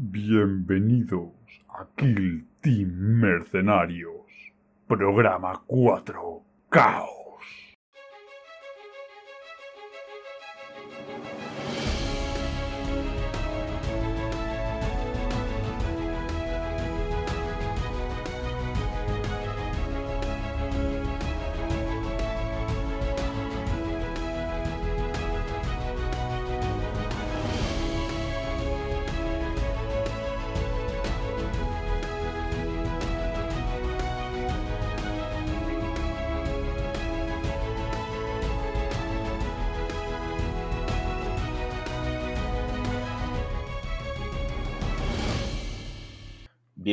Bienvenidos a Kill Team Mercenarios. Programa 4. Caos.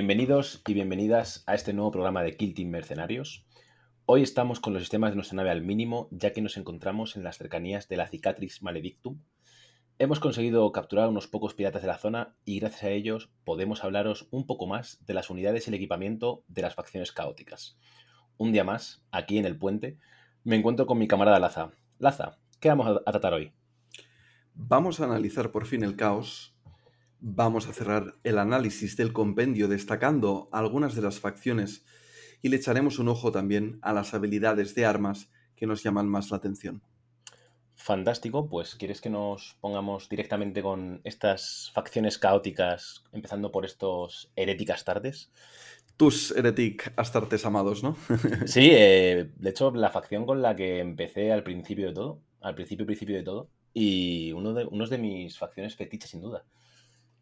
Bienvenidos y bienvenidas a este nuevo programa de Kill Team Mercenarios. Hoy estamos con los sistemas de nuestra nave al mínimo, ya que nos encontramos en las cercanías de la Cicatrix Maledictum. Hemos conseguido capturar unos pocos piratas de la zona y gracias a ellos podemos hablaros un poco más de las unidades y el equipamiento de las facciones caóticas. Un día más, aquí en el puente, me encuentro con mi camarada Laza. Laza, ¿qué vamos a tratar hoy? Vamos a analizar por fin el caos Vamos a cerrar el análisis del compendio destacando algunas de las facciones y le echaremos un ojo también a las habilidades de armas que nos llaman más la atención. Fantástico, pues ¿quieres que nos pongamos directamente con estas facciones caóticas, empezando por estos heréticas tardes? Tus heretic astartes amados, ¿no? sí, eh, de hecho, la facción con la que empecé al principio de todo, al principio, principio de todo, y uno de, unos de mis facciones fetiches, sin duda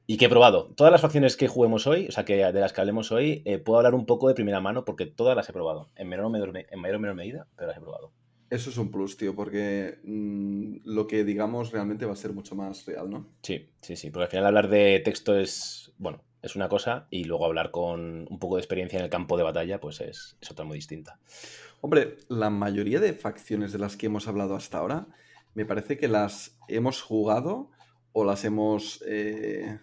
y que he probado. Todas las facciones que juguemos hoy, o sea, que de las que hablemos hoy, eh, puedo hablar un poco de primera mano porque todas las he probado. En, menor o menor, en mayor o menor medida, pero las he probado. Eso es un plus, tío, porque mm, lo que digamos realmente va a ser mucho más real, ¿no? Sí, sí, sí, porque al final hablar de texto es, bueno, es una cosa y luego hablar con un poco de experiencia en el campo de batalla, pues es, otra muy distinta. Hombre, la mayoría de facciones de las que hemos hablado hasta ahora, me parece que las hemos jugado o las hemos... Eh,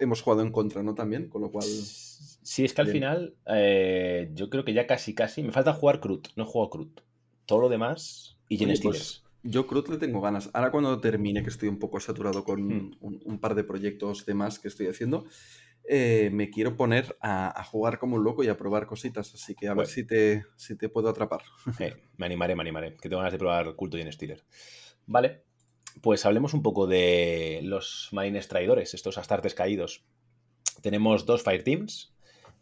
hemos jugado en contra, ¿no? También, con lo cual... Sí, es que al final eh, yo creo que ya casi, casi... Me falta jugar Crut, no juego Crut. Todo lo demás y Gen pues, Yo Crut le tengo ganas. Ahora cuando termine, que estoy un poco saturado con hmm. un, par de proyectos de más que estoy haciendo, eh, me quiero poner a, jugar como un loco y a probar cositas. Así que a ver si te, si te puedo atrapar. Eh, me animaré, me animaré. Que tengo ganas de probar Culto y Stealer. Vale, pues hablemos un poco de los marines traidores, estos astartes caídos. Tenemos dos Fire Teams,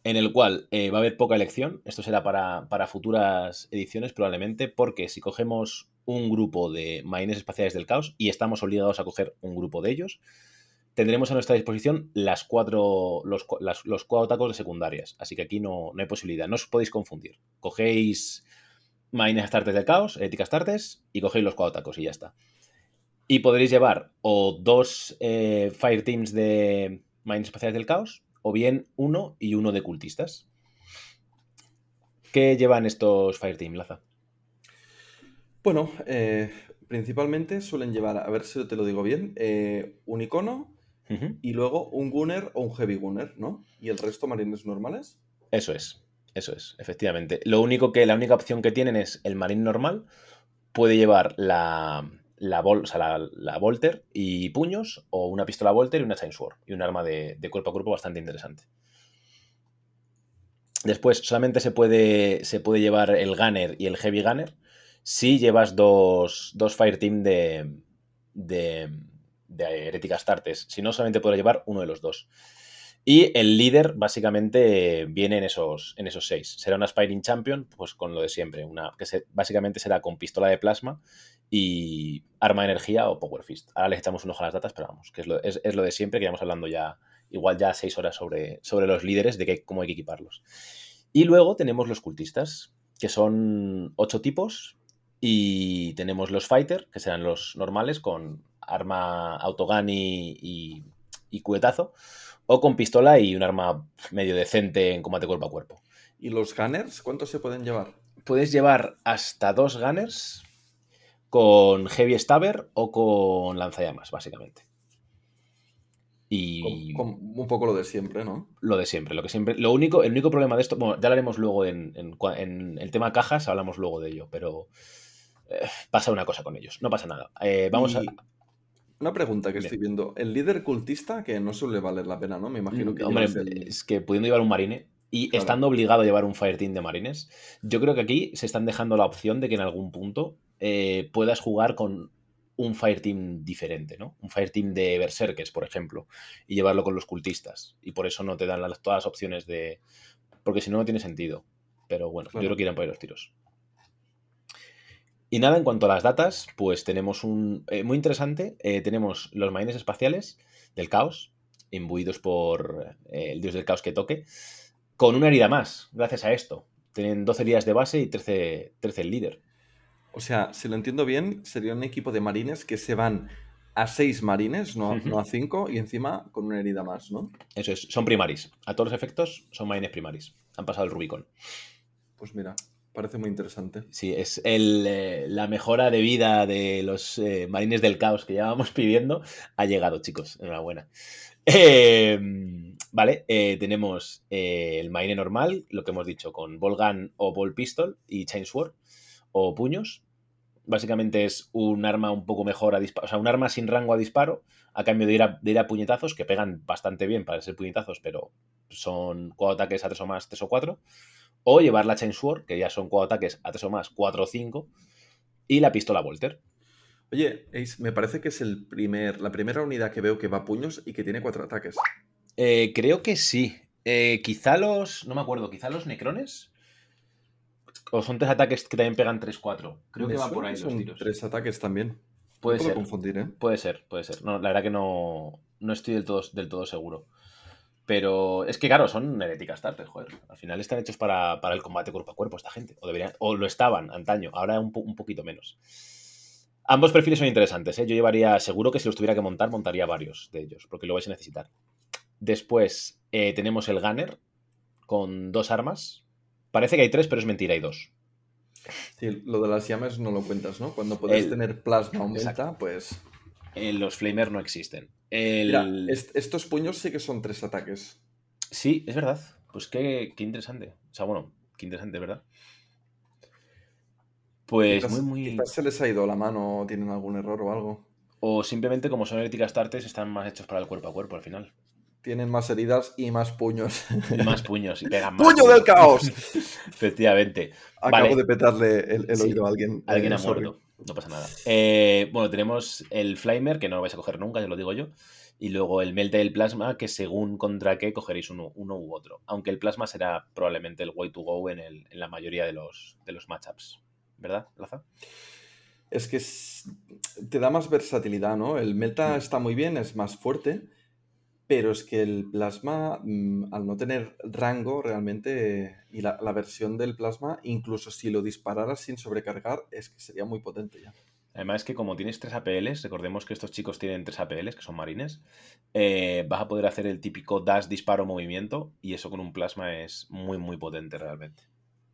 en el cual eh, va a haber poca elección. Esto será para, futuras ediciones probablemente, porque si cogemos un grupo de marines espaciales del caos y estamos obligados a coger un grupo de ellos, tendremos a nuestra disposición las cuatro, los, cuatro tacos de secundarias. Así que aquí no, no, hay posibilidad. No os podéis confundir. Cogéis marines astartes del caos, éticas astartes, y cogéis los cuatro tacos y ya está. Y podréis llevar o dos eh, Fire Teams de Mines Espaciales del Caos, o bien uno y uno de cultistas. ¿Qué llevan estos Fire Team, Laza? Bueno, eh, principalmente suelen llevar, a ver si te lo digo bien, eh, un icono y luego un Gunner o un Heavy Gunner, ¿no? ¿Y el resto marines normales? Eso es, eso es, efectivamente. Lo único que, la única opción que tienen es el marín normal. Puede llevar la, la, Volter y puños, o una pistola Volter y una Chainsword, y un arma de, cuerpo a cuerpo bastante interesante. Después, solamente se puede, se puede llevar el Gunner y el Heavy Gunner si llevas dos, dos Fire Team de, de, de Heretic Si no, solamente podrás llevar uno de los dos. Y el líder básicamente viene en esos, en esos seis. Será una Spiring Champion, pues con lo de siempre, una que básicamente será con pistola de plasma y arma de energía o Power Fist. Ahora les echamos un ojo a las datas, pero vamos, que es lo, es, lo de siempre, que íbamos hablando ya, igual ya seis horas sobre, sobre los líderes, de cómo hay que equiparlos. Y luego tenemos los cultistas, que son ocho tipos, y tenemos los fighter, que serán los normales, con arma autogun y, y, y cubetazo o con pistola y un arma medio decente en combate cuerpo a cuerpo. ¿Y los gunners cuántos se pueden llevar? Puedes llevar hasta dos gunners con heavy stabber o con lanzallamas, básicamente. Y. un poco lo de siempre, ¿no? Lo de siempre, lo que siempre. Lo único, el único problema de esto. Bueno, ya hablaremos luego en, el tema cajas, hablamos luego de ello, pero. Eh, pasa una cosa con ellos, no pasa nada. Eh, vamos a. Una pregunta que estoy viendo. El líder cultista, que no suele valer la pena, ¿no? Me imagino que. Mm, hombre, es que pudiendo llevar un marine y estando obligado a llevar un fireteam de marines, yo creo que aquí se están dejando la opción de que en algún punto eh, puedas jugar con un fireteam diferente, ¿no? Un fireteam de berserkers, por ejemplo, y llevarlo con los cultistas. Y por eso no te dan todas las opciones de. Porque si no, no tiene sentido. Pero bueno, yo creo que irán por ahí los tiros. Y nada, en cuanto a las datas, pues tenemos un. Eh, muy interesante. Eh, tenemos los marines espaciales del caos, imbuidos por eh, el dios del caos que toque, con una herida más, gracias a esto. Tienen 12 días de base y 13, 13 el líder. O sea, si lo entiendo bien, sería un equipo de marines que se van a 6 marines, no, no a 5, y encima con una herida más, ¿no? Eso es, son primaris. A todos los efectos son marines primaris. Han pasado el Rubicon. Pues mira, parece muy interesante. Sí, es el, eh, la mejora de vida de los eh, marines del caos que llevábamos pidiendo. Ha llegado, chicos. Enhorabuena. Em, vale, eh, tenemos el marine normal, lo que hemos dicho, con Volgan o Ball Pistol y Chainsword o puños. Básicamente es un arma un poco mejor a disparo, o sea, un arma sin rango a disparo, a cambio de ir a, de ir a puñetazos, que pegan bastante bien para ser puñetazos, pero son cuatro ataques a tres o más, tres o cuatro o llevar la Chainsword, que ya son cuatro ataques a tres o más, cuatro o cinco, y la pistola Volter. Oye, Ace, me parece que es el primer, la primera unidad que veo que va a puños y que tiene cuatro ataques. Eh, creo que sí. Eh, quizá los. No me acuerdo, quizá los Necrones. O son tres ataques que también pegan 3-4. Creo que va por ahí los tiros. Tres ataques también. Puede ser. confundir, ¿eh? Puede ser, puede ser. No, la verdad que no, no estoy del todo, del todo seguro. Pero es que, claro, son heréticas starters, joder. Al final están hechos para, el combate cuerpo a cuerpo esta gente. O, deberían, o lo estaban antaño, ahora un, un poquito menos. Ambos perfiles son interesantes, ¿eh? Yo llevaría, seguro que si los tuviera que montar, montaría varios de ellos, porque lo vais a necesitar. Después eh, tenemos el Gunner con dos armas. Parece que hay tres, pero es mentira, hay dos. Sí, lo de las llamas no lo cuentas, ¿no? Cuando puedes tener plasma aumenta, pues. Eh, los Flamer no existen estos puños sí que son tres ataques. Sí, es verdad. Pues qué, interesante. O sea, bueno, qué interesante, ¿verdad? Pues muy, muy. Quizás se les ha ido la mano o tienen algún error o algo. O simplemente, como son heréticas tartes, están más hechos para el cuerpo a cuerpo al final. Tienen más heridas y más puños. Y más puños y pegan más. ¡Puño del caos! Efectivamente. Acabo de petarle el, oído a alguien. Alguien ha muerto. No pasa nada. Eh, bueno, tenemos el Flamer, que no lo vais a coger nunca, ya lo digo yo. Y luego el Melt del Plasma, que según contra qué cogeréis uno, uno, u otro. Aunque el Plasma será probablemente el way to go en, el, en la mayoría de los, de los matchups. ¿Verdad, Laza? Es que te da más versatilidad, ¿no? El Melta mm. está muy bien, es más fuerte, pero es que el plasma, mm, al no tener rango realmente, y la, versión del plasma, incluso si lo dispararas sin sobrecargar, es que sería muy potente ya. Además es que como tienes tres APLs, recordemos que estos chicos tienen tres APLs, que son marines, eh, vas a poder hacer el típico dash, disparo, movimiento, y eso con un plasma es muy, muy potente realmente.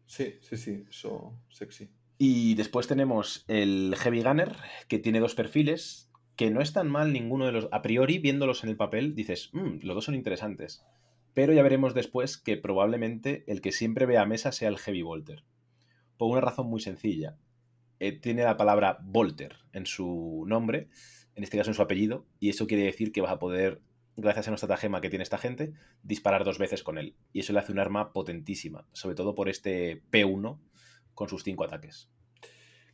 Sí, sí, sí, eso sexy. Y después tenemos el Heavy Gunner, que tiene dos perfiles, que no es tan mal ninguno de los. A priori, viéndolos en el papel, dices, mmm, los dos son interesantes. Pero ya veremos después que probablemente el que siempre vea a mesa sea el Heavy Volter. Por una razón muy sencilla. Eh, tiene la palabra Volter en su nombre, en este caso en su apellido, y eso quiere decir que vas a poder, gracias a nuestra estratagema que tiene esta gente, disparar dos veces con él. Y eso le hace un arma potentísima, sobre todo por este P1 con sus cinco ataques.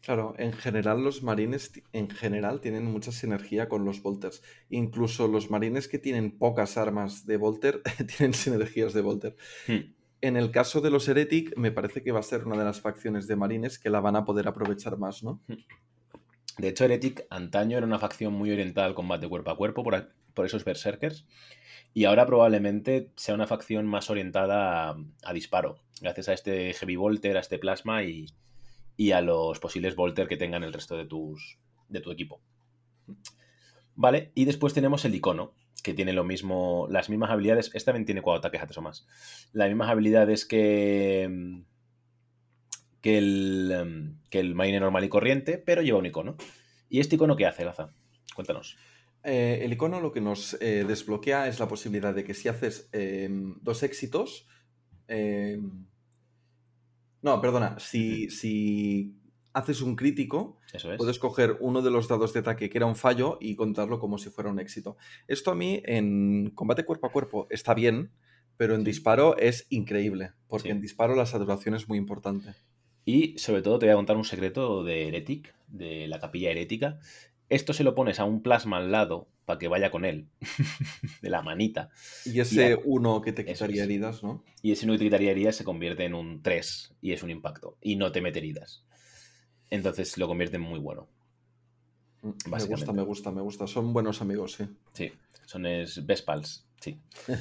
Claro, en general los marines en general tienen mucha sinergia con los volters. Incluso los marines que tienen pocas armas de volter tienen sinergias de volter. Hmm. En el caso de los Heretic, me parece que va a ser una de las facciones de marines que la van a poder aprovechar más, ¿no? Hmm. De hecho, Heretic antaño era una facción muy orientada al combate cuerpo a cuerpo por, por esos berserkers. Y ahora probablemente sea una facción más orientada a disparo, gracias a este Heavy Volter, a este Plasma y, y a los posibles Volter que tengan el resto de, tus, de tu equipo. Vale, y después tenemos el icono, que tiene lo mismo, las mismas habilidades. Este también tiene cuatro ataques a tres o más. Las mismas habilidades que, que, el, que el Marine normal y corriente, pero lleva un icono. ¿Y este icono qué hace, Laza? Cuéntanos. Eh, el icono lo que nos eh, desbloquea es la posibilidad de que si haces eh, dos éxitos, no, perdona. Si, si haces un crítico, Eso es. puedes coger uno de los dados de ataque que era un fallo y contarlo como si fuera un éxito. Esto a mí en combate cuerpo a cuerpo está bien, pero en Sí. disparo es increíble, porque Sí. en disparo la saturación es muy importante. Y sobre todo te voy a contar un secreto de Heretic, de la capilla herética. Esto se lo pones a un plasma al lado para que vaya con él, de la manita. Y ese a- uno que te quitaría es. heridas, ¿no? Y ese no que te quitaría heridas se convierte en un 3 y es un impacto. Y no te mete heridas. Entonces lo convierte en muy bueno. Mm, Me gusta, me gusta, me gusta. Son buenos amigos, sí. Sí, son es Vespals, sí.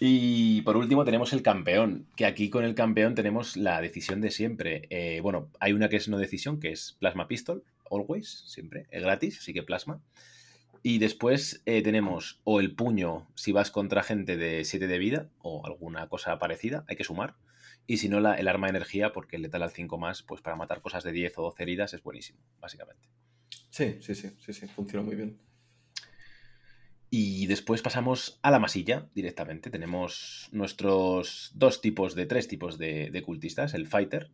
Y por último tenemos el campeón, que aquí con el campeón tenemos la decisión de siempre. Eh, bueno, hay una que es no decisión, que es Plasma Pistol, always, siempre, es gratis, así que plasma. Y después eh, tenemos o el puño si vas contra gente de 7 de vida o alguna cosa parecida, hay que sumar. Y si no, la- el arma de energía, porque el letal al 5 más, pues para matar cosas de 10 o 12 heridas es buenísimo, básicamente. Sí, sí, sí, sí, sí, funciona muy bien. Y después pasamos a la masilla directamente. Tenemos nuestros dos tipos de, tres tipos de, de cultistas. El Fighter,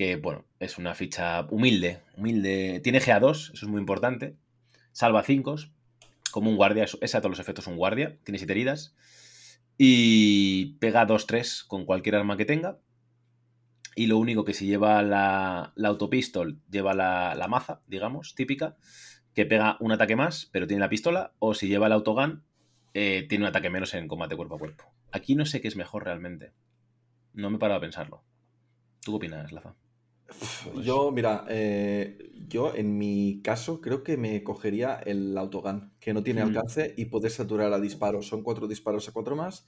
que bueno, es una ficha humilde, humilde. Tiene GA2, eso es muy importante. Salva 5, como un guardia, es a todos los efectos un guardia. Tiene 7 heridas. Y pega 2-3 con cualquier arma que tenga. Y lo único que si lleva la, la autopistol, lleva la, la maza, digamos, típica, que pega un ataque más, pero tiene la pistola, o si lleva el autogun, eh, tiene un ataque menos en combate cuerpo a cuerpo. Aquí no sé qué es mejor realmente. No me he parado a pensarlo. ¿Tú qué opinas, Laza? Yo, mira, eh, yo en mi caso creo que me cogería el autogun, que no tiene Mm. alcance y puedes saturar a disparos. Son cuatro disparos a cuatro más.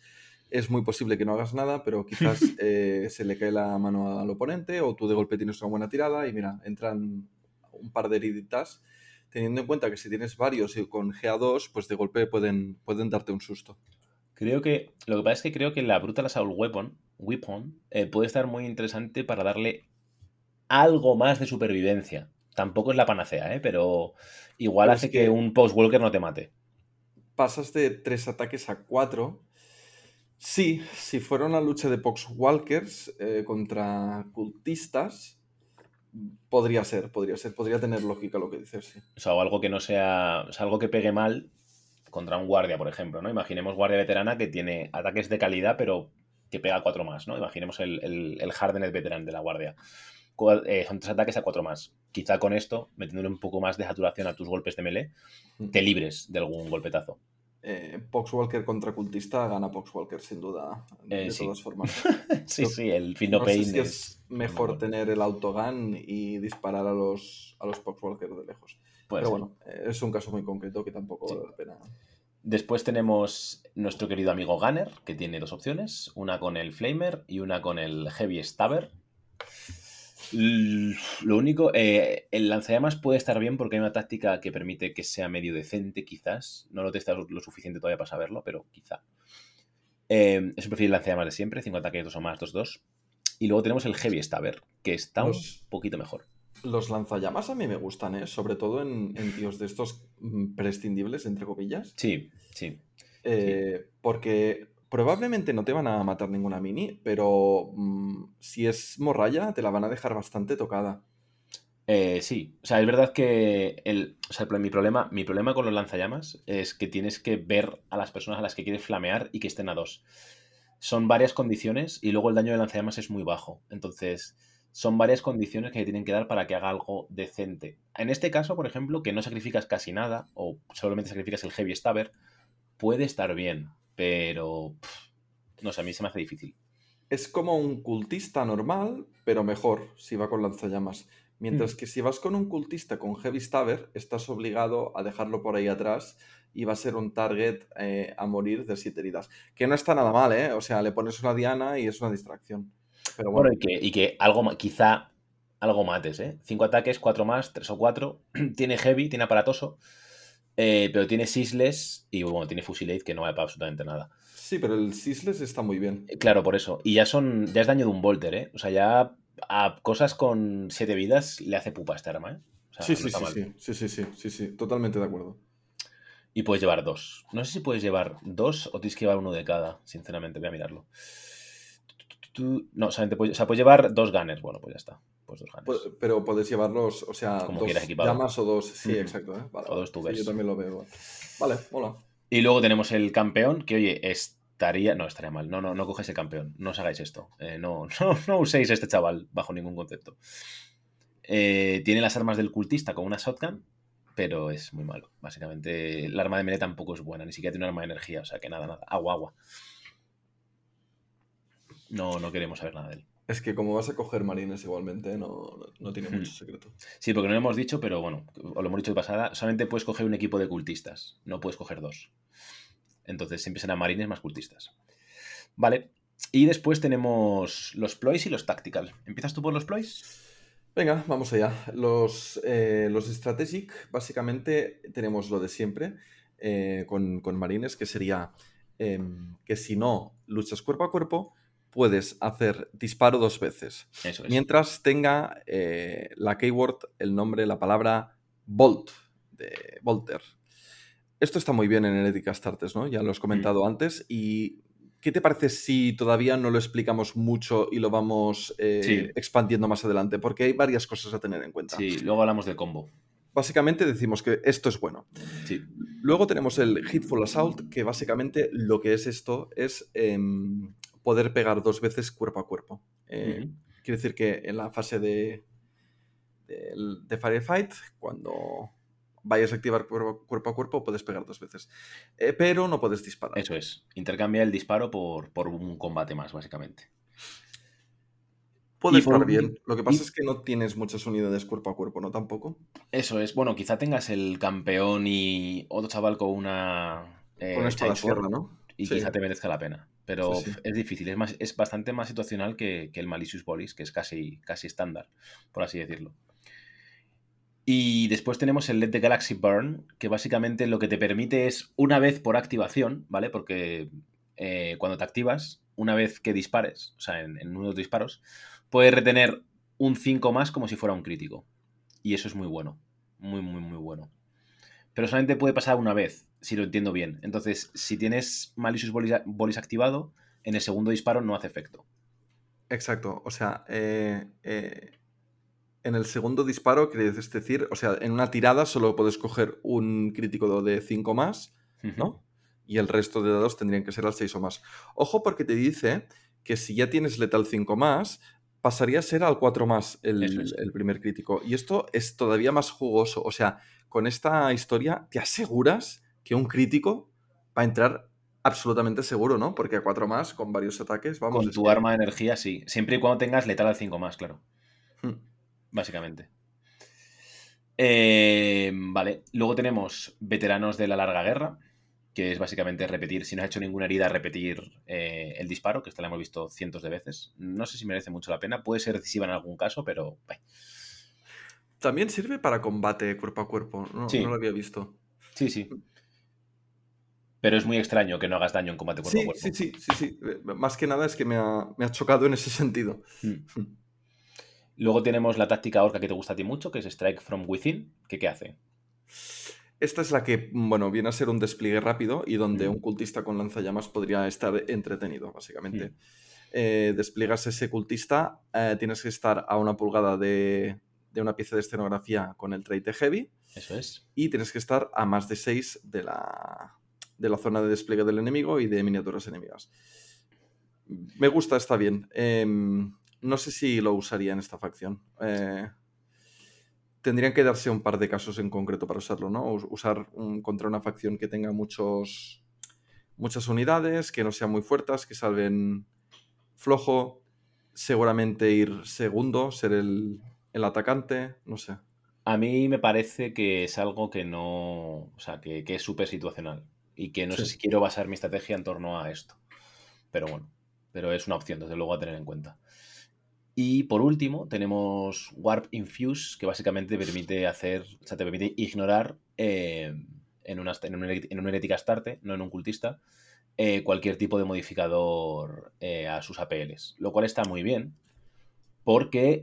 Es muy posible que no hagas nada, pero quizás eh, se le cae la mano al oponente o tú de golpe tienes una buena tirada y mira, entran un par de heriditas. Teniendo en cuenta que si tienes varios y con GA2, pues de golpe pueden, pueden darte un susto. Creo que. Lo que pasa es que creo que la Brutal Assault Weapon, weapon eh, puede estar muy interesante para darle algo más de supervivencia. Tampoco es la panacea, ¿eh? pero igual Pero hace que... que- un Post-Walker no te mate. pasas de tres ataques a cuatro. Sí, si fuera una lucha de Poxwalkers eh, contra cultistas, podría ser, podría ser, podría tener lógica lo que dices, sí. O sea, o algo que no sea. O sea, algo que pegue mal contra un guardia, por ejemplo, ¿no? Imaginemos guardia veterana que tiene ataques de calidad, pero que pega cuatro más, ¿no? Imaginemos el, el, el Hardened veteran de la guardia. Eh, son tres ataques a cuatro más. Quizá con esto, metiéndole un poco más de saturación a tus golpes de melee, te libres de algún golpetazo. Eh, Poxwalker contra cultista gana Poxwalker, sin duda, de Eh, sí. todas formas. sí, Yo sí, el Feel No sé Pain si es... es mejor tener el autogun y disparar a los, a los Poxwalker de lejos. Pero ser. bueno, eh, es un caso muy concreto que tampoco Sí. vale la pena. Después tenemos nuestro querido amigo Gunner, que tiene dos opciones, una con el Flamer y una con el Heavy Stabber. Lo único, eh, el lanzallamas puede estar bien porque hay una táctica que permite que sea medio decente, quizás. No lo he testado lo suficiente todavía para saberlo, pero quizá. Eh, eso prefiere el lanzallamas de siempre, 5 ataques, 2 o más, 2-2. Y luego tenemos el Heavy Stabber, que está Los- un poquito mejor. Los lanzallamas a mí me gustan, ¿eh? Sobre todo en, en tíos de estos mm, prescindibles, entre comillas. Sí, sí. Eh, Porque probablemente no te van a matar ninguna mini, pero mm, si es morralla, te la van a dejar bastante tocada. Eh, sí, o sea, es verdad que el, o sea, mi, problema, mi problema con los lanzallamas es que tienes que ver a las personas a las que quieres flamear y que estén a dos. Son varias condiciones y luego el daño de lanzallamas es muy bajo. Entonces, son varias condiciones que te tienen que dar para que haga algo decente. En este caso, por ejemplo, que no sacrificas casi nada o solamente sacrificas el Heavy Stabber, puede estar bien, pero pff, no sé, a mí se me hace difícil. Es como un cultista normal, pero mejor si va con lanzallamas. Mientras Mm. que si vas con un cultista con Heavy Stabber, estás obligado a dejarlo por ahí atrás y va a ser un target eh, a morir de siete heridas. Que no está nada mal, ¿eh? O sea, le pones una diana y es una distracción. Pero bueno, Bueno, y que, y que algo, quizá algo mates, ¿eh? Cinco ataques, cuatro más, tres o cuatro. tiene heavy, tiene aparatoso, eh, pero tiene sisles y bueno, tiene fusilade que no vale para absolutamente nada. sí, pero el Sisles está muy bien. Eh, Claro, por eso. Y ya son, ya es daño de un Volter, ¿eh? O sea, ya a cosas con siete vidas le hace pupa este arma, ¿eh? O sea, Sí, no sí, sí, sí, sí, sí, sí, sí, totalmente de acuerdo. Y puedes llevar dos. No sé si puedes llevar dos o tienes que llevar uno de cada, sinceramente, voy a mirarlo. No, solamente puedes, o sea, puedes llevar dos gunners. Bueno, pues ya está. Pues dos Gunners. Pu- Pero puedes llevarlos, o sea, Como dos llamas o dos. Sí, exacto. ¿eh? Vale, O dos sí, tubers. yo también lo veo. Vale, mola. Y luego tenemos el campeón, que oye, estaría. No, estaría mal. No, no, no cogáis el campeón. No os hagáis esto. Eh, no, no, no uséis este chaval bajo ningún concepto. Eh, tiene las armas del cultista con una shotgun, pero es muy malo. Básicamente, el arma de melee tampoco es buena, ni siquiera tiene un arma de energía, o sea que nada, nada. Agua, agua. No, no queremos saber nada de él. Es que como vas a coger marines igualmente, no, no, tiene Hmm. mucho secreto. Sí, porque no lo hemos dicho, pero bueno, os lo hemos dicho de pasada, solamente puedes coger un equipo de cultistas, no puedes coger dos. Entonces siempre serán marines más cultistas. Vale. Y después tenemos los ploys y los tactical. ¿Empiezas tú por los ploys? Venga, vamos allá. Los, eh, los strategic, básicamente tenemos lo de siempre eh, con, con marines, que sería em, que si no luchas cuerpo a cuerpo, puedes hacer disparo dos veces. Eso es. Mientras tenga eh, la keyword, el nombre, la palabra Bolt, de Volter. Esto está muy bien en Heretic Starters, ¿no? Ya lo has comentado antes. ¿Y qué te parece si todavía no lo explicamos mucho y lo vamos eh, Sí. expandiendo más adelante? Porque hay varias cosas a tener en cuenta. Sí, luego hablamos del combo. Básicamente decimos que esto es bueno. Sí. Luego tenemos el Hitful Assault, que básicamente lo que es esto es em, poder pegar dos veces cuerpo a cuerpo. Eh. Quiere decir que en la fase de, de, de Firefight, cuando vayas a activar cuerpo, cuerpo a cuerpo, puedes pegar dos veces. Eh, pero no puedes disparar. Eso es. Intercambia el disparo por, por un combate más, básicamente. Puede Y por estar un- bien. Lo que pasa y- es que no tienes muchas unidades cuerpo a cuerpo, ¿no? Tampoco. Eso es. Bueno, quizá tengas el campeón y otro chaval con una. eh, Con espada sierra, ¿no? Y Sí. quizá te merezca la pena. Pero Sí, sí. pf, es difícil, es, más, es bastante más situacional que, que el Malicious Bolis, que es casi, casi estándar, por así decirlo. Y después tenemos el Let the Galaxy Burn, que básicamente lo que te permite es una vez por activación, ¿vale? Porque eh, cuando te activas, una vez que dispares, o sea, en, en uno de los disparos, puedes retener un 5 más como si fuera un crítico. Y eso es muy bueno. Muy, muy, muy bueno. Pero solamente puede pasar una vez, si lo entiendo bien. Entonces, si tienes Malicious Bolis, activado, en el segundo disparo no hace efecto. Exacto. O sea, eh, eh, en el segundo disparo, quieres decir, o sea, en una tirada solo puedes coger un crítico de 5 más, ¿no? Y el resto de dados tendrían que ser al 6 o más. Ojo porque te dice que si ya tienes letal 5 más, pasaría a ser al 4 más el, Eso es. el primer crítico. Y esto es todavía más jugoso. O sea, con esta historia te aseguras que un crítico va a entrar absolutamente seguro, ¿no? Porque a 4 más, con varios ataques, vamos. Con tu arma de energía, sí. Siempre y cuando tengas letal al 5 más, claro. Hmm. Básicamente. Eh, vale. Luego tenemos veteranos de la larga guerra, que es básicamente repetir, si no has hecho ninguna herida, repetir eh, el disparo, que esta la hemos visto cientos de veces. No sé si merece mucho la pena. Puede ser decisiva en algún caso, pero. bye. También sirve para combate cuerpo a cuerpo. No, Sí. no lo había visto. Sí, sí. Pero es muy extraño que no hagas daño en combate cuerpo a Sí, cuerpo. sí, sí, sí, sí. Eh, Más que nada es que me ha, me ha chocado en ese sentido. Mm. Luego tenemos la táctica orca que te gusta a ti mucho, que es Strike from Within. qué hace? Esta es la que, bueno, viene a ser un despliegue rápido y donde Mm. un cultista con lanzallamas podría estar entretenido, básicamente. Mm. Eh, despliegas ese cultista, eh, tienes que estar a una pulgada de, de una pieza de escenografía con el trait de heavy Eso es. y tienes que estar a más de 6 de la, de la zona de despliegue del enemigo y de miniaturas enemigas. Me gusta, está bien. Em, no sé si lo usaría en esta facción. Eh, tendrían que darse un par de casos en concreto para usarlo, ¿no? Us- Usar contra una facción que tenga muchos, muchas unidades, que no sean muy fuertes, que salven flojo. Seguramente ir segundo, ser el, el atacante, no sé. A mí me parece que es algo que no. O sea, que, que es súper situacional. Y que no sé si quiero basar mi estrategia en torno a esto. Pero bueno, pero es una opción, desde luego, a tener en cuenta. Y por último, tenemos Warp Infuse, que básicamente te permite hacer. O sea, te permite ignorar eh, en, una, en, un, en un herética Astarte, no en un cultista, eh, cualquier tipo de modificador eh, a sus APLs. Lo cual está muy bien. Porque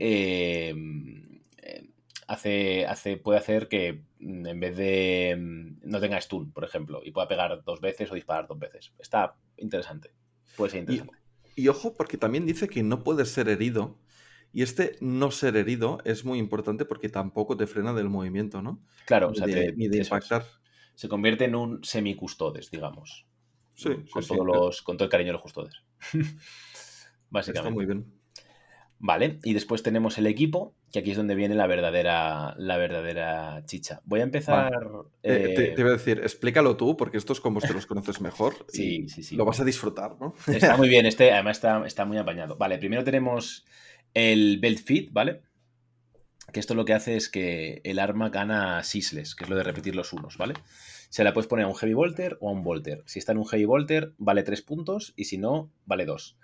hace, hace, puede hacer que mm, en vez de mm, no tenga stun, por ejemplo, y pueda pegar dos veces o disparar dos veces. Está interesante. Puede ser interesante. y ojo, porque también dice que no puedes ser herido Y este no ser herido es muy importante porque tampoco te frena del movimiento, ¿no? Claro, o sea, de, te- ni de impactar. se convierte en un semi-custodes, digamos. Sí, con, sí, todos los, con todo el cariño de los custodes. Está Básicamente. muy bien. Vale, y después tenemos el equipo, que aquí es donde viene la verdadera, la verdadera chicha. Voy a empezar. Eh, te, eh, te iba a decir, explícalo tú, porque estos combos te los conoces mejor. y Sí, sí, sí. Lo vas a disfrutar, ¿no? Está muy bien, este además está, está muy apañado. Vale, primero tenemos el Belt Fit, ¿vale? Que esto lo que hace es que el arma gana Sisles, que es lo de repetir los unos, ¿vale? Se la puedes poner a un Heavy Volter o a un Volter. Si está en un Heavy Volter, vale 3 puntos y si no, vale 2.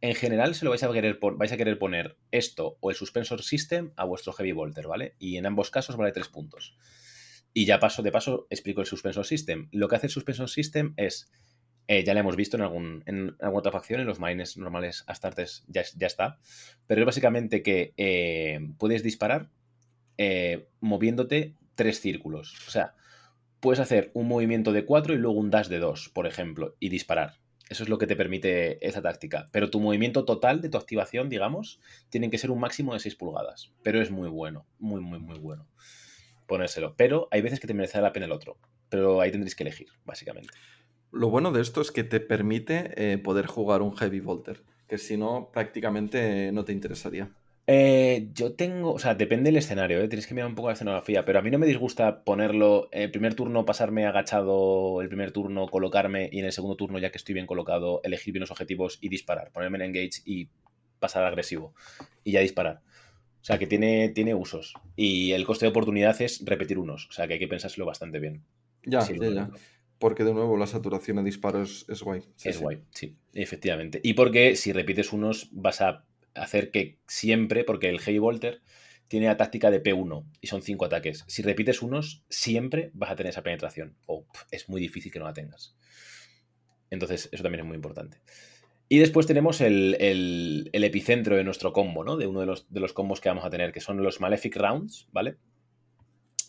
En general, se lo vais a querer, vais a querer poner esto o el Suspensor System a vuestro Heavy Volter, ¿vale? Y en ambos casos vale 3 puntos. Y ya paso de paso explico el Suspensor System. Lo que hace el Suspensor System es eh, ya la hemos visto en, alguna otra facción, en los mines normales Astartes ya, ya está. Pero es básicamente que eh, puedes disparar eh, moviéndote tres círculos. O sea, puedes hacer un movimiento de 4 y luego un dash de 2, por ejemplo, y disparar. Eso es lo que te permite esa táctica. Pero tu movimiento total de tu activación, digamos, tienen que ser un máximo de 6 pulgadas. Pero es muy bueno, muy, muy, muy bueno ponérselo. Pero hay veces que te merecerá la pena el otro. Pero ahí tendréis que elegir, básicamente. Lo bueno de esto es que te permite eh, poder jugar un Heavy Volter, que si no, prácticamente no te interesaría. Eh, yo tengo, o sea, depende del escenario, ¿eh? tienes que mirar un poco la escenografía, pero a mí no me disgusta ponerlo, el primer turno pasarme agachado, el primer turno colocarme y en el segundo turno, ya que estoy bien colocado, elegir bien los objetivos y disparar, ponerme en engage y pasar agresivo y ya disparar. O sea, que tiene, tiene usos. Y el coste de oportunidad es repetir unos, o sea, que hay que pensárselo bastante bien. Ya, Sí, ya, ya. Porque de nuevo la saturación de disparos es guay. Sí, es sí. guay, sí, efectivamente. Y porque si repites unos, vas a hacer que siempre, porque el Heavy Volter tiene la táctica de P1 y son 5 ataques. Si repites unos, siempre vas a tener esa penetración. O pf, es muy difícil que no la tengas. Entonces, eso también es muy importante. Y después tenemos el, el- epicentro de nuestro combo, ¿no? De uno de los, de los combos que vamos a tener, que son los Malefic Rounds, ¿vale?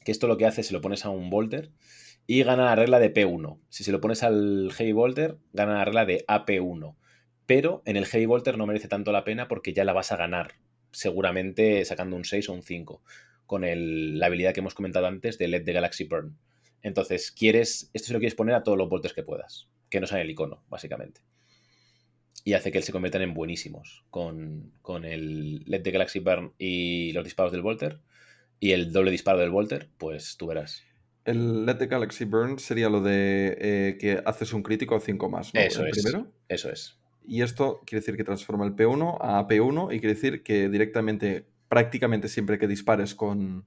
Que esto lo que hace se lo pones a un Volter y gana la regla de P1. Si se lo pones al Heavy Volter, gana la regla de AP1. Pero en el Heavy Volter no merece tanto la pena porque ya la vas a ganar, seguramente sacando un 6 o un 5, con el- la habilidad que hemos comentado antes de Let the Galaxy Burn. Entonces, quieres, esto se lo quieres poner a todos los volters que puedas, que no sean el icono, básicamente. Y hace que se conviertan en buenísimos con, con el Let the Galaxy Burn y los disparos del Volter. Y el doble disparo del Volter, pues tú verás. El Let the Galaxy Burn sería lo de eh, que haces un crítico a 5 más, ¿no? Eso el es. primero. Eso es. Y esto quiere decir que transforma el P1 a P1 y quiere decir que directamente, prácticamente siempre que dispares con,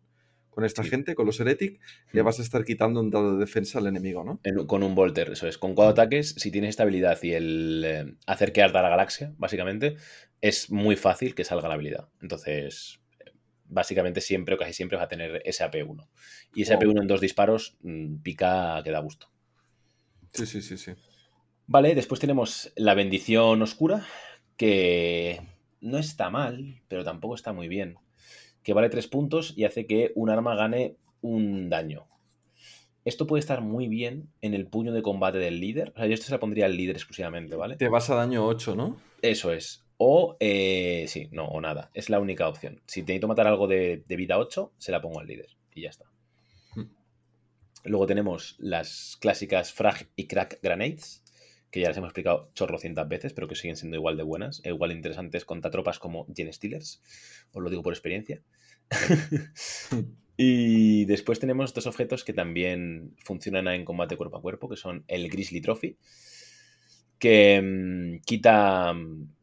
con esta Sí. gente, con los Heretic, le Mm. vas a estar quitando un dado de defensa al enemigo, ¿no? En- con un Volter, eso es. Con cuatro ataques, si tienes esta habilidad y el eh, hacer que arda la galaxia, básicamente, es muy fácil que salga la habilidad. Entonces, básicamente siempre o casi siempre vas a tener ese AP1. Y ese Wow. AP1 en dos disparos mm, pica que da gusto. Sí, sí, sí, sí. Vale, después tenemos la bendición oscura, que no está mal, pero tampoco está muy bien. Que vale 3 puntos y hace que un arma gane un daño. Esto puede estar muy bien en el puño de combate del líder. O sea, yo esto se la pondría al líder exclusivamente, ¿vale? Te vas a daño 8, ¿no? Eso es. O, eh, sí, no, o nada. Es la única opción. Si necesito matar algo de, de vida 8, se la pongo al líder. Y ya está. Hmm. Luego tenemos las clásicas Frag y Crack Grenades, que ya las hemos explicado chorrocientas veces, pero que siguen siendo igual de buenas, e igual de interesantes contra tropas como Gen Stealers. Os lo digo por experiencia. y después tenemos dos objetos que también funcionan en combate cuerpo a cuerpo, que son el Grizzly Trophy, que mm, quita,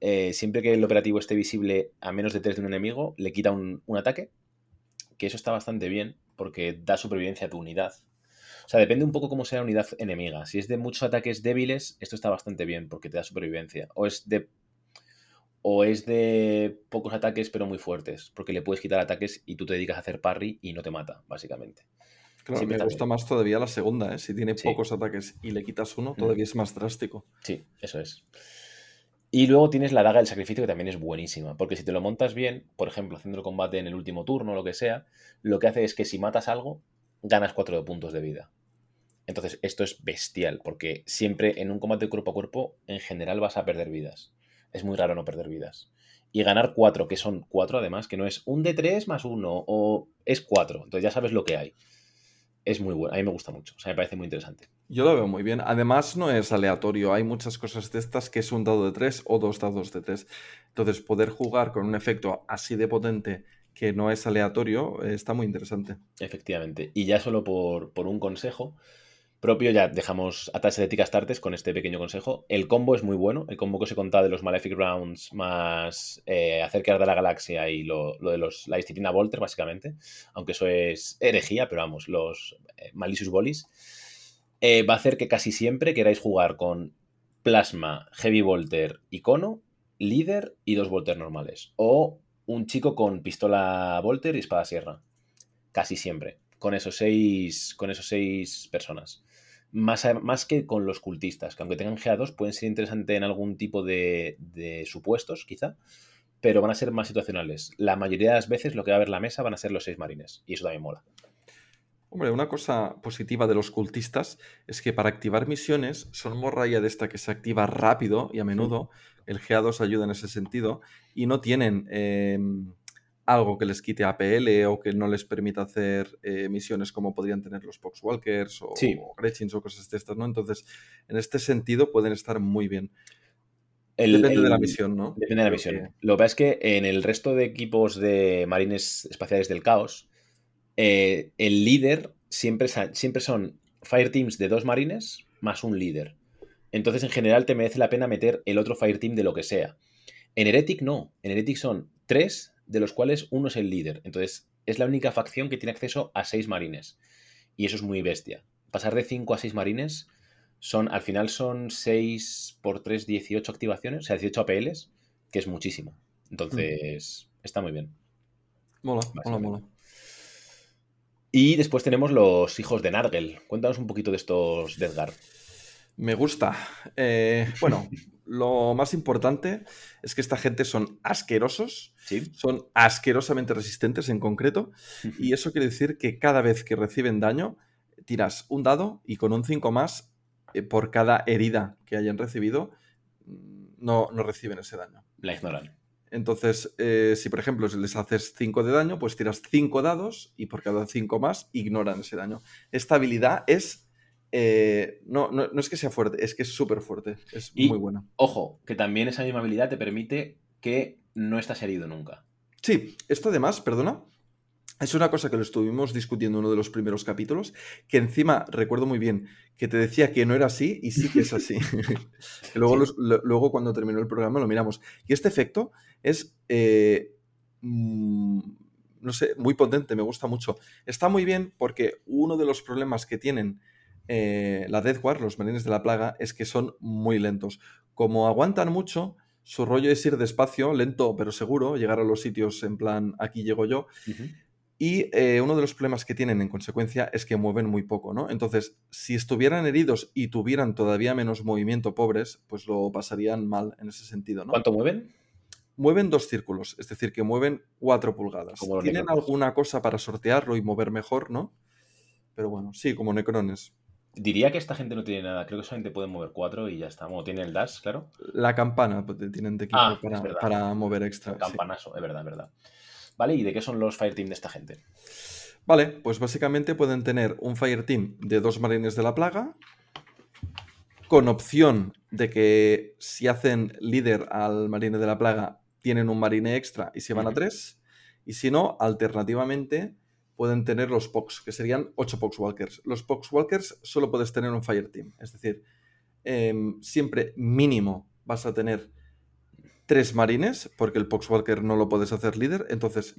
eh, siempre que el operativo esté visible a menos de 3 de un enemigo, le quita un, un ataque, que eso está bastante bien, porque da supervivencia a tu unidad. O sea, depende un poco cómo sea la unidad enemiga. Si es de muchos ataques débiles, esto está bastante bien, porque te da supervivencia. O es de o es de pocos ataques pero muy fuertes, porque le puedes quitar ataques y tú te dedicas a hacer parry y no te mata, básicamente. Claro, Siempre me gusta bien. más todavía la segunda, ¿eh? Si tiene Sí. pocos ataques y le quitas uno, Mm. todavía es más drástico. Sí, eso es. Y luego tienes la daga del sacrificio, que también es buenísima, porque si te lo montas bien, por ejemplo, haciendo el combate en el último turno o lo que sea, lo que hace es que si matas algo, ganas 4 puntos de vida. Entonces, esto es bestial, porque siempre en un combate cuerpo a cuerpo, en general vas a perder vidas. Es muy raro no perder vidas. Y ganar 4, que son 4 además, que no es un de 3 más 1, o es 4. Entonces ya sabes lo que hay. Es muy bueno, a mí me gusta mucho, o sea, me parece muy interesante. Yo lo veo muy bien. Además, no es aleatorio. Hay muchas cosas de estas que es un dado de 3 o dos dados de 3. Entonces, poder jugar con un efecto así de potente que no es aleatorio eh, está muy interesante. Efectivamente. Y ya solo por, por un consejo, propio, ya dejamos atrás de Astartes con este pequeño consejo. El combo es muy bueno, el combo que os he contado de los Malefic Rounds más eh, acerca de la galaxia y lo, de los, la disciplina Volter, básicamente, aunque eso es herejía, pero vamos, los eh, Malicious Bolis, eh, va a hacer que casi siempre queráis jugar con Plasma, Heavy Volter, Icono, Líder y dos Volter normales. O un chico con pistola Volter y espada sierra. Casi siempre. Con esos seis, con esos seis personas. Más, que con los cultistas, que aunque tengan GA2 pueden ser interesantes en algún tipo de, supuestos, quizá, pero van a ser más situacionales. La mayoría de las veces lo que va a ver la mesa van a ser los seis marines, y eso también mola. Hombre, una cosa positiva de los cultistas es que para activar misiones son morralla de esta que se activa rápido y a menudo. El GA2 ayuda en ese sentido y no tienen em, algo que les quite APL o que no les permita hacer eh, misiones como podrían tener los Poxwalkers o, Gretchins o cosas de estas, ¿no? Entonces, en este sentido pueden estar muy bien. depende de la misión, ¿no? Depende de la misión. Lo que pasa es que en el resto de equipos de marines espaciales del caos, eh, el líder siempre, siempre son fireteams de dos marines más un líder. Entonces, en general, te merece la pena meter el otro fireteam de lo que sea. En Heretic no. En Heretic son tres de los cuales uno es el líder. Entonces, es la única facción que tiene acceso a seis marines. Y eso es muy bestia. Pasar de 5 a 6 marines son, al final son 6 por 3, 18 activaciones, o sea, 18 APLs, que es muchísimo. Entonces, está muy bien. Mola, mola, mola. Y después tenemos los hijos de Nargel. Cuéntanos un poquito de estos de Edgar. Me gusta. Eh, bueno, lo más importante es que esta gente son asquerosos, son asquerosamente resistentes en concreto, y eso quiere decir que cada vez que reciben daño, tiras un dado y con un 5 más eh, por cada herida que hayan recibido, mm, no, no reciben ese daño. La ignoran. Entonces, eh, si por ejemplo les haces 5 de daño, pues tiras 5 dados y por cada 5 más ignoran ese daño. Esta habilidad es eh, no, no, es que sea fuerte, es que es súper fuerte. Es muy buena. Ojo, que también esa misma habilidad te permite que no estás herido nunca. Sí, esto además, perdona, es una cosa que lo estuvimos discutiendo en uno de los primeros capítulos, que encima recuerdo muy bien que te decía que no era así y sí que es así. luego, luego cuando terminó el programa lo miramos. Y este efecto es, eh, mm, no sé, muy potente, me gusta mucho. Está muy bien porque uno de los problemas que tienen eh, la Death War, los marines de la plaga, es que son muy lentos. Como aguantan mucho, su rollo es ir despacio, lento pero seguro, llegar a los sitios en plan aquí llego yo. Y eh, uno de los problemas que tienen en consecuencia es que mueven muy poco, ¿no? Entonces, si estuvieran heridos y tuvieran todavía menos movimiento pobres, pues lo pasarían mal en ese sentido, ¿no? ¿Cuánto mueven? Mueven dos círculos, es decir, que mueven cuatro pulgadas. Tienen alguna cosa para sortearlo y mover mejor, ¿no? Pero bueno, sí, como necrones. Diría que esta gente no tiene nada. Creo que solamente pueden mover cuatro y ya está. Bueno, tiene el dash, claro. La campana pues, tienen de equipo ah, para, mover extra. El campanazo, es verdad, es verdad. Vale, ¿y de qué son los fireteam de esta gente? Vale, pues básicamente pueden tener un fireteam de dos marines de la plaga, con opción de que si hacen líder al marine de la plaga, tienen un marine extra y se van a tres. Y si no, alternativamente pueden tener los POX, que serían 8 Poxwalkers. Los Poxwalkers solo puedes tener un Fireteam, es decir, em, siempre mínimo vas a tener tres marines, porque el Poxwalker no lo puedes hacer líder, entonces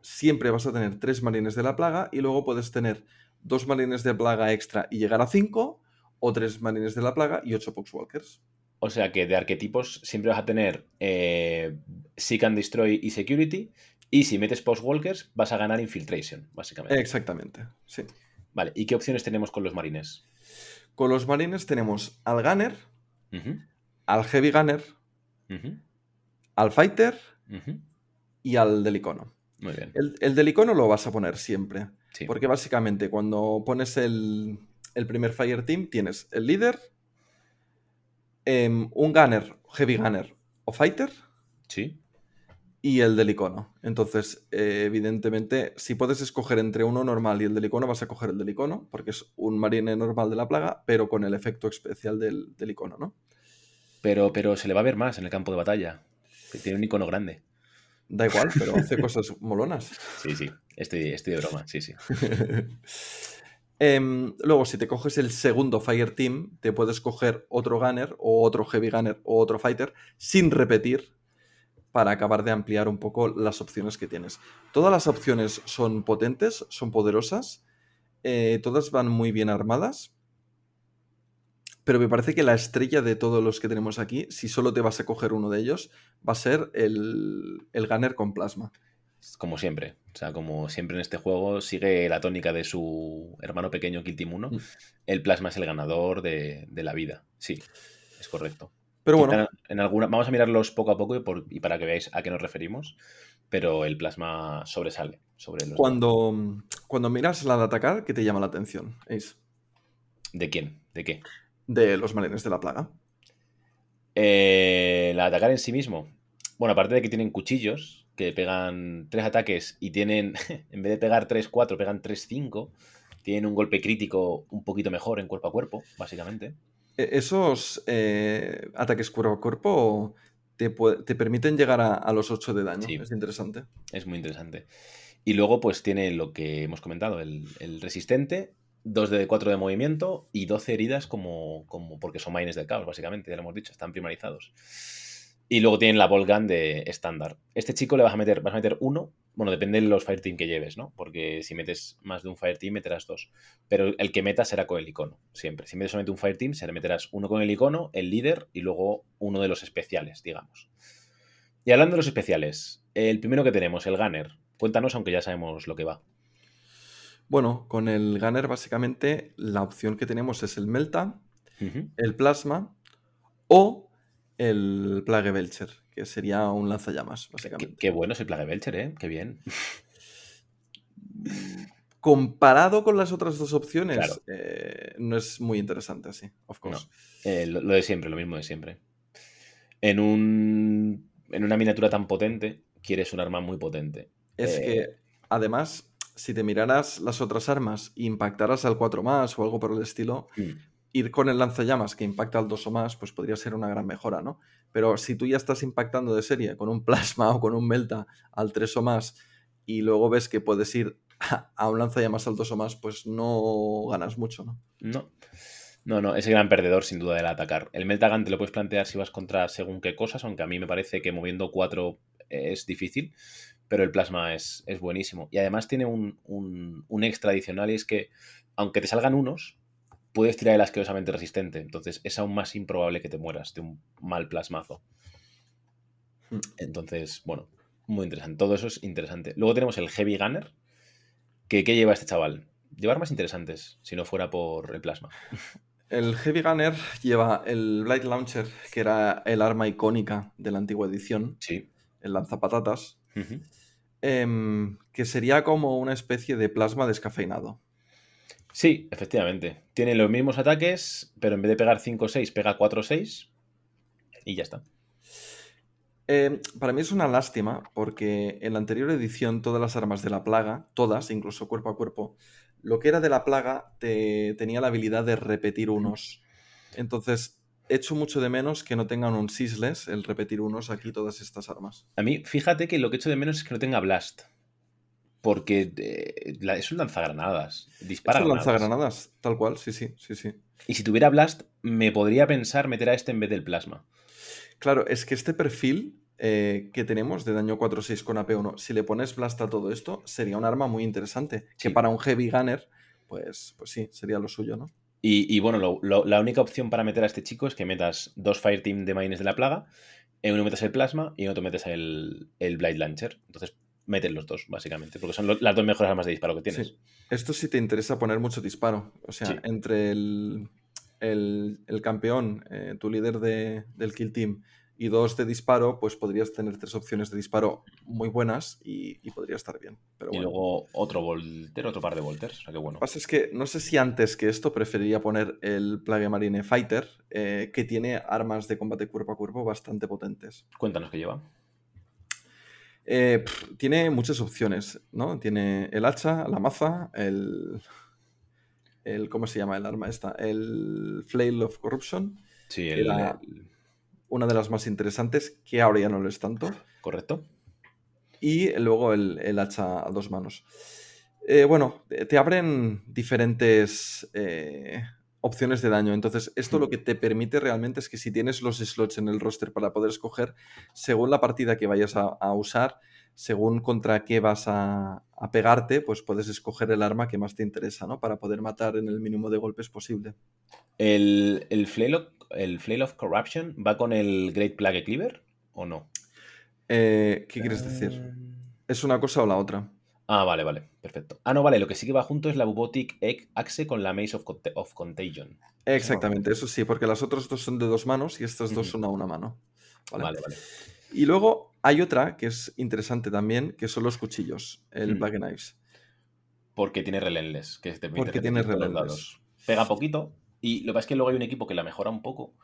siempre vas a tener tres marines de la plaga y luego puedes tener dos marines de plaga extra y llegar a cinco, o tres marines de la plaga y ocho Poxwalkers. O sea que de arquetipos siempre vas a tener eh, Seek and Destroy y Security, y si metes post-walkers, vas a ganar infiltration, básicamente. Exactamente, sí. Vale, ¿y qué opciones tenemos con los marines? Con los marines tenemos al gunner, al heavy gunner, al fighter y al del icono. Muy bien. El, del icono lo vas a poner siempre. Porque básicamente cuando pones el, primer fire team tienes el líder, em, un gunner, heavy gunner o Fighter Sí. Y el del icono. Entonces, eh, evidentemente, si puedes escoger entre uno normal y el del icono, vas a coger el del icono, porque es un marine normal de la plaga, pero con el efecto especial del, del icono, ¿no? Pero, pero se le va a ver más en el campo de batalla. que Tiene un icono grande. Da igual, pero hace cosas molonas. Sí, sí. Estoy, estoy de broma, sí, sí. Em, luego, si te coges el segundo Fire Team, te puedes coger otro Gunner o otro Heavy Gunner o otro Fighter sin repetir para acabar de ampliar un poco las opciones que tienes. Todas las opciones son potentes, son poderosas, eh, todas van muy bien armadas, pero me parece que la estrella de todos los que tenemos aquí, si solo te vas a coger uno de ellos, va a ser el, el Gunner con plasma. Como siempre. O sea, como siempre en este juego, sigue la tónica de su hermano pequeño Kill Team 1. Mm. El plasma es el ganador de, de la vida. Sí, es correcto. Pero bueno, en alguna, vamos a mirarlos poco a poco y, por- y para que veáis a qué nos referimos. Pero el plasma sobresale sobre los. cuando, cuando miras la de atacar, ¿qué te llama la atención, Ace? ¿De quién? ¿De qué? De los marines de la plaga. Eh, la de atacar en sí mismo. Bueno, aparte de que tienen cuchillos que pegan tres ataques y tienen, en vez de pegar 3-4, pegan 3-5. Tienen un golpe crítico un poquito mejor en cuerpo a cuerpo, básicamente. E- Esos eh, ataques cuerpo a cuerpo te, te permiten llegar a, a los 8 de daño. Sí. Es interesante. Es muy interesante. Y luego, pues tiene lo que hemos comentado: el, el resistente, 2 de 4 de movimiento y 12 heridas, como, como porque son maines del caos, básicamente, ya lo hemos dicho, están primarizados. Y luego tienen la gun de estándar. Este chico le vas a meter, vas a meter uno, bueno, depende de los fireteam que lleves, ¿no? Porque si metes más de un fireteam, meterás dos. Pero el que metas será con el icono, siempre. Si metes solamente un fireteam, se le meterás uno con el icono, el líder y luego uno de los especiales, digamos. Y hablando de los especiales, el primero que tenemos, el Gunner. Cuéntanos, aunque ya sabemos lo que va. Bueno, con el Gunner básicamente la opción que tenemos es el Melta, el Plasma o el Plague Belcher, que sería un lanzallamas, básicamente. qué bueno es el Plague Belcher, ¿eh? Qué bien. Comparado con las otras dos opciones, Claro. eh, no es muy interesante así, of course. Eh, lo, lo de siempre, lo mismo de siempre. En, un, en una miniatura tan potente, quieres un arma muy potente. Es Eh, que, además, si te miraras las otras armas e impactaras al 4 más o algo por el estilo, Mm. Ir con el lanzallamas que impacta al 2 o más, pues podría ser una gran mejora, ¿no? Pero si tú ya estás impactando de serie con un plasma o con un melta al 3 o más y luego ves que puedes ir a un lanzallamas al 2 o más, pues no ganas mucho, ¿no? No. No, no, es el gran perdedor sin duda del atacar. El Meltagun te lo puedes plantear si vas contra según qué cosas, aunque a mí me parece que moviendo 4 es difícil, pero el plasma es, es buenísimo. Y además tiene un, un- un extra adicional y es que, aunque te salgan unos, puedes tirar el asquerosamente resistente. Entonces es aún más improbable que te mueras de un mal plasmazo. Hmm. Entonces, bueno, muy interesante. Todo eso es interesante. Luego tenemos el Heavy Gunner. que ¿Qué lleva este chaval? Llevar más interesantes, si no fuera por el plasma. El Heavy Gunner lleva el Blight Launcher, que era el arma icónica de la antigua edición, Sí. el lanzapatatas, em, que sería como una especie de plasma descafeinado. Sí, efectivamente. Tiene los mismos ataques, pero en vez de pegar 5 o 6, pega 4 o 6. Y ya está. Eh, para mí es una lástima porque en la anterior edición todas las armas de la plaga, todas, incluso cuerpo a cuerpo, lo que era de la plaga te, tenía la habilidad de repetir unos. Entonces, echo mucho de menos que no tengan un Sisless, el repetir unos aquí todas estas armas. A mí, fíjate que lo que echo de menos es que no tenga Blast. Porque eh, la- es un lanzagranadas. Dispara Esto granadas. lanzagranadas, tal cual, sí, sí, sí, sí. Y si tuviera Blast, me podría pensar meter a este en vez del plasma. Claro, es que este perfil eh, que tenemos de daño 4-6 con AP1, si le pones blast a todo esto, sería un arma muy interesante. Sí. Que para un heavy gunner, pues, pues sí, sería lo suyo, ¿no? Y, y bueno, lo- lo- la única opción para meter a este chico es que metas dos Fireteam de Maines de la Plaga, en uno metes el Plasma y en otro metes el, el Blade Launcher. Entonces, metes los dos, básicamente, porque son lo- las dos mejores armas de disparo que tienes. Sí. Esto sí te interesa poner mucho disparo. O sea, Sí. entre el, el- el campeón, eh, tu líder de- del kill team, y dos de disparo, pues podrías tener tres opciones de disparo muy buenas y, y podría estar bien. Pero Y luego otro volter, otro par de volters. O sea que bueno. Lo que pasa es que no sé si antes que esto preferiría poner el Plague Marine Fighter, eh, que tiene armas de combate cuerpo a cuerpo bastante potentes. Cuéntanos qué lleva. Eh, pff, tiene muchas opciones, ¿no? Tiene el hacha, la maza, el, el. ¿Cómo se llama el arma esta? El Flail of Corruption, Sí, el, una de las más interesantes, que ahora ya no lo es tanto. correcto. y luego el, el hacha a dos manos. Eh, bueno, te te abren diferentes eh, opciones de daño. Entonces, esto lo que te permite realmente es que si tienes los slots en el roster para poder escoger, según la partida que vayas a, a usar, según contra qué vas a, a pegarte, pues puedes escoger el arma que más te interesa, ¿no? Para poder matar en el mínimo de golpes posible. ¿El, el, Flail of, ¿El Flail of Corruption va con el Great Plague Cleaver o no? Eh, ¿Qué quieres decir? Eh, ¿Es una cosa o la otra? Ah, vale, vale, perfecto. Ah, no, vale, lo que sí que va junto es la Bubotic Egg Axe con la Maze of, of Contagion. Exactamente, eso sí, porque las otras dos son de dos manos y estas dos son a una mano. ¿vale? Vale, vale. Y luego hay otra que es interesante también, que son los cuchillos, el. Plague Knives. Porque tiene Relentless, que te permite Porque tiene los Relentless. Pega poquito. Y lo que pasa es que luego hay un equipo que la mejora un poco.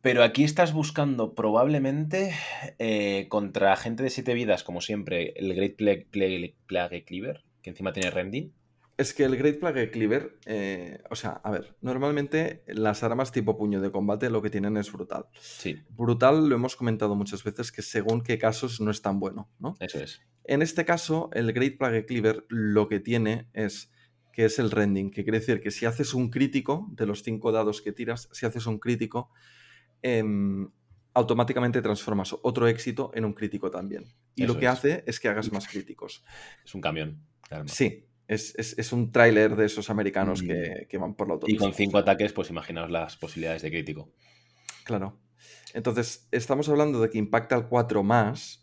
Pero aquí estás buscando probablemente eh, contra gente de 7 vidas, como siempre, el Great Plague, Plague- Plague Cleaver, que encima tiene Rending. Es que el Great Plague Cleaver, eh, o sea, a ver, normalmente las armas tipo puño de combate lo que tienen es brutal. Sí, Brutal lo hemos comentado muchas veces que según qué casos no es tan bueno, ¿no? eso es. En este caso, el Great Plague Cleaver lo que tiene es que es el rending, que quiere decir que si haces un crítico de los cinco dados que tiras, si haces un crítico, em, automáticamente transformas otro éxito en un crítico también. Y Eso lo que es. hace es que hagas más críticos. Es un camión. claro. Sí, es, es- es un tráiler de esos americanos Mm. que, que van por la Y autopista. con 5 ataques, pues imaginaos las posibilidades de crítico. Claro. Entonces, estamos hablando de que impacta al 4 más,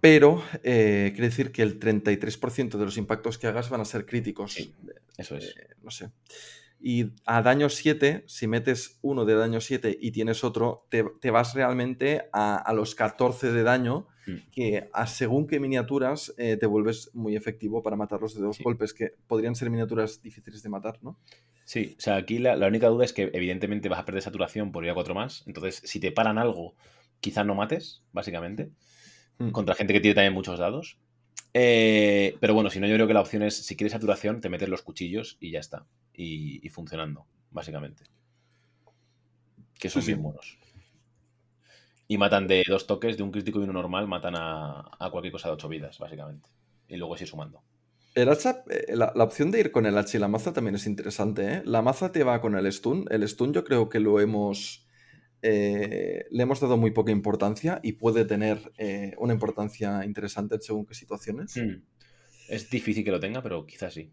pero eh, quiere decir que el 33% de los impactos que hagas van a ser críticos. Sí. Eso es. Eh, no sé. Y a daño 7, si metes uno de daño 7 y tienes otro, te, te vas realmente a, a los 14 de daño, Mm. que a según qué miniaturas eh, te vuelves muy efectivo para matarlos de dos Sí. golpes, que podrían ser miniaturas difíciles de matar, ¿no? Sí, o sea, aquí la, la única duda es que evidentemente vas a perder saturación por ir a 4 más. Entonces, si te paran algo, quizás no mates, básicamente. Mm. Contra gente que tiene también muchos dados. Eh, pero bueno, si no, yo creo que la opción es, si quieres saturación, te metes los cuchillos y ya está. Y, y funcionando, básicamente. Que son Sí, sí. bien buenos. Y matan de dos toques, de un crítico y uno normal, matan a, a cualquier cosa de 8 vidas, básicamente. Y luego es ir sumando. El hacha, eh, la, la opción de ir con el hacha y la maza también es interesante. ¿eh? La maza te va con el stun. El stun yo creo que lo hemos. eh, le hemos dado muy poca importancia y puede tener eh, una importancia interesante según qué situaciones. Hmm. Es difícil que lo tenga, pero quizás sí.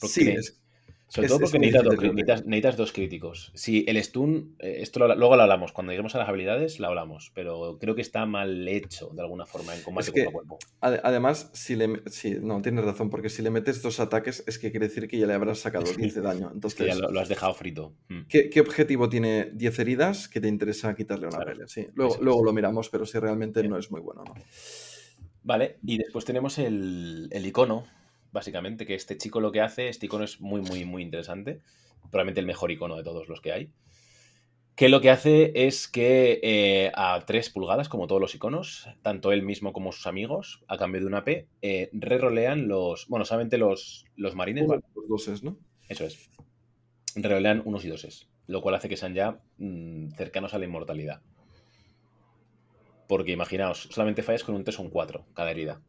Porque Sí, es- Sobre es- todo porque necesitas, dos, necesitas- necesitas dos críticos. Si el stun, eh, esto lo- luego lo hablamos, cuando lleguemos a las habilidades lo hablamos, pero creo que está mal hecho de alguna forma en combate Es que- cuerpo a cuerpo. ade- además, si le. Sí, no, tienes razón, porque si le metes dos ataques es que quiere decir que ya le habrás sacado 10 de daño. Que Entonces, ya lo, lo has dejado frito. Mm. ¿qué, qué objetivo tiene 10 heridas que te interesa quitarle una Claro, pelea? Sí, luego, luego lo miramos, pero si realmente no es muy bueno, ¿no? Vale, y después tenemos el, el icono, básicamente, que este chico lo que hace, este icono es muy, muy, muy interesante. Probablemente el mejor icono de todos los que hay. Que lo que hace es que eh, a 3 pulgadas, como todos los iconos, tanto él mismo como sus amigos, a cambio de una P, eh, rerolean los. Bueno, solamente los, los marines, los doses, ¿no? Eso es. Rerolean unos y doses. Lo cual hace que sean ya mm, cercanos a la inmortalidad. Porque imaginaos, solamente fallas con un 3 o un 4 cada herida.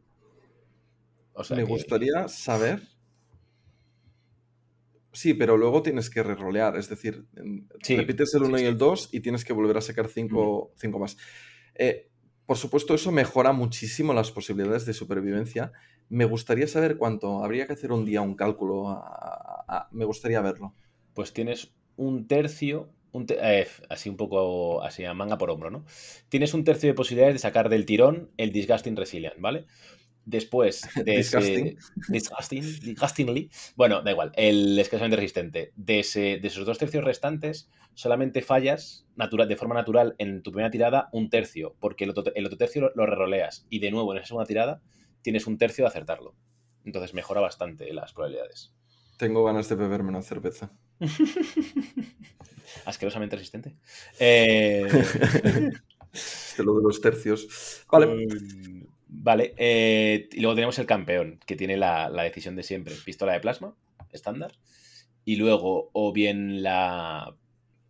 O sea Me que- gustaría saber. Sí, pero luego tienes que rerolear, es decir, Sí, repites el sí, 1 y el 2 y tienes que volver a sacar 5 más. Eh, por supuesto, eso mejora muchísimo las posibilidades de supervivencia. Me gustaría saber cuánto. Habría que hacer un día un cálculo. a- a- a- me gustaría verlo. pues tienes un tercio, un eh, así un poco, así a manga por hombro, ¿no? Tienes un tercio de posibilidades de sacar del tirón el Disgusting Resilient, ¿vale? Después de ese. Disgusting. Disgustingly. Bueno, da igual. El escasamente resistente. De, ese, de esos dos tercios restantes, solamente fallas natural, de forma natural en tu primera tirada un tercio, porque el otro, el otro tercio lo, lo reroleas. Y de nuevo, en esa segunda tirada, tienes un tercio de acertarlo. Entonces mejora bastante las probabilidades. Tengo ganas de beberme una cerveza. Asquerosamente resistente. Eh... este lo de los tercios. Vale. Mm, vale. Eh, y luego tenemos el campeón, que tiene la, la, decisión de siempre. Pistola de plasma, estándar. Y luego, o bien la.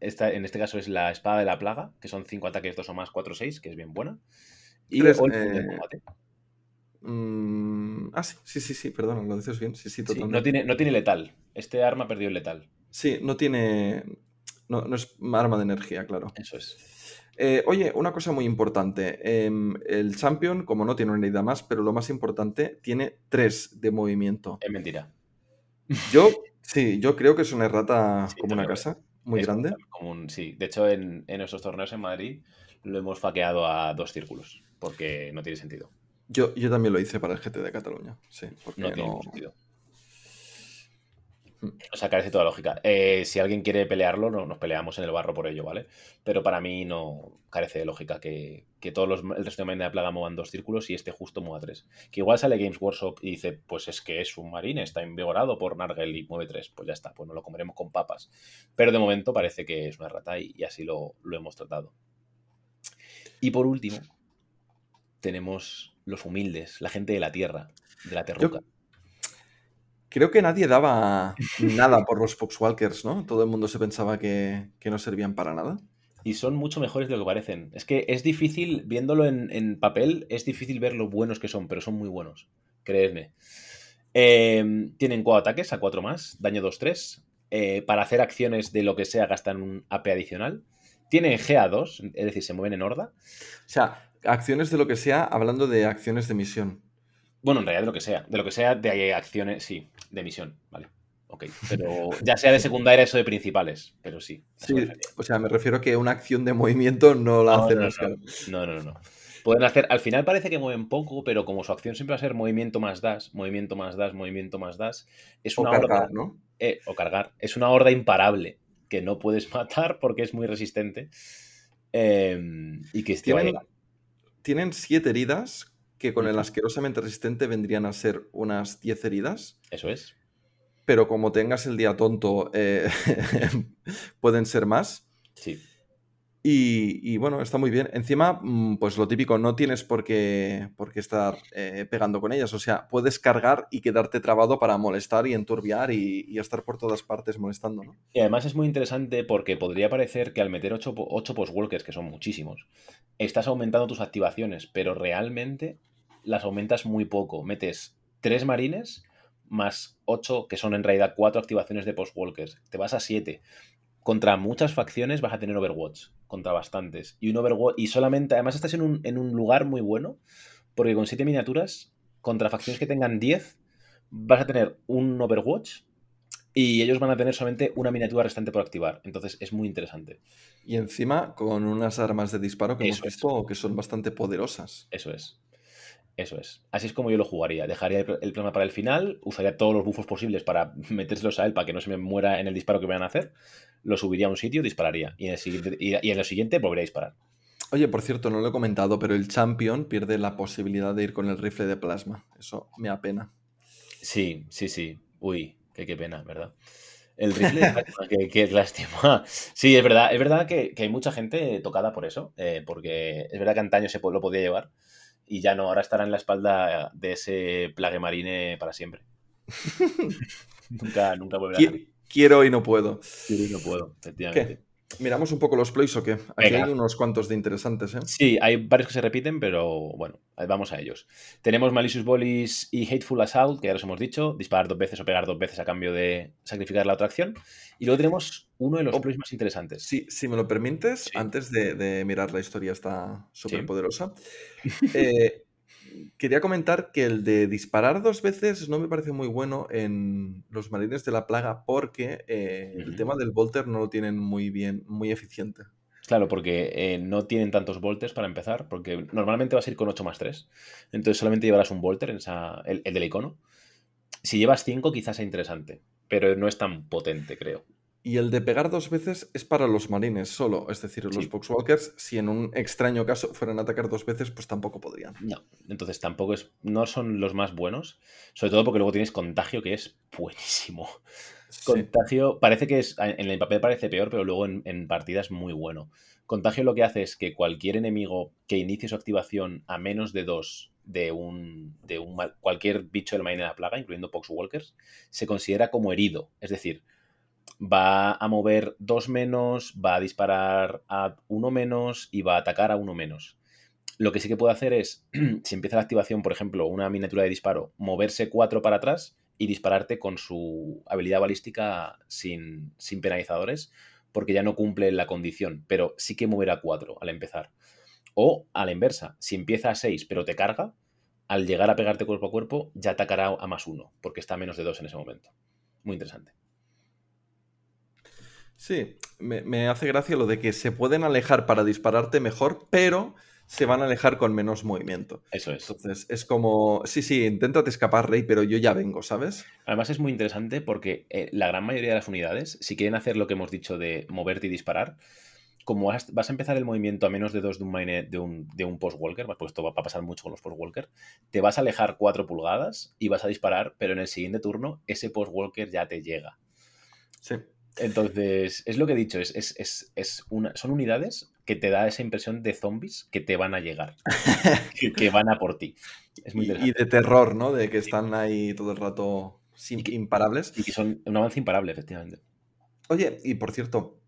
Esta, en este caso es la espada de la plaga, que son 5 ataques, 2 o más, 4 o 6, que es bien buena. Y Tres, o el eh, combate. Mm, ah, sí, sí, sí, sí, perdona, lo dices bien. Sí, sí, Sí, totalmente. no, tiene, no tiene letal. Este arma perdió el letal. Sí, no tiene. No, no es arma de energía, claro. Eso es. Eh, oye, una cosa muy importante. em, el Champion, como no tiene una herida más, pero lo más importante, tiene 3 de movimiento. Es mentira. Yo, sí, yo creo que es una errata Sí, como una casa, muy Es grande. como un- sí. De hecho, en, en nuestros torneos en Madrid lo hemos faqueado a dos círculos, porque no tiene sentido. Yo, yo también lo hice para el GT de Cataluña, sí, porque No tiene no- ningún sentido. O sea, carece toda lógica. Eh, si alguien quiere pelearlo, no, nos peleamos en el barro por ello, ¿vale? Pero para mí no carece de lógica que, que todos los, el resto de Marine de la Plaga muevan dos círculos y este justo mueva tres. Que igual sale Games Workshop y dice, pues es que es un marine, está invigorado por Nargel y mueve tres. Pues ya está, pues no lo comeremos con papas. Pero de momento parece que es una rata y, y así lo, lo hemos tratado. Y por último, tenemos los humildes, la gente de la tierra, de la terruca. Creo que nadie daba nada por los Foxwalkers, ¿no? Todo el mundo se pensaba que, que no servían para nada. Y son mucho mejores de lo que parecen. Es que es difícil, viéndolo en, en papel, es difícil ver lo buenos que son, pero son muy buenos. Creedme. Eh, tienen 4 ataques a 4 más, daño 2-3. Eh, para hacer acciones de lo que sea gastan un AP adicional. Tienen GA2, es decir, se mueven en horda. O sea, acciones de lo que sea, hablando de acciones de misión. Bueno, en realidad de lo que sea. De lo que sea de acciones, sí, de misión, vale. Ok, pero ya sea de secundaria eso de principales, pero sí. a Sí, o sea, me refiero que una acción de movimiento no la No, hacen no, no. No, no, no, no. Pueden hacer, al final parece que mueven poco, pero como su acción siempre va a ser movimiento más dash, movimiento más dash, movimiento más dash, es O una cargar, horda, ¿no? eh, o cargar, es una horda imparable que no puedes matar porque es muy resistente eh, y que te va a Tienen, tienen siete heridas que con el asquerosamente resistente vendrían a ser unas 10 heridas. Eso es. Pero como tengas el día tonto, eh, pueden ser más. Sí. Y, bueno, está muy bien. Encima, mm, pues lo típico, no tienes por qué, por qué estar eh, pegando con ellas. O sea, puedes cargar y quedarte trabado para molestar y enturbiar y, estar por todas partes molestando, ¿no? Y además es muy interesante porque podría parecer que al meter 8, postwalkers, que son muchísimos, estás aumentando tus activaciones, pero realmente las aumentas muy poco. Metes 3 marines más 8, que son en realidad 4 activaciones de postwalkers. Te vas a 7. Contra muchas facciones vas a tener Overwatch, contra bastantes. Y un Overwatch. Y solamente, además estás en un, en un lugar muy bueno, porque con 7 miniaturas, contra facciones que tengan 10, vas a tener un Overwatch y ellos van a tener solamente una miniatura restante por activar. Entonces es muy interesante. Y encima con unas armas de disparo que hemos es. visto que son bastante poderosas. Eso es. Eso es. Así es como yo lo jugaría. Dejaría el, el problema para el final, usaría todos los buffos posibles para metérselos a él para que no se me muera en el disparo que vayan a hacer. Lo subiría a un sitio, dispararía. Y en el siguiente, y, y en lo siguiente volvería a disparar. Oye, por cierto, no lo he comentado, pero el champion pierde la posibilidad de ir con el rifle de plasma. Eso me apena. Sí, sí, sí. Uy, qué, qué pena, ¿verdad? El rifle de plasma, qué, qué lástima. Sí, es verdad, es verdad que, que hay mucha gente tocada por eso, eh, porque es verdad que antaño se lo podía llevar y ya no, ahora estará en la espalda de ese plague marine para siempre. nunca, nunca volverá. Quiero y no puedo. Quiero y no puedo, efectivamente. ¿Miramos un poco los ploys o qué? Aquí Venga. hay unos cuantos de interesantes, ¿eh? Sí, hay varios que se repiten, pero bueno, vamos a ellos. Tenemos Malicious Volleys y Hateful Assault, que ya los hemos dicho, disparar dos veces o pegar dos veces a cambio de sacrificar la otra acción. Y luego tenemos uno de los Oh. ploys más interesantes. Si, si me lo permites, Sí. antes de, de mirar la historia está súper poderosa, eh, quería comentar que el de disparar dos veces no me parece muy bueno en los marines de la plaga porque eh, el tema del Volter no lo tienen muy bien, muy eficiente. Claro, porque eh, no tienen tantos volters para empezar, porque normalmente vas a ir con 8 más 3. Entonces solamente llevarás un volter, en esa, el, el del icono. Si llevas 5 quizás sea interesante, pero no es tan potente, creo. Y el de pegar dos veces es para los marines solo. Es decir, los Sí. Boxwalkers, si en un extraño caso fueran a atacar dos veces, pues tampoco podrían. No, entonces tampoco es, no son los más buenos, sobre todo porque luego tienes contagio que es buenísimo. Sí. Contagio parece que es, en el papel parece peor, pero luego en, en partida es muy bueno. Contagio lo que hace es que cualquier enemigo que inicie su activación a menos de dos de un, de un cualquier bicho del Marine de la Plaga, incluyendo Poxwalkers, se considera como herido. Es decir, va a mover dos menos, va a disparar a uno menos y va a atacar a uno menos. Lo que sí que puede hacer es, si empieza la activación, por ejemplo, una miniatura de disparo, moverse cuatro para atrás y dispararte con su habilidad balística sin, sin penalizadores, porque ya no cumple la condición, pero sí que moverá cuatro al empezar. O a la inversa, si empieza a 6 pero te carga, al llegar a pegarte cuerpo a cuerpo, ya atacará a más uno, porque está a menos de dos en ese momento. Muy interesante. Sí, me, me hace gracia lo de que se pueden alejar para dispararte mejor, pero se van a alejar con menos movimiento. Eso es. Entonces es como, sí, sí, inténtate escapar, Rey, pero yo ya vengo, ¿sabes? Además es muy interesante porque eh, la gran mayoría de las unidades, si quieren hacer lo que hemos dicho de moverte y disparar, como vas, vas a empezar el movimiento a menos de dos de un, mine- de un, de un post-walker, pues esto va a pasar mucho con los post-walker, te vas a alejar 4 pulgadas y vas a disparar, pero en el siguiente turno ese post-walker ya te llega. Sí. Entonces, es lo que he dicho, es, es, es, es una, son unidades que te da esa impresión de zombies que te van a llegar, que, que van a por ti. Es muy Y, y de terror, ¿no? De que están ahí todo el rato sin- Y que- imparables. Y que son un avance imparable, efectivamente. Oye, y por cierto,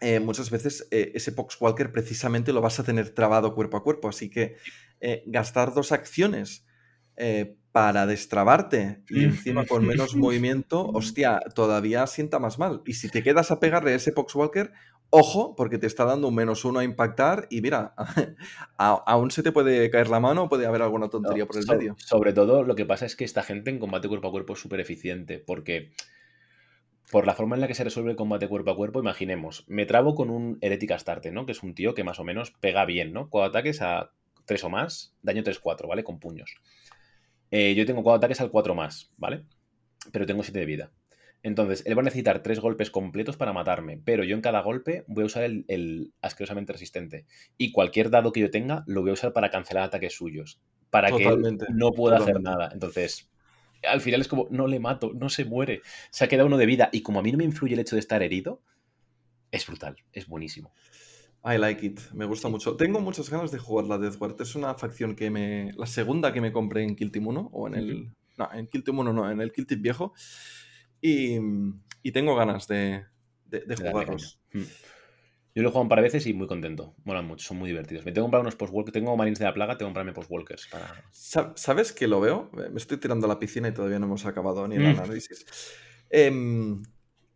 eh, muchas veces eh, ese Poxwalker precisamente lo vas a tener trabado cuerpo a cuerpo, así que eh, gastar dos acciones eh, para destrabarte y encima con menos movimiento, hostia, todavía sienta más mal. Y si te quedas a pegarle a ese Poxwalker, ojo, porque te está dando un menos uno a impactar y mira, aún se te puede caer la mano o puede haber alguna tontería No, por el so- medio. Sobre todo, lo que pasa es que esta gente en combate cuerpo a cuerpo es súper eficiente, porque por la forma en la que se resuelve el combate cuerpo a cuerpo, imaginemos, me trabo con un Heretic Astarte, ¿no? Que es un tío que más o menos pega bien, ¿no? Cuatro ataques a 3 o más, daño 3-4, ¿vale? Con puños. Eh, yo tengo cuatro ataques al 4 más, ¿vale? Pero tengo 7 de vida. Entonces, él va a necesitar tres golpes completos para matarme, pero yo en cada golpe voy a usar el, el asquerosamente resistente. Y cualquier dado que yo tenga lo voy a usar para cancelar ataques suyos. Para Totalmente, que él no pueda hacer nada. Entonces, al final es como, no le mato, no se muere. Se ha quedado uno de vida. Y como a mí no me influye el hecho de estar herido, es brutal, es buenísimo. I like it, me gusta mucho. Tengo muchas ganas de jugar la Death Guard. Es una facción que me. La segunda que me compré en Kill Team 1, o en el. No, en Kill Team 1 no, en el Kill Team viejo. Y, y tengo ganas de, de, jugarlos. Mm. Yo lo he jugado un par de veces y muy contento. Molan mucho, son muy divertidos. Me tengo que comprar unos post-walkers. Tengo Marines de la Plaga, tengo que comprarme post-walkers para. Sa- ¿Sabes que lo veo? Me estoy tirando a la piscina y todavía no hemos acabado ni el Mm. análisis. Em,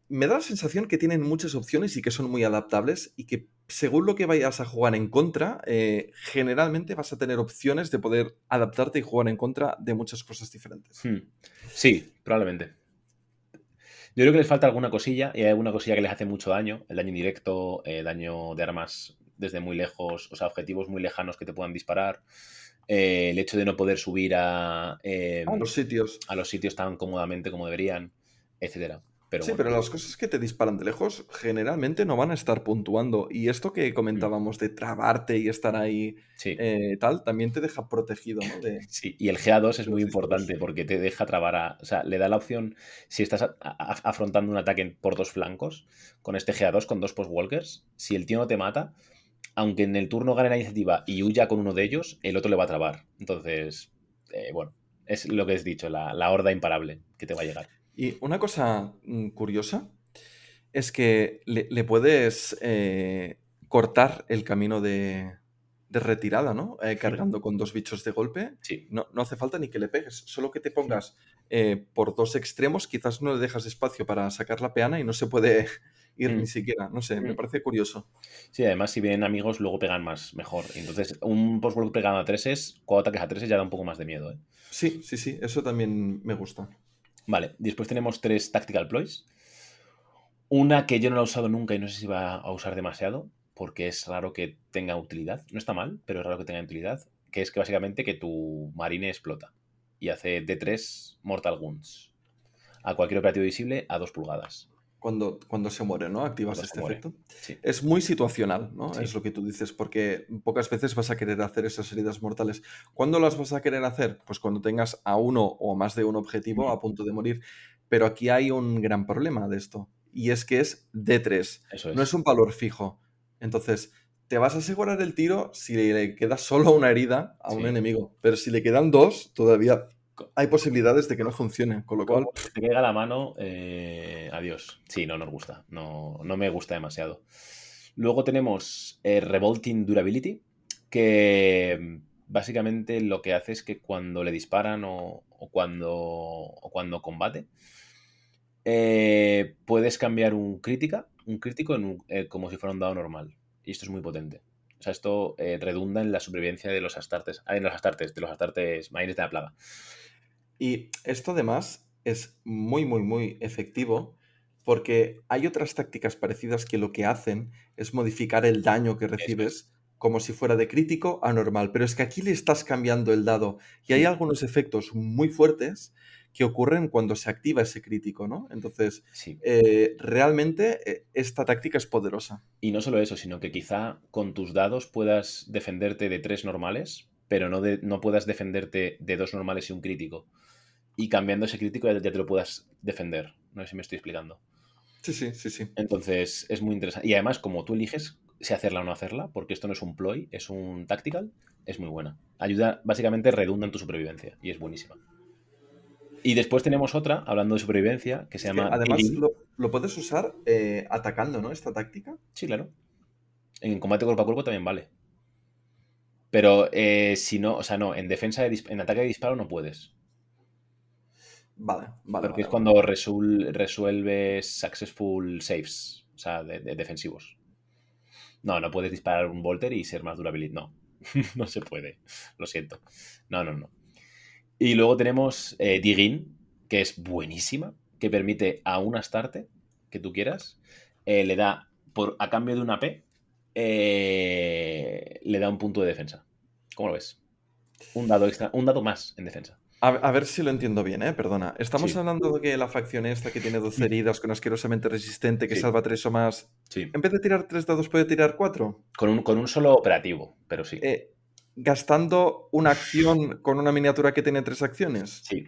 me da la sensación que tienen muchas opciones y que son muy adaptables y que según lo que vayas a jugar en contra, eh, generalmente vas a tener opciones de poder adaptarte y jugar en contra de muchas cosas diferentes. Hmm. Sí, probablemente. Yo creo que les falta alguna cosilla y hay alguna cosilla que les hace mucho daño. El daño indirecto, eh, daño de armas desde muy lejos, o sea, objetivos muy lejanos que te puedan disparar. eh, el hecho de no poder subir a, eh, A los sitios. a los sitios tan cómodamente como deberían, etcétera. Pero sí, bueno. pero las cosas que te disparan de lejos generalmente no van a estar puntuando. Y esto que comentábamos de trabarte y estar ahí Sí. eh, tal, también te deja protegido, ¿no? De... Sí, y el GA2 es muy importante porque te deja trabar a. O sea, le da la opción, si estás a- a- afrontando un ataque por dos flancos, con este GA2, con dos post-walkers, si el tío no te mata, aunque en el turno gane la iniciativa y huya con uno de ellos, el otro le va a trabar. Entonces, eh, bueno, es lo que has dicho, la, la horda imparable que te va a llegar. Y una cosa mm, curiosa es que le, le puedes eh, cortar el camino de, de retirada, ¿no? Eh, cargando con dos bichos de golpe. Sí, No, no hace falta ni que le pegues, solo que te pongas eh, por dos extremos, quizás no le dejas espacio para sacar la peana y no se puede ir Mm. ni siquiera. No sé, me Mm. parece curioso. sí, además, si vienen amigos, luego pegan más, mejor. Entonces, un post-walker pegando a 3 es, cuando ataques a 3 ya da un poco más de miedo, ¿eh? Sí, sí, sí, eso también me gusta. Vale, después tenemos tres Tactical Ploys. Una que yo no la he usado nunca y no sé si va a usar demasiado. porque es raro que tenga utilidad. No está mal, pero es raro que tenga utilidad. Que es que básicamente que tu marine explota y hace D3 Mortal Wounds a cualquier operativo visible a 2 pulgadas. Cuando, cuando se muere, ¿no? Activas Cuando este efecto. Sí. Es muy situacional, ¿no? Sí. Es lo que tú dices, porque pocas veces vas a querer hacer esas heridas mortales. ¿Cuándo las vas a querer hacer? Pues cuando tengas a uno o más de un objetivo a punto de morir. Pero aquí hay un gran problema de esto, y es que es D3, Eso es. no es un valor fijo. Entonces, te vas a asegurar el tiro si le queda solo una herida a un Sí. enemigo, pero si le quedan dos, todavía hay posibilidades de que no funcione, con lo cual... Como te caiga la mano, eh, adiós. Sí, no nos gusta. No, no me gusta demasiado. Luego tenemos eh, Revolting Durability, que mm, básicamente lo que hace es que cuando le disparan o, cuando, o cuando combate, eh, puedes cambiar un crítica, un crítico en un- como si fuera un dado normal. Y esto es muy potente. O sea, esto redunda en la supervivencia de los astartes. ah, en los astartes, de los astartes marines de la plaga. Y esto además es muy, muy, muy efectivo porque hay otras tácticas parecidas que lo que hacen es modificar el daño que recibes como si fuera de crítico a normal. Pero es que aquí le estás cambiando el dado y hay algunos efectos muy fuertes que ocurren cuando se activa ese crítico, ¿no? Entonces, Sí. eh, realmente eh, esta táctica es poderosa. Y no solo eso, sino que quizá con tus dados puedas defenderte de tres normales, pero no, de- no puedas defenderte de dos normales y un crítico. Y cambiando ese crítico ya, te lo puedas defender. No sé si me estoy explicando. Sí, sí, sí, sí. Entonces es muy interesante. Y además, como tú eliges si hacerla o no hacerla, porque esto no es un ploy, es un tactical, es muy buena. Ayuda, básicamente redunda en tu supervivencia y es buenísima. Y después tenemos otra, hablando de supervivencia, que se llama... además lo, lo puedes usar eh, atacando, ¿no? Esta táctica. Sí, claro. En combate cuerpo a cuerpo también vale. Pero eh, si no, o sea, no, en defensa de en ataque de disparo no puedes. Vale, vale. porque es vale, cuando resuelves successful saves, o sea, de, de defensivos. No, no puedes disparar un Volter y ser más durability. No, no se puede. Lo siento. No, no, no. Y luego tenemos eh, Diggin, que es buenísima, que permite a un Astarte que tú quieras, eh, le da, por, a cambio de una P, eh, le da un punto de defensa. ¿Cómo lo ves? Un dado extra, un dado más en defensa. A, a ver si lo entiendo bien, ¿eh? Perdona. Estamos Sí. hablando de que la facción esta que tiene 12 heridas, con asquerosamente resistente, que Sí. salva 3 o más, Sí. en vez de tirar 3 dados puede tirar 4. Con un, con un solo operativo, pero sí. Eh, gastando una acción con una miniatura que tiene 3 acciones. Sí.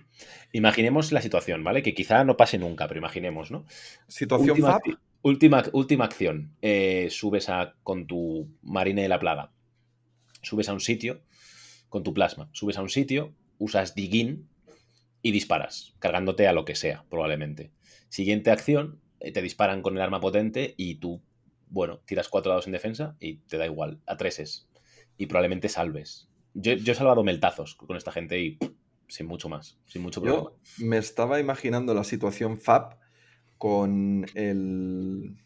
Imaginemos la situación, ¿vale? Que quizá no pase nunca, pero imaginemos, ¿no? Situación Última, última, última acción. Eh, subes a, con tu marine de la plaga. Subes a un sitio con tu plasma. Subes a un sitio, usas Digin y disparas, cargándote a lo que sea, probablemente. Siguiente acción, eh, te disparan con el arma potente y tú, bueno, tiras cuatro dados en defensa y te da igual, a treses. Y probablemente salves. Yo, yo he salvado meltazos con esta gente y pff, sin mucho más, sin mucho problema. Yo me estaba imaginando la situación FAP con el,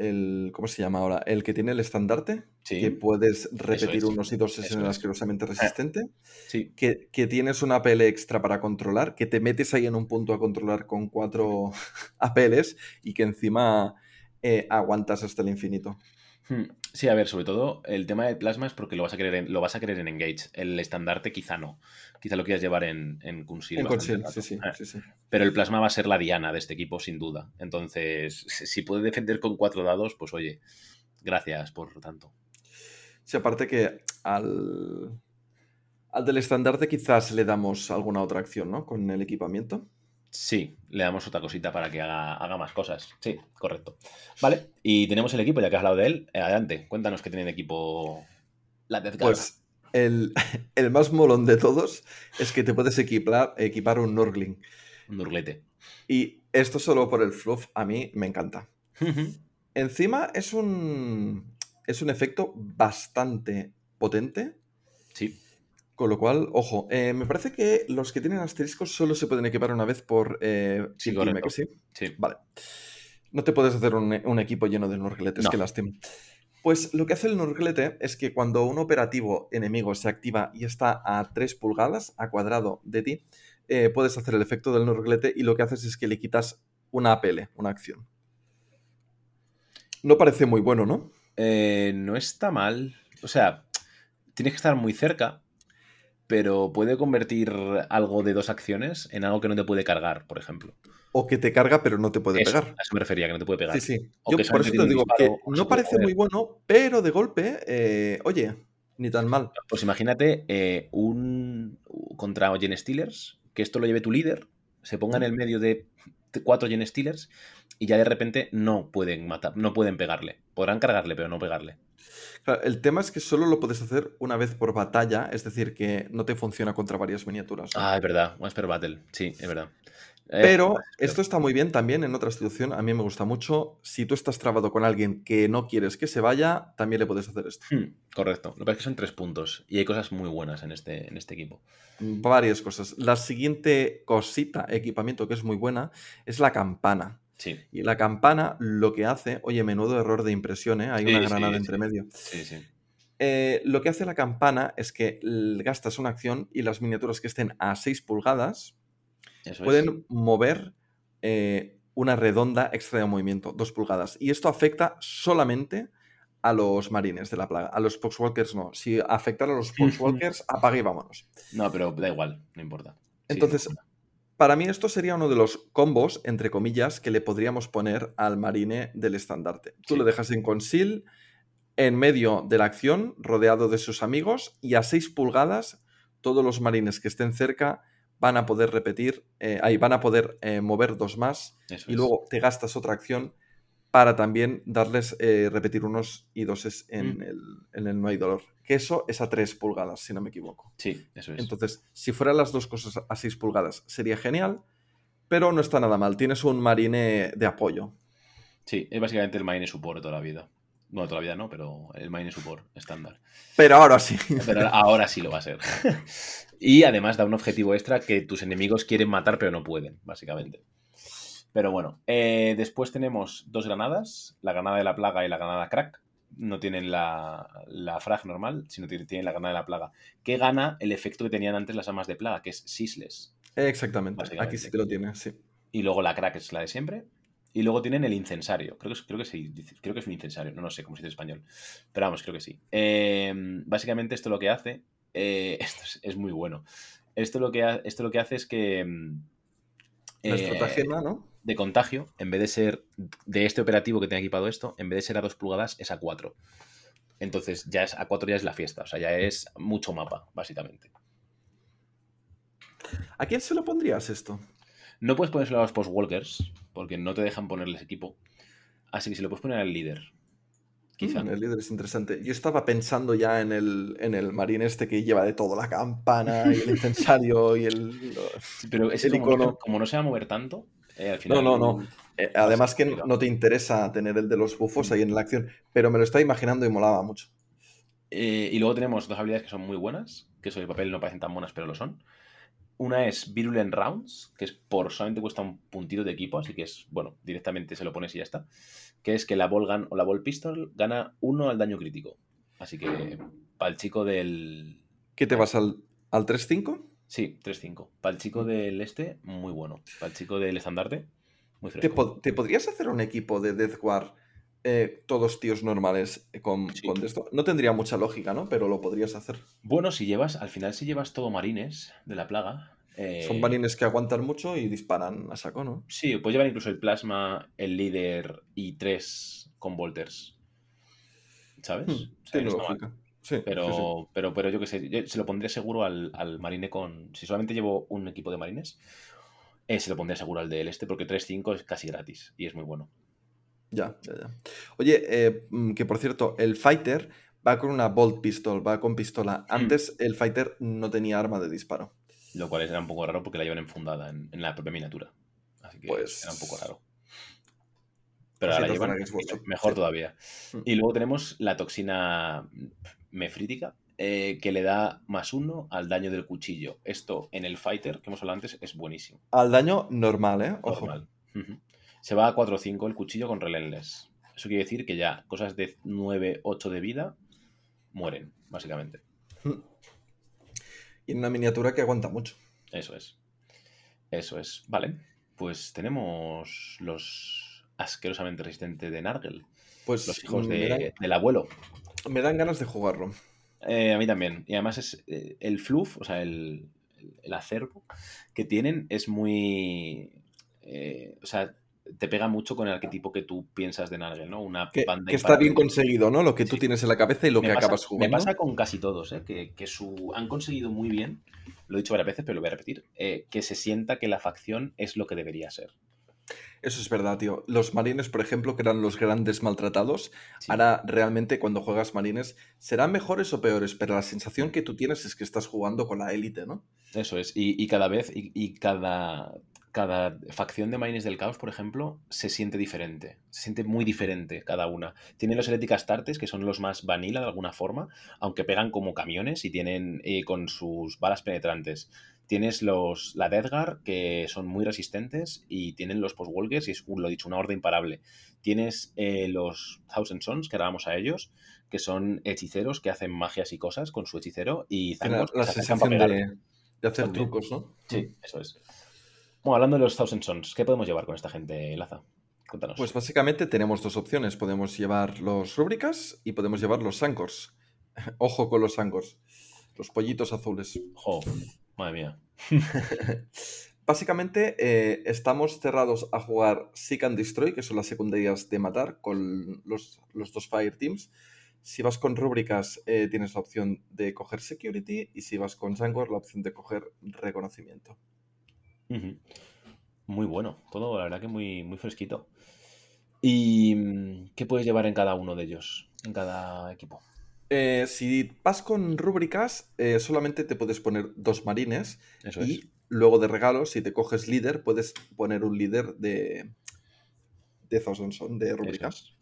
el. ¿Cómo se llama ahora? El que tiene el estandarte. Sí. Que puedes repetir es. unos y dos es Eso es. asquerosamente resistente. Sí, que, que tienes una APL extra para controlar, que te metes ahí en un punto a controlar con cuatro APLs y que encima eh, aguantas hasta el infinito. Hmm, Sí, a ver, sobre todo el tema de plasma es porque lo vas a querer en, lo vas a querer en Engage. El estandarte quizá no. Quizá lo quieras llevar en, en Conceal En Conceal, sí, sí, Eh, sí, sí. Pero el plasma va a ser la diana de este equipo, sin duda. Entonces, si si puede defender con cuatro dados, pues oye, gracias por tanto. Sí, aparte que al, al del estandarte quizás le damos alguna otra acción, ¿no? Con el equipamiento. Sí, le damos otra cosita para que haga, haga más cosas. Sí, correcto. Vale, y tenemos el equipo, ya que has hablado de él. Eh, Adelante, cuéntanos qué tiene de equipo la. Pues el, el más molón de todos es que te puedes equipar, equipar un Nurgling. Un nurglete. Y esto solo por el fluff a mí me encanta. Encima es un, es un efecto bastante potente, Sí, con lo cual, ojo, eh, me parece que los que tienen asteriscos solo se pueden equipar una vez por eh, Sí, Team Team, correcto. ¿que sí? sí. Vale. No te puedes hacer un, un equipo lleno de nurgletes, No. qué lástima. Pues lo que hace el nurglete es que cuando un operativo enemigo se activa y está a 3 pulgadas, a cuadrado de ti, eh, puedes hacer el efecto del nurglete y lo que haces es que le quitas una APL, una acción. No parece muy bueno, ¿no? Eh, no está mal. O sea, tienes que estar muy cerca, pero puede convertir algo de dos acciones en algo que no te puede cargar, por ejemplo. O que te carga pero no te puede Eso, pegar. A eso me refería, que no te puede pegar. Sí, sí. O Yo que por eso te digo que no parece muy bueno, pero de golpe, eh, oye, ni tan mal. Pues imagínate eh, un contra Gen Steelers, que esto lo lleve tu líder, se ponga en el medio de cuatro Gen Steelers y ya de repente no pueden matar, no pueden pegarle. Podrán cargarle, pero no pegarle. Claro, el tema es que solo lo puedes hacer una vez por batalla, es decir, que no te funciona contra varias miniaturas. ¿no? Ah, es verdad, Once per Battle, sí, es verdad. Eh, Pero esto está muy bien también en otra situación, a mí me gusta mucho. Si tú estás trabado con alguien que no quieres que se vaya, también le puedes hacer esto. hmm, correcto. Lo que pasa es que son tres puntos y hay cosas muy buenas en este, en este equipo. Varias cosas. La siguiente cosita, equipamiento que es muy buena, es la campana. Sí, Y la campana lo que hace, oye, menudo error de impresión, ¿eh? hay Sí, una granada sí. entre medio. sí, sí. Eh, lo que hace la campana es que gastas una acción y las miniaturas que estén a 6 pulgadas Eso es. pueden mover eh, una redonda extra de movimiento, 2 pulgadas. Y esto afecta solamente a los marines de la plaga. A los Poxwalkers no. Si afectara a los Poxwalkers, apague y vámonos. No, pero da igual, no importa. Entonces, no importa. Para mí esto sería uno de los combos, entre comillas, que le podríamos poner al marine del estandarte. Tú Sí. lo dejas en conceal, en medio de la acción, rodeado de sus amigos, y a 6 pulgadas, todos los marines que estén cerca van a poder repetir, eh, ahí van a poder eh, mover dos más, Eso y es. luego te gastas otra acción para también darles, eh, repetir unos y doses en, Mm. el, en el no hay dolor. Que eso es a 3 pulgadas, si no me equivoco. Sí, eso es. Entonces, si fueran las dos cosas a 6 pulgadas, sería genial, pero no está nada mal. Tienes un marine de apoyo. Sí, es básicamente el Mine Support de toda la vida. Bueno, toda la vida no, pero el Mine Support estándar. Pero ahora sí. Pero ahora sí lo va a ser. y además da un objetivo extra que tus enemigos quieren matar pero no pueden, básicamente. Pero bueno, eh, después tenemos dos granadas, la granada de la plaga y la granada crack. No tienen la, la frag normal, sino que tienen la granada de la plaga. Que gana el efecto que tenían antes las armas de plaga, que es Sisles. Exactamente. Aquí sí que lo tienes, sí. Y luego la crack es la de siempre. Y luego tienen el incensario. Creo que, es- creo que sí, creo que es un incensario. No, no sé cómo se dice en español. Pero vamos, creo que sí. Eh, básicamente esto lo que hace. eh, esto es, es muy bueno. Esto lo que, ha- esto lo que hace es que. La eh, estratagema, ¿no? de contagio, en vez de ser de este operativo que tenga equipado esto, en vez de ser a 2 pulgadas, es a 4. Entonces, ya es a 4 ya es la fiesta. O sea, ya es mucho mapa, básicamente. ¿A quién se lo pondrías esto? No puedes ponérselo a los postwalkers, porque no te dejan ponerles equipo. Así que se lo puedes poner al líder. Quizá. Mm, el líder es interesante. Yo estaba pensando ya en el, en el marine este que lleva de todo, la campana y el incensario y el... Pero ese el como, no, icono. como no se va a mover tanto, eh, al final. No, no, no. Eh, además que no te interesa tener el de los bufos ahí en la acción, pero me lo estaba imaginando y molaba mucho. Eh, y luego tenemos dos habilidades que son muy buenas, que sobre el papel no parecen tan buenas, pero lo son. Una es Virulent Rounds, que es por solamente cuesta un puntito de equipo, así que es, bueno, directamente se lo pones y ya está. Que es que la Ball Gun o la Ball Pistol gana uno al daño crítico. Así que para el chico del. ¿Qué te vas al, al 3-5? Sí, 3-5. Para el chico del este, muy bueno. Para el chico del estandarte, muy ¿Te, fresco. po- te podrías hacer un equipo de Death War eh, todos tíos normales eh, con, Sí. con esto? No tendría mucha lógica, ¿no? Pero lo podrías hacer. Bueno, si llevas, al final si llevas todo marines de la plaga. Eh, Son marines que aguantan mucho y disparan a saco, ¿no? Sí, puedes llevar incluso el plasma, el líder y tres con volters. ¿Sabes? Hmm, O sea, tiene no está mal. lógica. Sí, Pero, sí. pero, pero yo qué sé, yo se lo pondría seguro al, al marine con. Si solamente llevo un equipo de marines, eh, se lo pondría seguro al del este, porque 3-5 es casi gratis y es muy bueno. Ya, ya, ya. Oye, eh, mm, que por cierto, el fighter va con una bolt pistol, va con pistola. Hmm. Antes el fighter no tenía arma de disparo. Lo cual era un poco raro porque la llevan enfundada en, en la propia miniatura. Así que Pues- era un poco raro. Pero ahora la llevan mejor Sí. todavía. Mm. Y luego tenemos la toxina mefrítica, eh, que le da más uno al daño del cuchillo. Esto en el fighter, que hemos hablado antes, es buenísimo. Al daño normal, ¿eh? Ojo. Normal. Se va a 4 o 5 el cuchillo con relentless. Eso quiere decir que ya cosas de 9, 8 de vida mueren, básicamente. Mm. Y en una miniatura que aguanta mucho. Eso es. Eso es. Vale. Pues tenemos los asquerosamente resistentes de Nargel. Pues los hijos me dan, de- del abuelo. me dan ganas de jugarlo. Eh, a mí también. Y además es eh, el fluff, o sea, el, el acervo que tienen es muy... eh, o sea, te pega mucho con el arquetipo que tú piensas de Nargel, ¿no? Una Que, banda que está bien conseguido, ¿no? Lo que tú tienes en la cabeza y lo Me que pasa- acabas jugando. Me pasa con casi todos, ¿eh? que, que su, han conseguido muy bien, lo he dicho varias veces, pero lo voy a repetir, eh, que se sienta que la facción es lo que debería ser. Eso es verdad, tío. Los marines, por ejemplo, que eran los grandes maltratados, Sí. ahora realmente cuando juegas marines serán mejores o peores, pero la sensación que tú tienes es que estás jugando con la élite, ¿no? Eso es. Y, y cada vez, y, y cada, cada facción de Marines del Caos, por ejemplo, se siente diferente. Se siente muy diferente cada una. Tienen los Heretic Astartes, que son los más vanilla de alguna forma, aunque pegan como camiones y tienen eh, con sus balas penetrantes. Tienes los, la Deathguard, que son muy resistentes, y tienen los Postwalkers, y es, lo he dicho, una orden imparable. Tienes eh, los Thousand Sons, que ahora vamos a ellos, que son hechiceros que hacen magias y cosas con su hechicero, y Tiene la, que la se sensación de, hacer También. trucos, ¿no? Sí, eso es. Bueno, hablando de los Thousand Sons, ¿qué podemos llevar con esta gente, Laza? Cuéntanos. Pues básicamente tenemos dos opciones. Podemos llevar los rúbricas y podemos llevar los sancors. Ojo con los sancors. Los pollitos azules. Jo, madre mía. Básicamente eh, estamos cerrados a jugar Seek and Destroy, que son las secundarias de matar, con los, los dos Fire Teams. Si vas con rúbricas, eh, tienes la opción de coger Security, y si vas con Sancor, la opción de coger Reconocimiento. Muy bueno, todo la verdad que muy, muy fresquito. ¿Y mm, qué puedes llevar en cada uno de ellos, en cada equipo? Eh, si vas con rúbricas, eh, solamente te puedes poner dos marines Eso y es. luego de regalo, si te coges líder, puedes poner un líder de, de Thousand Son, de rúbricas. es.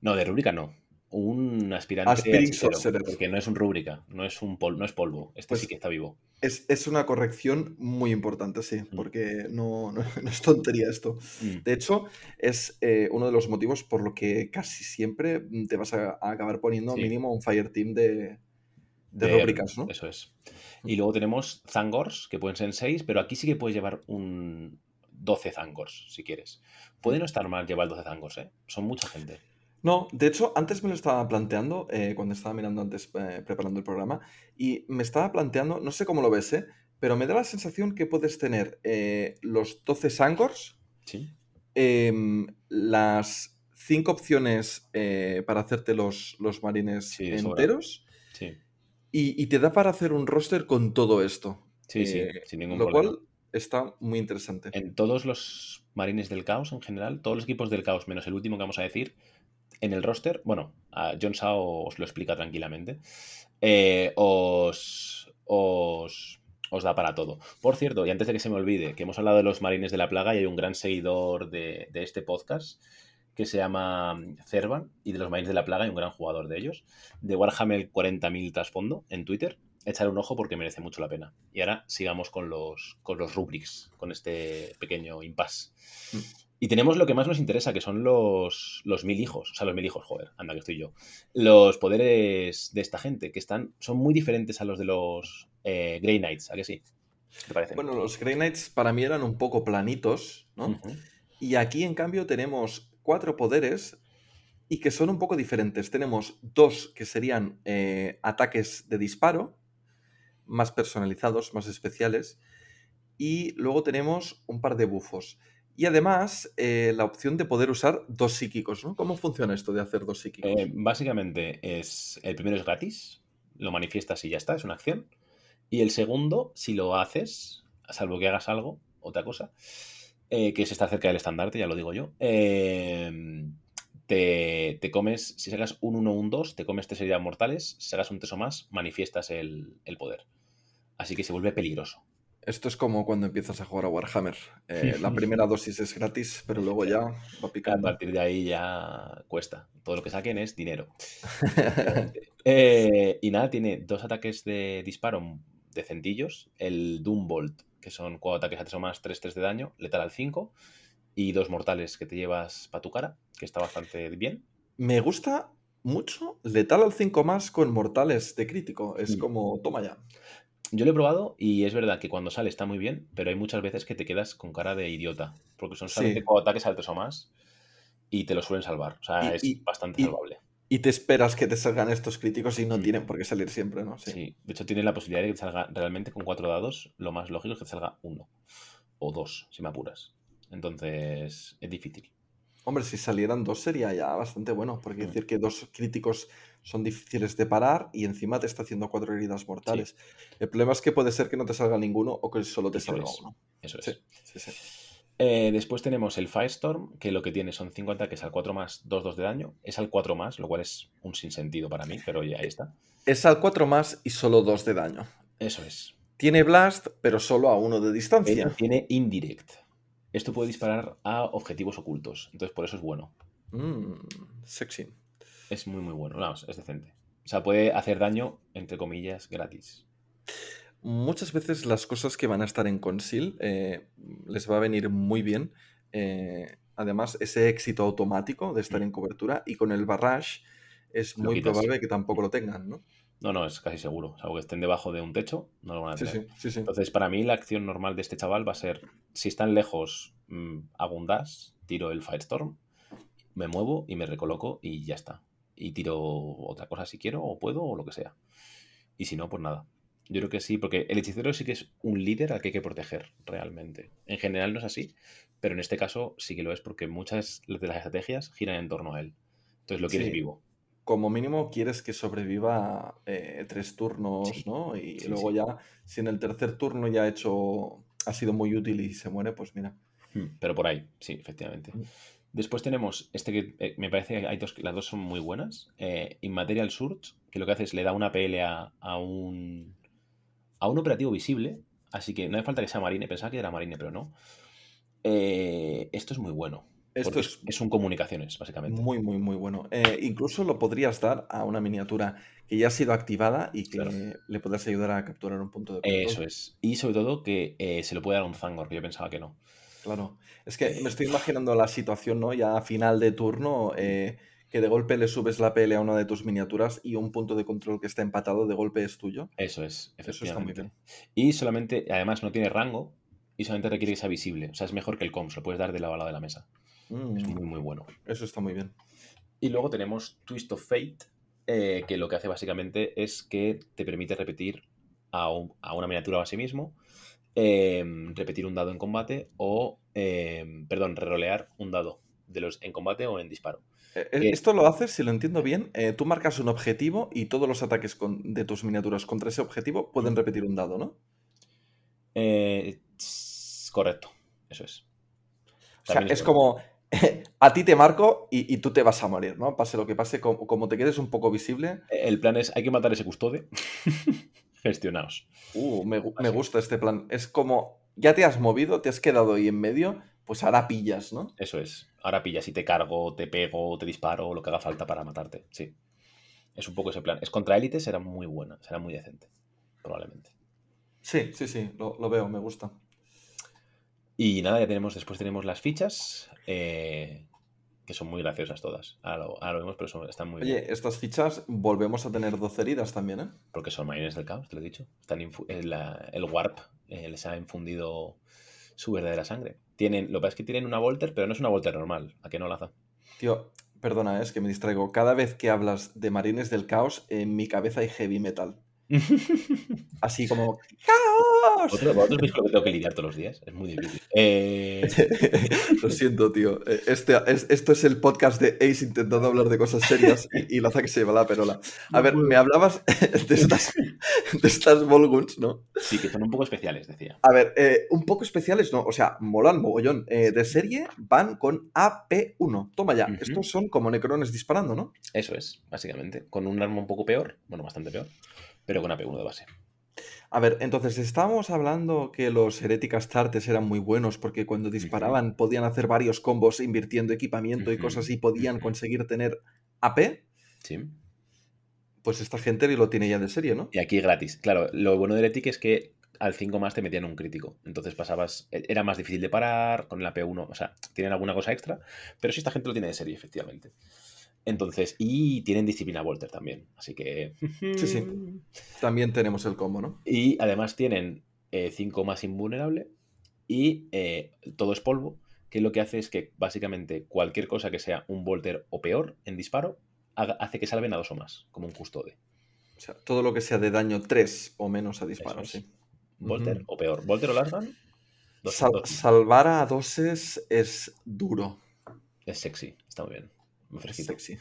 No, de rúbrica no. Un aspirante Aspiring Sorcerer. porque no es un rúbrica, no es un pol- no es polvo. Este Pues sí que está vivo. Es, es una corrección muy importante, sí, Mm. porque no, no- no es tontería esto. Mm. De hecho, es eh, uno de los motivos por lo que casi siempre mm, te vas a, a acabar poniendo Sí. mínimo un Fire Team de, de, De- rúbricas, ¿no? Eso es. Y luego tenemos Zangors, que pueden ser 6, pero aquí sí que puedes llevar un 12 Zangors, si quieres. Puede no estar mal llevar 12 Zangors, ¿eh? Son mucha gente. No, de hecho, antes me lo estaba planteando, eh, cuando estaba mirando antes, eh, preparando el programa, y me estaba planteando, no sé cómo lo ves, ¿eh? pero me da la sensación que puedes tener eh, los 12 Sancors, Sí. em, las 5 opciones para hacerte los, los marines Sí, enteros, Sí, y, y te da para hacer un roster con todo esto. sí, sí, sin ningún lo problema. cual está muy interesante. En todos los marines del caos en general, todos los equipos del caos, menos el último que vamos a decir, en el roster, bueno, John Sao os lo explica tranquilamente, eh, os, os, os da para todo. Por cierto, y antes de que se me olvide, que hemos hablado de los marines de la plaga y hay un gran seguidor de, de este podcast que se llama Cervan y de los marines de la plaga y un gran jugador de ellos, de Warhammer 40.000 trasfondo en Twitter. Echar un ojo porque merece mucho la pena. Y ahora sigamos con los, con los rubrics, con este pequeño impasse. Mm. Y tenemos lo que más nos interesa, que son los, los mil hijos. O sea, los mil hijos, joder, anda que estoy yo. Los poderes de esta gente, que están, son muy diferentes a los de los eh, Grey Knights, ¿a que sí? ¿Qué te parece? Bueno, los Grey Knights para mí eran un poco planitos, ¿no? Y aquí, en cambio, tenemos cuatro poderes y que son un poco diferentes. Tenemos dos que serían eh, ataques de disparo, más personalizados, más especiales. Y luego tenemos un par de bufos. Y además, eh, la opción de poder usar dos psíquicos, ¿no? ¿Cómo funciona esto de hacer dos psíquicos? Eh, básicamente, es, el primero es gratis, lo manifiestas y ya está, es una acción. Y el segundo, si lo haces, salvo que hagas algo, otra cosa, eh, que es estar cerca del estandarte, ya lo digo yo, eh, te, te comes, si sacas un 1 o un 2, te comes tres heridas mortales, si sacas un 3 o más, manifiestas el, el poder. Así que se vuelve peligroso. Esto es como cuando empiezas a jugar a Warhammer. Eh, la primera dosis es gratis, pero luego ya va A picando. partir de ahí ya cuesta. Todo lo que saquen es dinero. Eh, y nada, tiene dos ataques de disparo decentillos. El Doombolt, que son cuatro ataques a 3 o más, 3-3 de daño, letal al 5. Y dos mortales que te llevas para tu cara, que está bastante bien. Me gusta mucho letal al 5 más con mortales de crítico. Es como, toma ya. Yo lo he probado y es verdad que cuando sale está muy bien, pero hay muchas veces que te quedas con cara de idiota. Porque son solamente Sí. cuatro ataques al 3 o más. y te lo suelen salvar. O sea, Y- es y- bastante y- salvable. Y te esperas que te salgan estos críticos y no Mm. tienen por qué salir siempre, ¿no? Sí. de hecho tiene la posibilidad de que te salga realmente con cuatro dados, lo más lógico es que te salga uno o dos, si me apuras. Entonces es difícil. Hombre, si salieran dos sería ya bastante bueno, porque Mm. decir que dos críticos son difíciles de parar y encima te está haciendo cuatro heridas mortales. El problema es que puede ser que no te salga ninguno o que solo te Eso salga es. uno. Eso es. Sí, sí, sí. Eh, después tenemos el Firestorm, que lo que tiene son 5 ataques al 4 más, 2-2 de daño. Es al 4 más, lo cual es un sinsentido para mí, pero ya ahí está. Es al 4 más y solo 2 de daño. Eso es. Tiene Blast, pero solo a uno de distancia. Tiene Indirect. Esto puede disparar a objetivos ocultos, entonces por eso es bueno. Mm, sexy. Es muy, muy bueno. Vamos, es decente. O sea, puede hacer daño, entre comillas, gratis. Muchas veces las cosas que van a estar en Conceal eh, les va a venir muy bien. eh, además, ese éxito automático de estar Mm. en cobertura y con el barrage es Lo muy quitas. probable que tampoco lo tengan, ¿no? No, no, es casi seguro. Salvo que estén debajo de un techo, no lo van a tener. sí, sí, sí. Entonces, para mí, la acción normal de este chaval va a ser: si están lejos, mm, hago un dash, tiro el Firestorm, me muevo y me recoloco y ya está. Y tiro otra cosa si quiero, o puedo, o lo que sea. Y si no, pues nada. Yo creo que sí, porque el hechicero sí que es un líder al que hay que proteger, realmente. En general no es así, pero en este caso sí que lo es porque muchas de las estrategias giran en torno a él. Entonces lo quieres Sí. vivo. Como mínimo quieres que sobreviva eh, tres turnos, Sí, ¿no? Y sí, luego ya, si en el tercer turno ya ha hecho, ha sido muy útil y se muere, pues mira. Hmm, Pero por ahí, sí, efectivamente. Después tenemos este que eh, me parece que hay dos, las dos son muy buenas. Eh, Immaterial Surge, que lo que hace es le da una PL a, a un a un operativo visible. Así que no hace falta que sea marine, pensaba que era marine, pero no. Eh, esto es muy bueno. Esto es es un comunicaciones, básicamente. muy, muy, muy bueno. Eh, incluso lo podrías dar a una miniatura que ya ha sido activada y que Claro. le podrás ayudar a capturar un punto de control. Eso es. Y sobre todo que eh, se lo puede dar a un Zangor, que yo pensaba que no. Claro. Es que me estoy imaginando la situación, ¿no? Ya a final de turno, eh, que de golpe le subes la PL a una de tus miniaturas y un punto de control que está empatado de golpe es tuyo. Eso es, Eso está muy efectivamente. Y solamente, además no tiene rango y solamente requiere que sea visible. O sea, es mejor que el COMS, lo puedes dar de lado a lado de la mesa. Mm, Es muy, muy bueno. eso está muy bien. Y luego tenemos Twist of Fate, eh, que lo que hace básicamente es que te permite repetir a, un- a una miniatura o a sí mismo, eh, repetir un dado en combate o, eh, perdón, rerolear un dado de los en combate o en disparo. Eh, eh, Esto lo haces, si lo entiendo bien, eh, tú marcas un objetivo y todos los ataques con- de tus miniaturas contra ese objetivo pueden Mm. repetir un dado, ¿no? Correcto, eso es. O sea, es como, a ti te marco y, y tú te vas a morir, ¿no? Pase lo que pase, como, como te quedes un poco visible. El plan es, hay que matar a ese custode. Gestionaos. Uh, me, me gusta este plan. Es como, ya te has movido, te has quedado ahí en medio, pues ahora pillas, ¿no? Eso es. Ahora pillas y te cargo, te pego, te disparo lo que haga falta para matarte. Sí. Es un poco ese plan. Es contra élite, será muy buena, será muy decente. Probablemente. Sí, sí, sí, lo, lo veo, me gusta. Y nada, ya tenemos, después tenemos las fichas, eh, que son muy graciosas todas. Ahora lo, ahora lo vemos, pero son- están muy bien. Oye, estas fichas volvemos a tener 12 heridas también, ¿eh? Porque son marines del caos, te lo he dicho. Están infu- el, la- el warp eh, les ha infundido su verdadera sangre. Tienen, lo que pasa es que tienen una Volter, pero no es una Volter normal. ¿A qué no laza? Tío, perdona, eh, es que me distraigo. Cada vez que hablas de Marines del Caos, en mi cabeza hay heavy metal. Así como, ¡Caos! Otro, otro lo que tengo que lidiar todos los días. Es muy difícil. Eh, Lo siento, tío. Eh, Este, es- esto es el podcast de Ace intentando hablar de cosas serias y, y Laza que se lleva la perola. A ver, me hablabas de estas, de estas Volguns, ¿no? sí, que son un poco especiales, decía. A ver, eh, un poco especiales, ¿no? O sea, molan mogollón. Eh, de serie van con AP1. Toma ya, estos son como necrones disparando, ¿no? Eso es, básicamente. Con un arma un poco peor, bueno, bastante peor, pero con AP1 de base. A ver, entonces estábamos hablando que los Heretic Startes eran muy buenos porque cuando disparaban podían hacer varios combos invirtiendo equipamiento y cosas y podían conseguir tener AP. Sí. Pues esta gente lo tiene ya de serie, ¿no? Y aquí gratis. Claro, lo bueno del Etic es que al 5 más te metían un crítico. Entonces pasabas. e- Era más difícil de parar con el AP1. O sea, tienen alguna cosa extra. Pero sí, esta gente lo tiene de serie, efectivamente. Entonces, y tienen disciplina Volter también. Así que. Sí, sí. También tenemos el combo, ¿no? Y además tienen 5 más invulnerable. Y eh, todo es polvo. que lo que hace es que básicamente cualquier cosa que sea un Volter o peor en disparo haga- hace que salven a dos o más, como un custode. O sea, todo lo que sea de daño 3 o menos a disparo, es. sí. Volter o peor. Volter o Sal- dos. salvar a doses es duro. es sexy, está muy bien. Fresquito. sexy.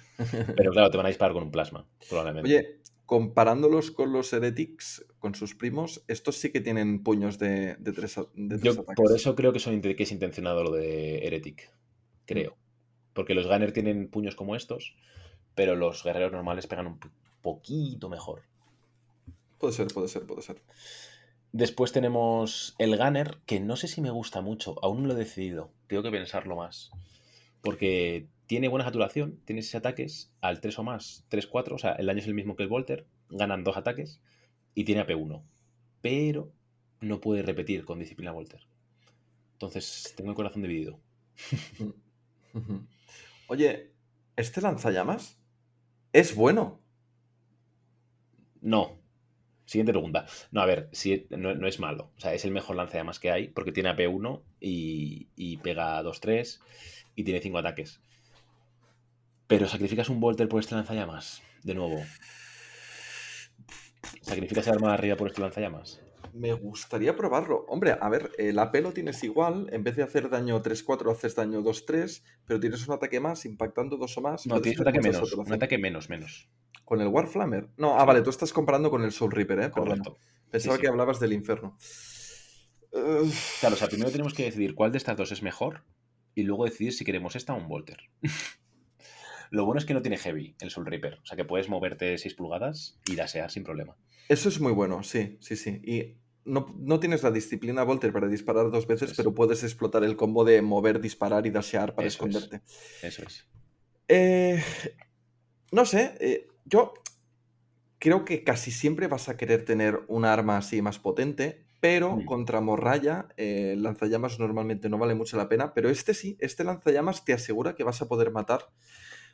Pero claro, te van a disparar con un plasma, probablemente. Oye, comparándolos con los Heretics, con sus primos, estos sí que tienen puños de, de tres, a- de tres Yo ataques. por eso creo que, son, que es intencionado lo de Heretic. Creo. Porque los Gunner tienen puños como estos, pero los guerreros normales pegan un po- poquito mejor. Puede ser, puede ser, puede ser. Después tenemos el Gunner, que no sé si me gusta mucho, aún no lo he decidido. Tengo que pensarlo más. Porque tiene buena saturación, tiene 6 ataques, al 3 o más, 3-4, o sea, el daño es el mismo que el Volter, ganan 2 ataques y tiene AP1. Pero no puede repetir con disciplina Volter. Entonces, tengo el corazón dividido. Oye, ¿este lanzallamas es bueno? No. Siguiente pregunta. No, a ver, si, no, no es malo. O sea, es el mejor lanzallamas que hay porque tiene AP1 y, y pega 2-3 y tiene 5 ataques. Pero sacrificas un Volter por este lanzallamas. De nuevo. ¿Sacrificas el arma de arriba por este lanzallamas? Me gustaría probarlo. Hombre, a ver, el AP lo tienes igual. En vez de hacer daño 3-4, haces daño 2-3, pero tienes un ataque más, impactando dos o más. No, tienes un ataque menos. Un ataque menos, menos. Con el Warflamer. No, ah, vale, tú estás comparando con el Soul Reaper, ¿eh? Correcto. Pensaba sí. que hablabas del infierno. Claro, o sea, primero tenemos que decidir cuál de estas dos es mejor y luego decidir si queremos esta o un Volter. Lo bueno es que no tiene heavy el Soul Reaper, o sea que puedes moverte 6 pulgadas y dasear sin problema. Eso es muy bueno, sí, sí, sí. Y no, no tienes la disciplina Volter para disparar dos veces, Eso es. pero puedes explotar el combo de mover, disparar y dashear para Eso es. esconderte. Eso es. Eh, no sé, eh, yo creo que casi siempre vas a querer tener un arma así más potente, pero Mm. contra Morraya eh, lanzallamas normalmente no vale mucho la pena, pero este sí, este lanzallamas te asegura que vas a poder matar.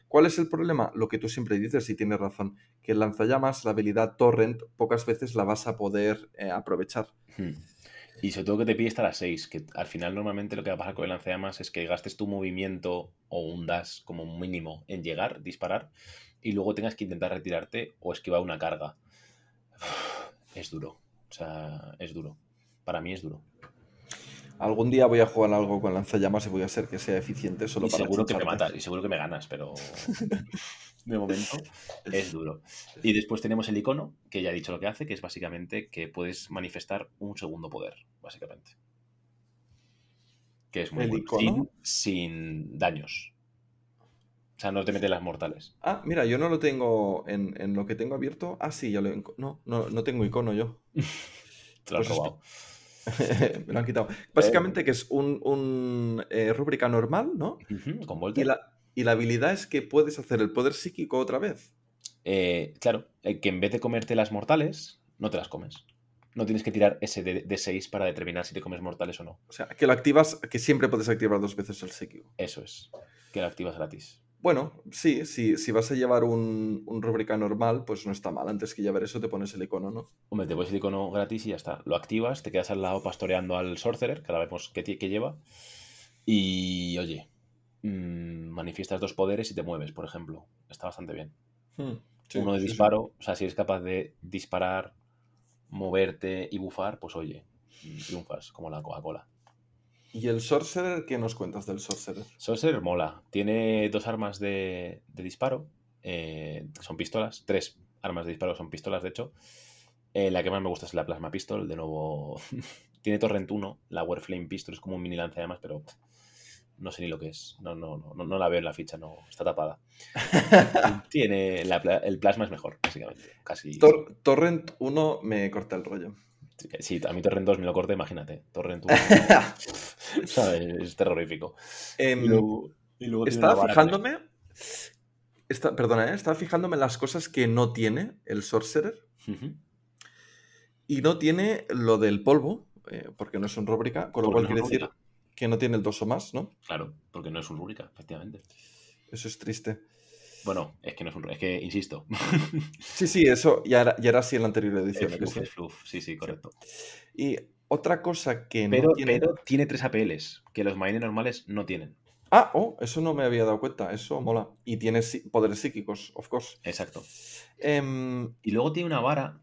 ¿Cuál es el problema? Lo que tú siempre dices y tienes razón, que el lanzallamas, la habilidad Torrent, pocas veces la vas a poder eh, aprovechar. Hmm. Y sobre todo que te pide estar a 6, que al final normalmente lo que va a pasar con el lanzallamas es que gastes tu movimiento o un dash como mínimo en llegar, disparar, y luego tengas que intentar retirarte o esquivar una carga. Es duro. O sea, es duro. Para mí es duro. Algún día voy a jugar algo con lanzallamas y voy a hacer que sea eficiente solo Y para seguro que me matas, y seguro que me ganas, pero de momento es duro. Y después tenemos el icono, que ya he dicho lo que hace, que es básicamente que puedes manifestar un segundo poder, básicamente. Que es muy ¿El bueno. icono? Sin, sin daños. O sea, no te metes las mortales. Ah, mira, yo no lo tengo en, en lo que tengo abierto. Ah, sí, ya lo No, no, no tengo icono yo. Te lo has Pues es- robado. Me lo han quitado. Básicamente que es un, un eh, rúbrica normal, ¿no? Con Y la, y la habilidad es que puedes hacer el poder psíquico otra vez. Eh, claro, eh, que en vez de comerte las mortales, no te las comes. No tienes que tirar ese de, de 6 para determinar si te comes mortales o no. O sea, que lo activas, que siempre puedes activar dos veces el psíquico. Eso es. Que lo activas gratis. Bueno, sí, sí, si vas a llevar un, un rúbrica normal, pues no está mal. Antes que llevar eso te pones el icono, ¿no? Hombre, te pones el icono gratis y ya está. Lo activas, te quedas al lado pastoreando al Sorcerer, que ahora vemos qué, lleva. Y oye, mm, manifiestas dos poderes y te mueves, por ejemplo. Está bastante bien. Hmm, sí, Uno de sí, sí. disparo, o sea, si eres capaz de disparar, moverte y bufar, pues oye, mm, triunfas como la Coca-Cola. ¿Y el Sorcerer? ¿Qué nos cuentas del Sorcerer? Sorcerer mola. Tiene dos armas de, de disparo. eh, son pistolas. Tres armas de disparo son pistolas, de hecho. Eh, la que más me gusta es la Plasma Pistol. De nuevo, tiene Torrent 1. La Warflame Pistol es como un mini lanzallamas, pero no sé ni lo que es. No, no, no, no la veo en la ficha, no está tapada. tiene la el plasma es mejor, básicamente. Casi. Tor- Torrent 1 me corta el rollo. Sí, a mí Torrent 2 me lo corté, imagínate. Torrent 1 ¿sabes? es terrorífico. Em, Y luego, y luego tiene una Estaba fijándome. Está, perdona, ¿eh? estaba fijándome en las cosas que no tiene el Sorcerer. Y no tiene lo del polvo, eh, porque no es un rúbrica, con lo cual no quiere decir que no tiene el 2 o más, ¿no? Claro, porque no es un rúbrica, efectivamente. Eso es triste. Bueno, es que no es un es que insisto. Sí, sí, eso ya era, ya era así en la anterior edición. es ¿a que fluff, sí? fluff. Sí, sí, correcto. Y Otra cosa que Pero, no tiene... pero tiene tres APLs, que los Marines normales no tienen. Ah, oh, eso no me había dado cuenta, eso mola. Y tiene poderes psíquicos, of course. Exacto. Em, Y luego tiene una vara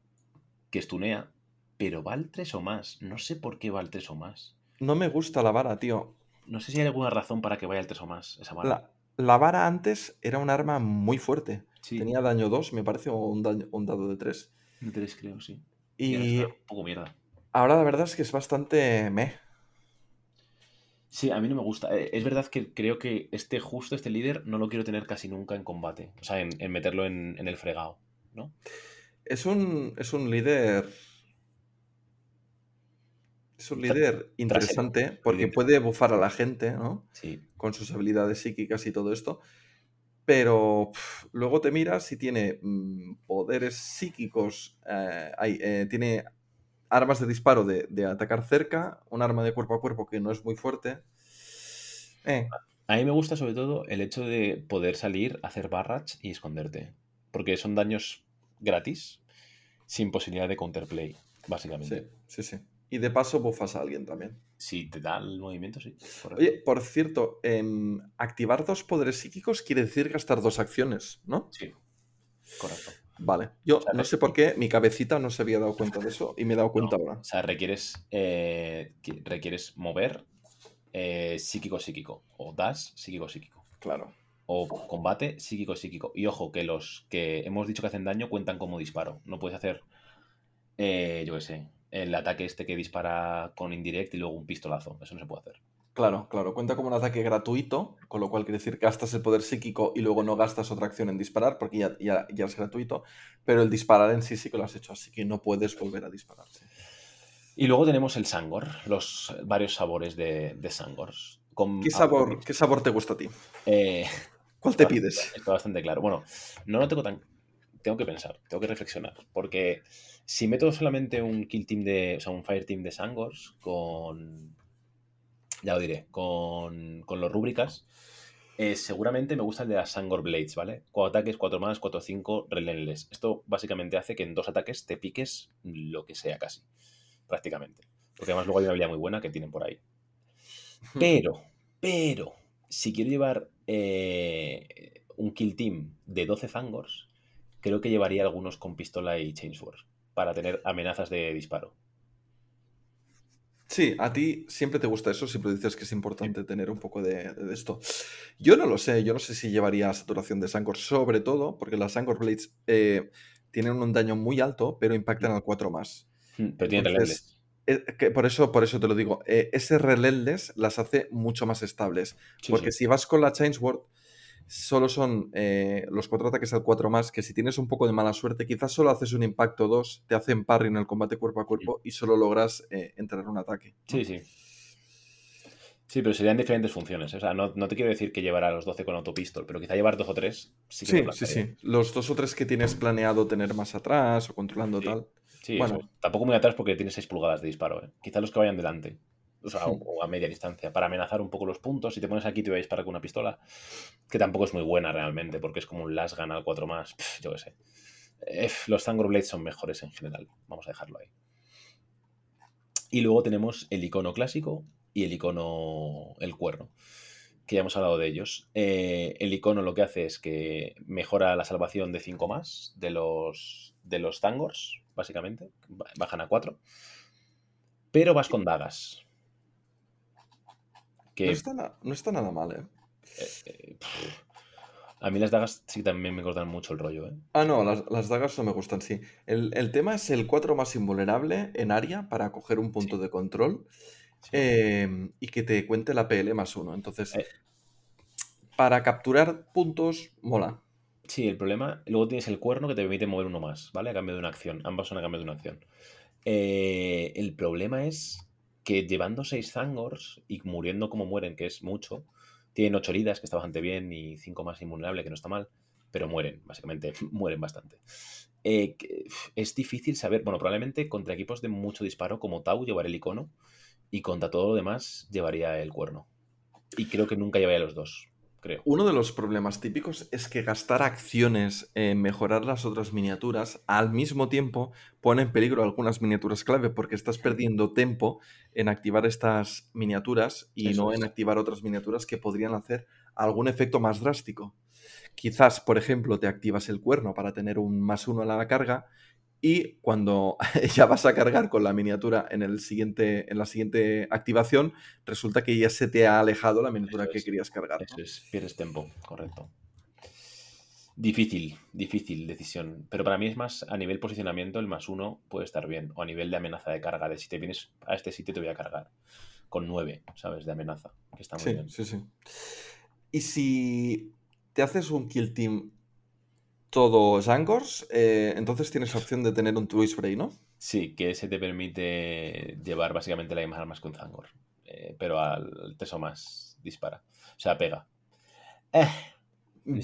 que estunea, pero va al 3 o más. No sé por qué va al 3 o más. no me gusta la vara, tío. No sé si hay alguna razón para que vaya al 3 o más esa vara. La, la vara antes era un arma muy fuerte. Sí, Tenía daño 2, me parece, o un, daño- un dado de 3. un 3 creo, sí. Y Y poco mierda. ahora la verdad es que es bastante meh. Sí, a mí no me gusta. Eh, Es verdad que creo que este justo, este líder, no lo quiero tener casi nunca en combate. O sea, en, en meterlo en, en el fregado, ¿no? Es un, es un líder. Es un líder interesante porque puede bufar a la gente, ¿no? Sí. Con sus habilidades psíquicas y todo esto. Pero luego te miras y tiene mm, poderes psíquicos. eh, hay, eh, tiene armas de disparo de, de atacar cerca. Un arma de cuerpo a cuerpo que no es muy fuerte. Eh, A mí me gusta sobre todo el hecho de poder salir, hacer barrage y esconderte. Porque son daños gratis, sin posibilidad de counterplay, sí, básicamente. sí, sí. Y de paso bufas a alguien también. Si te da el movimiento, sí. correcto. Oye, por cierto, em, activar dos poderes psíquicos quiere decir gastar dos acciones, ¿no? Sí, correcto. Vale. Yo sea, no sé por qué mi cabecita no se había dado cuenta de eso y me he dado cuenta ahora. O sea, requieres, eh, requieres mover eh, psíquico-psíquico. O dash psíquico-psíquico. Claro. O combate psíquico-psíquico. Y ojo, que los que hemos dicho que hacen daño cuentan como disparo. No puedes hacer, eh, yo qué sé, el ataque este que dispara con indirect y luego un pistolazo. Eso no se puede hacer. Claro, claro. Cuenta como un ataque gratuito, con lo cual quiere decir que gastas el poder psíquico y luego no gastas otra acción en disparar, porque ya, ya, ya es gratuito. Pero el disparar en sí sí que lo has hecho, así que no puedes volver a disparar. sí. Y luego tenemos el Sangor, los varios sabores de, de Sangors. Con ¿Qué sabor, ¿Qué sabor te gusta a ti? Eh, ¿Cuál te pides? Está bastante claro. Bueno, no lo tengo tan. Tengo que pensar, tengo que reflexionar. Porque si meto solamente un kill team de. O sea, un fire team de Sangors con. Ya lo diré. Con, con los rúbricas. eh, seguramente me gusta el de las Sangor Blades, ¿vale? Cuatro ataques, 4 más, 4 5, relentless. Esto básicamente hace que en dos ataques te piques lo que sea casi. Prácticamente. Porque además luego hay una habilidad muy buena que tienen por ahí. Pero, pero, si quiero llevar eh, un kill team de 12 Fangors, creo que llevaría algunos con pistola y Chainsword para tener amenazas de disparo. Sí, a ti siempre te gusta eso, siempre dices que es importante tener un poco de, de esto. Yo no lo sé, yo no sé si llevaría saturación de Sangor, sobre todo porque las Sangor Blades eh, tienen un daño muy alto, pero impactan al 4 más. Hmm, Pero tiene Entonces, eh, que por, eso, por eso te lo digo, eh, ese relentless las hace mucho más estables. Sí, porque sí. si vas con la Chainsword, solo son eh, los cuatro ataques al 4 más, que si tienes un poco de mala suerte, quizás solo haces un impacto 2, te hacen parry en el combate cuerpo a cuerpo y solo logras eh, entrar un ataque. Sí, sí. Sí, pero serían diferentes funciones. ¿eh? O sea, no, no te quiero decir que llevará los 12 con autopistol, pero quizá llevar dos o tres sí que Sí, sí. Los dos o tres que tienes planeado tener más atrás o controlando Sí. tal. Sí, Bueno. eso. Tampoco muy atrás porque tiene 6 pulgadas de disparo. ¿eh? Quizá los que vayan delante. O sea, o, Hmm. o a media distancia. Para amenazar un poco los puntos. Si te pones aquí te voy a disparar con una pistola. Que tampoco es muy buena realmente. Porque es como un Last Gun al 4 más. yo qué sé. Eh, los Sangor Blades son mejores en general. Vamos a dejarlo ahí. Y luego tenemos el icono clásico y el icono. el cuerno. Que ya hemos hablado de ellos. Eh, el icono lo que hace es que mejora la salvación de 5 más de los, de los Tangors, básicamente. Ba- Bajan a 4. Pero vas con dagas. Que No está, na- no está nada mal, ¿eh? eh, eh, a mí las dagas sí también me cortan mucho el rollo, ¿eh? Ah, no, las, las dagas no me gustan, sí. El, el tema es el 4 más invulnerable en área para coger un punto de control Sí. eh, y que te cuente la PL más uno. Entonces, Eh. para capturar puntos, mola. Sí, el problema. Luego tienes el cuerno que te permite mover uno más, ¿vale? A cambio de una acción. Ambas son a cambio de una acción. Eh, el problema es que llevando seis Zangors y muriendo como mueren, que es mucho, tienen ocho heridas, que está bastante bien, y cinco más invulnerable, que no está mal, pero mueren, básicamente, mueren bastante. Eh, es difícil saber. Bueno, probablemente contra equipos de mucho disparo, como Tau, llevaré el icono, y contra todo lo demás, llevaría el cuerno. Y creo que nunca llevaría los dos. Creo. Uno de los problemas típicos es que gastar acciones en mejorar las otras miniaturas al mismo tiempo pone en peligro algunas miniaturas clave porque estás perdiendo tiempo en activar estas miniaturas y Eso no es. en activar otras miniaturas que podrían hacer algún efecto más drástico. Quizás, por ejemplo, te activas el cuerno para tener un más uno a la carga y cuando ya vas a cargar con la miniatura en, el siguiente, en la siguiente activación, resulta que ya se te ha alejado la miniatura Eso que es. querías cargar. es, pierdes tiempo, correcto. Difícil, difícil decisión. Pero para mí es más a nivel posicionamiento, el más uno puede estar bien. O a nivel de amenaza de carga, de si te vienes a este sitio te voy a cargar. Con nueve, ¿sabes? De amenaza, que está muy Sí, bien. sí, sí. Y si te haces un kill team todo Zangors, eh, entonces tienes la opción de tener un Twist Spray, ¿no? Sí, que ese te permite llevar básicamente las mismas armas que un Zangor. eh, pero al tres o más dispara. O sea, pega. Eh,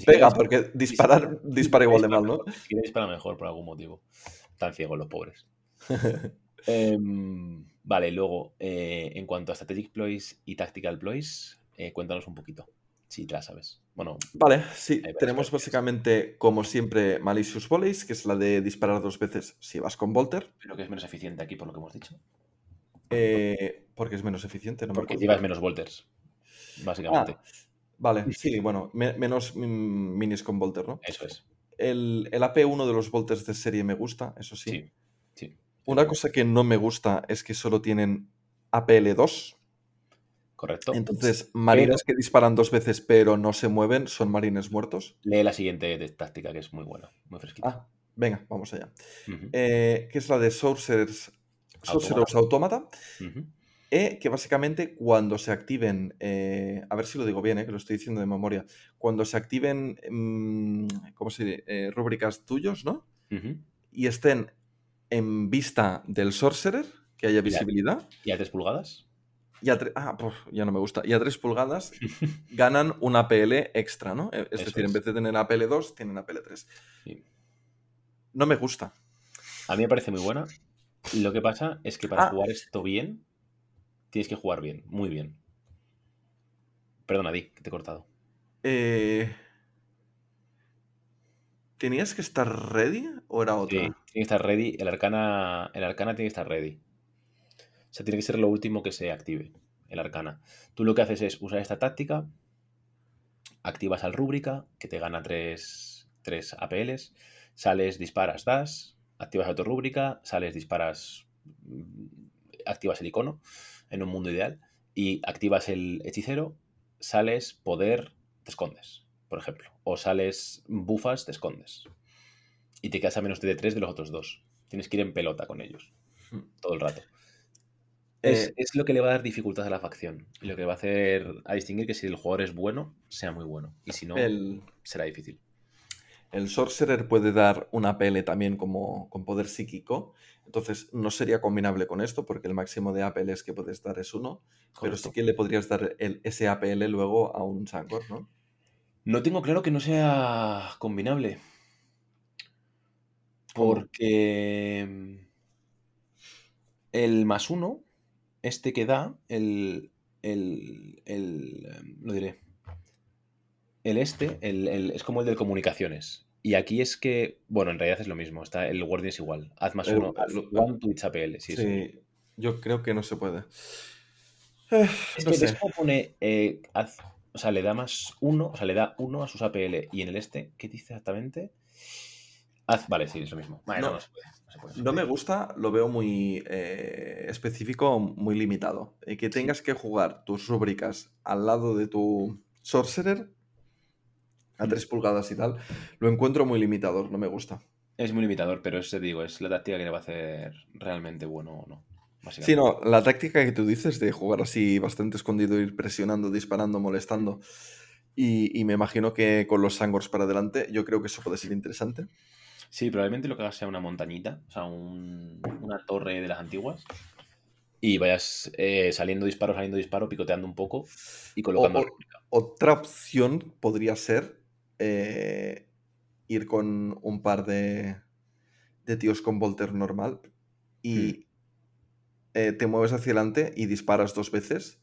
Pega, porque disparar dispara igual de mal, ¿no? Siquiera dispara mejor por algún motivo. Tan ciegos los pobres. Em, vale, luego, eh, en cuanto a Strategic Ploys y Tactical Ploys, cuéntanos un poquito, si te la sabes. Bueno, Vale, sí, tenemos básicamente, como siempre, Malicious Volleys, que es la de disparar dos veces si vas con Volter, creo que es menos eficiente aquí por lo que hemos dicho. eh, porque es menos eficiente, ¿no? Porque llevas menos volters, básicamente. Ah, vale, sí, bueno, me- menos minis con Volter, ¿no? Eso es. El, el AP1 de los Volters de serie me gusta, eso sí. Sí. Sí. Una cosa que no me gusta es que solo tienen APL2. Correcto. Entonces, marines que disparan dos veces pero no se mueven son marines muertos. Lee la siguiente táctica, que es muy buena, muy fresquita. Ah, venga, vamos allá. Eh, que es la de Sorcerers, Sorcerers Automata. ujú. eh, que básicamente cuando se activen, eh, a ver si lo digo bien, eh, que lo estoy diciendo de memoria, cuando se activen, mm, ¿cómo se dice? Rúbricas tuyos, ¿no? Y estén en vista del Sorcerer, que haya visibilidad. ¿Y a tres pulgadas? Y a ah, puf, ya no me gusta. Y a 3 pulgadas ganan un APL extra, ¿no? Es Eso decir, en vez de tener APL2, tienen APL3. Sí. No me gusta. A mí me parece muy buena. Lo que pasa es que para Ah. jugar esto bien, tienes que jugar bien, muy bien. Perdona, Di, que te he cortado. Eh, ¿Tenías que estar ready o era otra? Sí, tiene que estar ready. El arcana, el arcana tiene que estar ready. O sea, tiene que ser lo último que se active, el arcana. Tú lo que haces es usar esta táctica, activas al rúbrica, que te gana 3, APLs, sales, disparas, das, activas autorrúbrica, sales, disparas, mm, activas el icono en un mundo ideal y activas el hechicero, sales, poder, te escondes, por ejemplo. O sales, bufas, te escondes. Y te quedas a menos de 3 de los otros dos. Tienes que ir en pelota con ellos Hmm. todo el rato. Es, Eh, es lo que le va a dar dificultad a la facción. Y lo que va a hacer a distinguir que si el jugador es bueno, sea muy bueno. Y si no, el, será difícil. el Sorcerer puede dar un APL también como con poder psíquico. Entonces no sería combinable con esto porque el máximo de APLs que puedes dar es uno. Pero sí que le podrías dar el, ese APL luego a un Sancor, ¿no? No tengo claro que no sea combinable. Porque mm, el más uno, este que da, el. el, el, em, lo diré. El este, el, el- es como el de comunicaciones. Y aquí es que, bueno, en realidad es lo mismo. Está, el Guardian es igual. Haz más El- uno, one to each APL. Sí, Sí, sí. yo creo que no se puede. Eh, Es no que sé. pone. eh, haz- o sea, le da más uno, o sea, le da uno a sus APL. Y en el este, ¿qué dice exactamente? Haz, vale, sí, es lo mismo. Vale, no, No. no se puede. No, me gusta, lo veo muy eh, específico, muy limitado. Eh, que tengas que jugar tus rúbricas al lado de tu Sorcerer a Mm. 3 pulgadas y tal, lo encuentro muy limitador, no me gusta. Es muy limitador, pero eso te digo, es la táctica que le va a hacer realmente bueno o no. Sí, no, la táctica que tú dices de jugar así bastante escondido, ir presionando, disparando, molestando, y, y me imagino que con los Sangors para adelante, yo creo que eso puede ser interesante. Sí, probablemente lo que hagas sea una montañita, o sea, un- una torre de las antiguas. Y vayas eh, saliendo disparo, saliendo disparo, picoteando un poco y colocando O- o-. Otra opción podría ser eh, ir con un par de, de tíos con Volter normal y Hmm. eh, te mueves hacia adelante y disparas dos veces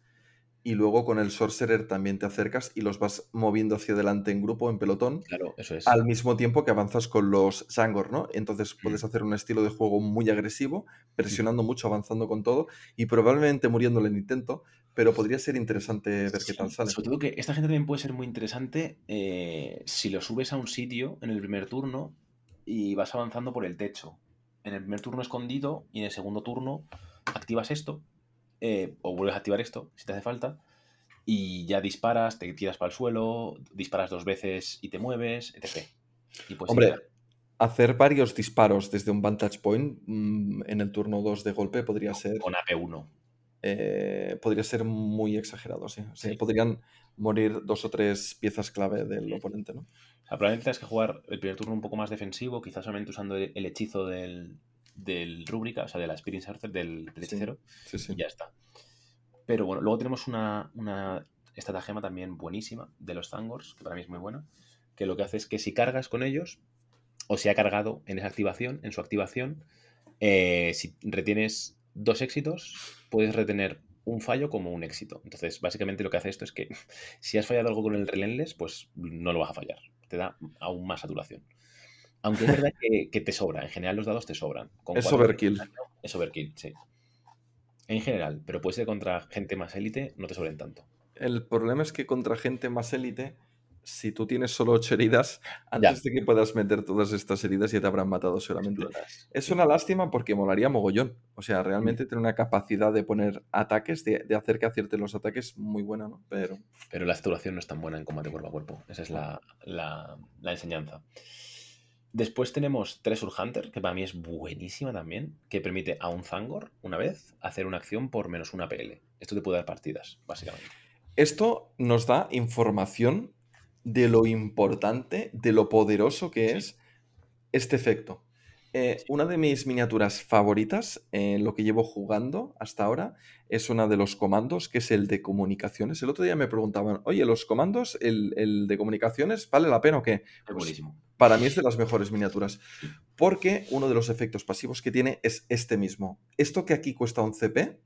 y luego con el Sorcerer también te acercas y los vas moviendo hacia adelante en grupo, en pelotón, Claro, eso es. al mismo tiempo que avanzas con los Zangor, ¿no? Entonces puedes hacer un estilo de juego muy agresivo, presionando mucho, avanzando con todo y probablemente muriéndole en intento, pero podría ser interesante ver qué tal sale. Sobre todo que esta gente también puede ser muy interesante eh, si lo subes a un sitio en el primer turno y vas avanzando por el techo. En el primer turno escondido y en el segundo turno activas esto eh, o vuelves a activar esto si te hace falta y ya disparas, te tiras para el suelo, disparas dos veces y te mueves, etc. Y pues Hombre, ya, hacer varios disparos desde un vantage point mm, en el turno 2 de golpe podría ser, con AP1. eh, podría ser muy exagerado, sí. Sí, Sí. Podrían morir dos o tres piezas clave del oponente, ¿no? O sea, probablemente que jugar el primer turno un poco más defensivo, quizás solamente usando el, el hechizo del, del rúbrica, o sea, de la Experience Archer, del, del Sí. hechicero, Sí, sí. y ya está. Pero bueno, luego tenemos una, una estratagema también buenísima de los Thangors, que para mí es muy buena, que lo que hace es que si cargas con ellos, o si ha cargado en esa activación, en su activación, eh, si retienes dos éxitos, puedes retener un fallo como un éxito. Entonces, básicamente lo que hace esto es que si has fallado algo con el Relentless, pues no lo vas a fallar. Te da aún más saturación. Aunque es verdad que, que te sobra. En general los dados te sobran. Con Es overkill. daño, Es overkill, sí. En general, pero puede ser contra gente más élite, no te sobren tanto. El problema es que contra gente más élite, si tú tienes solo ocho heridas, antes de que puedas meter todas estas heridas ya te habrán matado seguramente. Es una lástima porque molaría mogollón. O sea, realmente Mm. tiene una capacidad de poner ataques, de, de hacer que acierten los ataques muy buena, ¿no? Pero Pero la saturación no es tan buena en combate cuerpo a cuerpo. Esa es la, la- la enseñanza. Después tenemos Treasure Hunter, que para mí es buenísima también, que permite a un Zangor, una vez, hacer una acción por menos una PL. Esto te puede dar partidas, básicamente. esto nos da información de lo importante, de lo poderoso que Sí. es este efecto. Eh, una de mis miniaturas favoritas, en lo que llevo jugando hasta ahora, es una de los comandos, que es el de comunicaciones. El otro día me preguntaban, oye, ¿los comandos, el, el de comunicaciones, vale la pena o qué? Es Pues, buenísimo. para mí es de las mejores miniaturas. Porque uno de los efectos pasivos que tiene es este mismo. Esto que aquí cuesta un CP,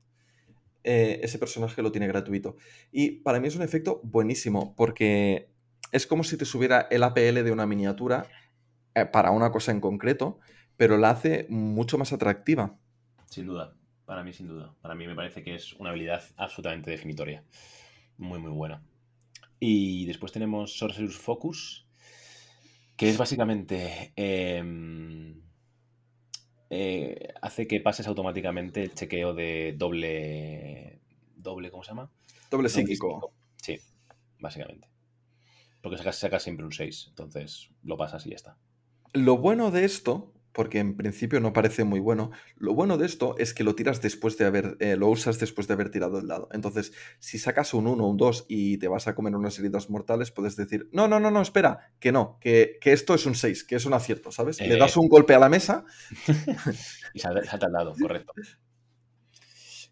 eh, ese personaje lo tiene gratuito. Y para mí es un efecto buenísimo, porque es como si te subiera el APL de una miniatura eh, para una cosa en concreto, pero la hace mucho más atractiva. Sin duda. Para mí, sin duda. Para mí me parece que es una habilidad absolutamente definitoria. Muy, muy buena. Y después tenemos Sorcerer's Focus, que es básicamente... em, eh, hace que pases automáticamente el chequeo de doble... doble ¿Cómo se llama? Doble Doble psíquico. Sí, básicamente. Porque sacas, sacas siempre un 6, entonces lo pasas y ya está. Lo bueno de esto, porque en principio no parece muy bueno, lo bueno de esto es que lo tiras después de haber, eh, lo usas después de haber tirado el dado. Entonces, si sacas un 1 o un 2 y te vas a comer unas heridas mortales, puedes decir, no, no, no, no, espera, que no, que, que esto es un 6, que es un acierto, ¿sabes? Le Eh. das un golpe a la mesa. Y salta, al lado, correcto.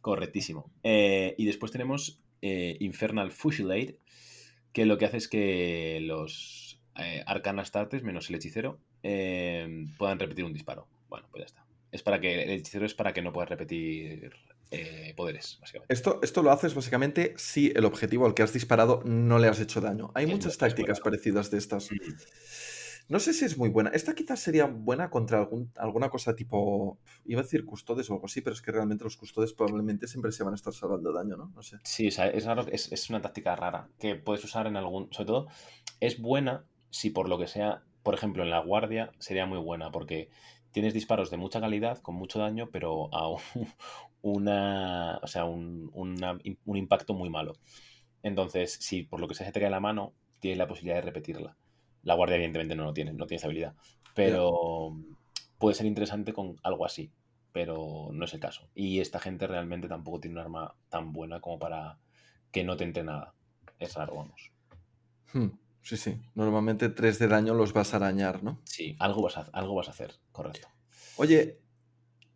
Correctísimo. Eh, y después tenemos eh, Infernal Fusilade, que lo que hace es que los eh, Arcana Starters, menos el hechicero, eh, puedan repetir un disparo. Bueno, pues ya está. Es para que el hechicero es para que no puedas repetir eh, poderes, básicamente. Esto, esto lo haces básicamente si el objetivo al que has disparado no le has hecho daño. Hay muchas tácticas parecidas de estas. Mm. No sé si es muy buena. Esta quizás sería buena contra algún, alguna cosa tipo. Iba a decir custodes o algo así, pero es que realmente los custodes probablemente siempre se van a estar salvando daño, ¿no? No sé. Sí, o sea, es raro, es, es una táctica rara que puedes usar en algún. Sobre todo, es buena si por lo que sea, por ejemplo, en la guardia sería muy buena porque tienes disparos de mucha calidad, con mucho daño, pero a un, una, o sea, un, una- un impacto muy malo. Entonces, si por lo que sea se te cae la mano, tienes la posibilidad de repetirla. La guardia, evidentemente, no lo tiene, no tiene esa habilidad. Pero puede ser interesante con algo así, pero no es el caso. Y esta gente realmente tampoco tiene un arma tan buena como para que no te entre nada. Es raro, vamos. Hmm, Sí, sí. Normalmente 3 de daño los vas a arañar, ¿no? Sí, algo vas a, algo vas a hacer, correcto. Oye,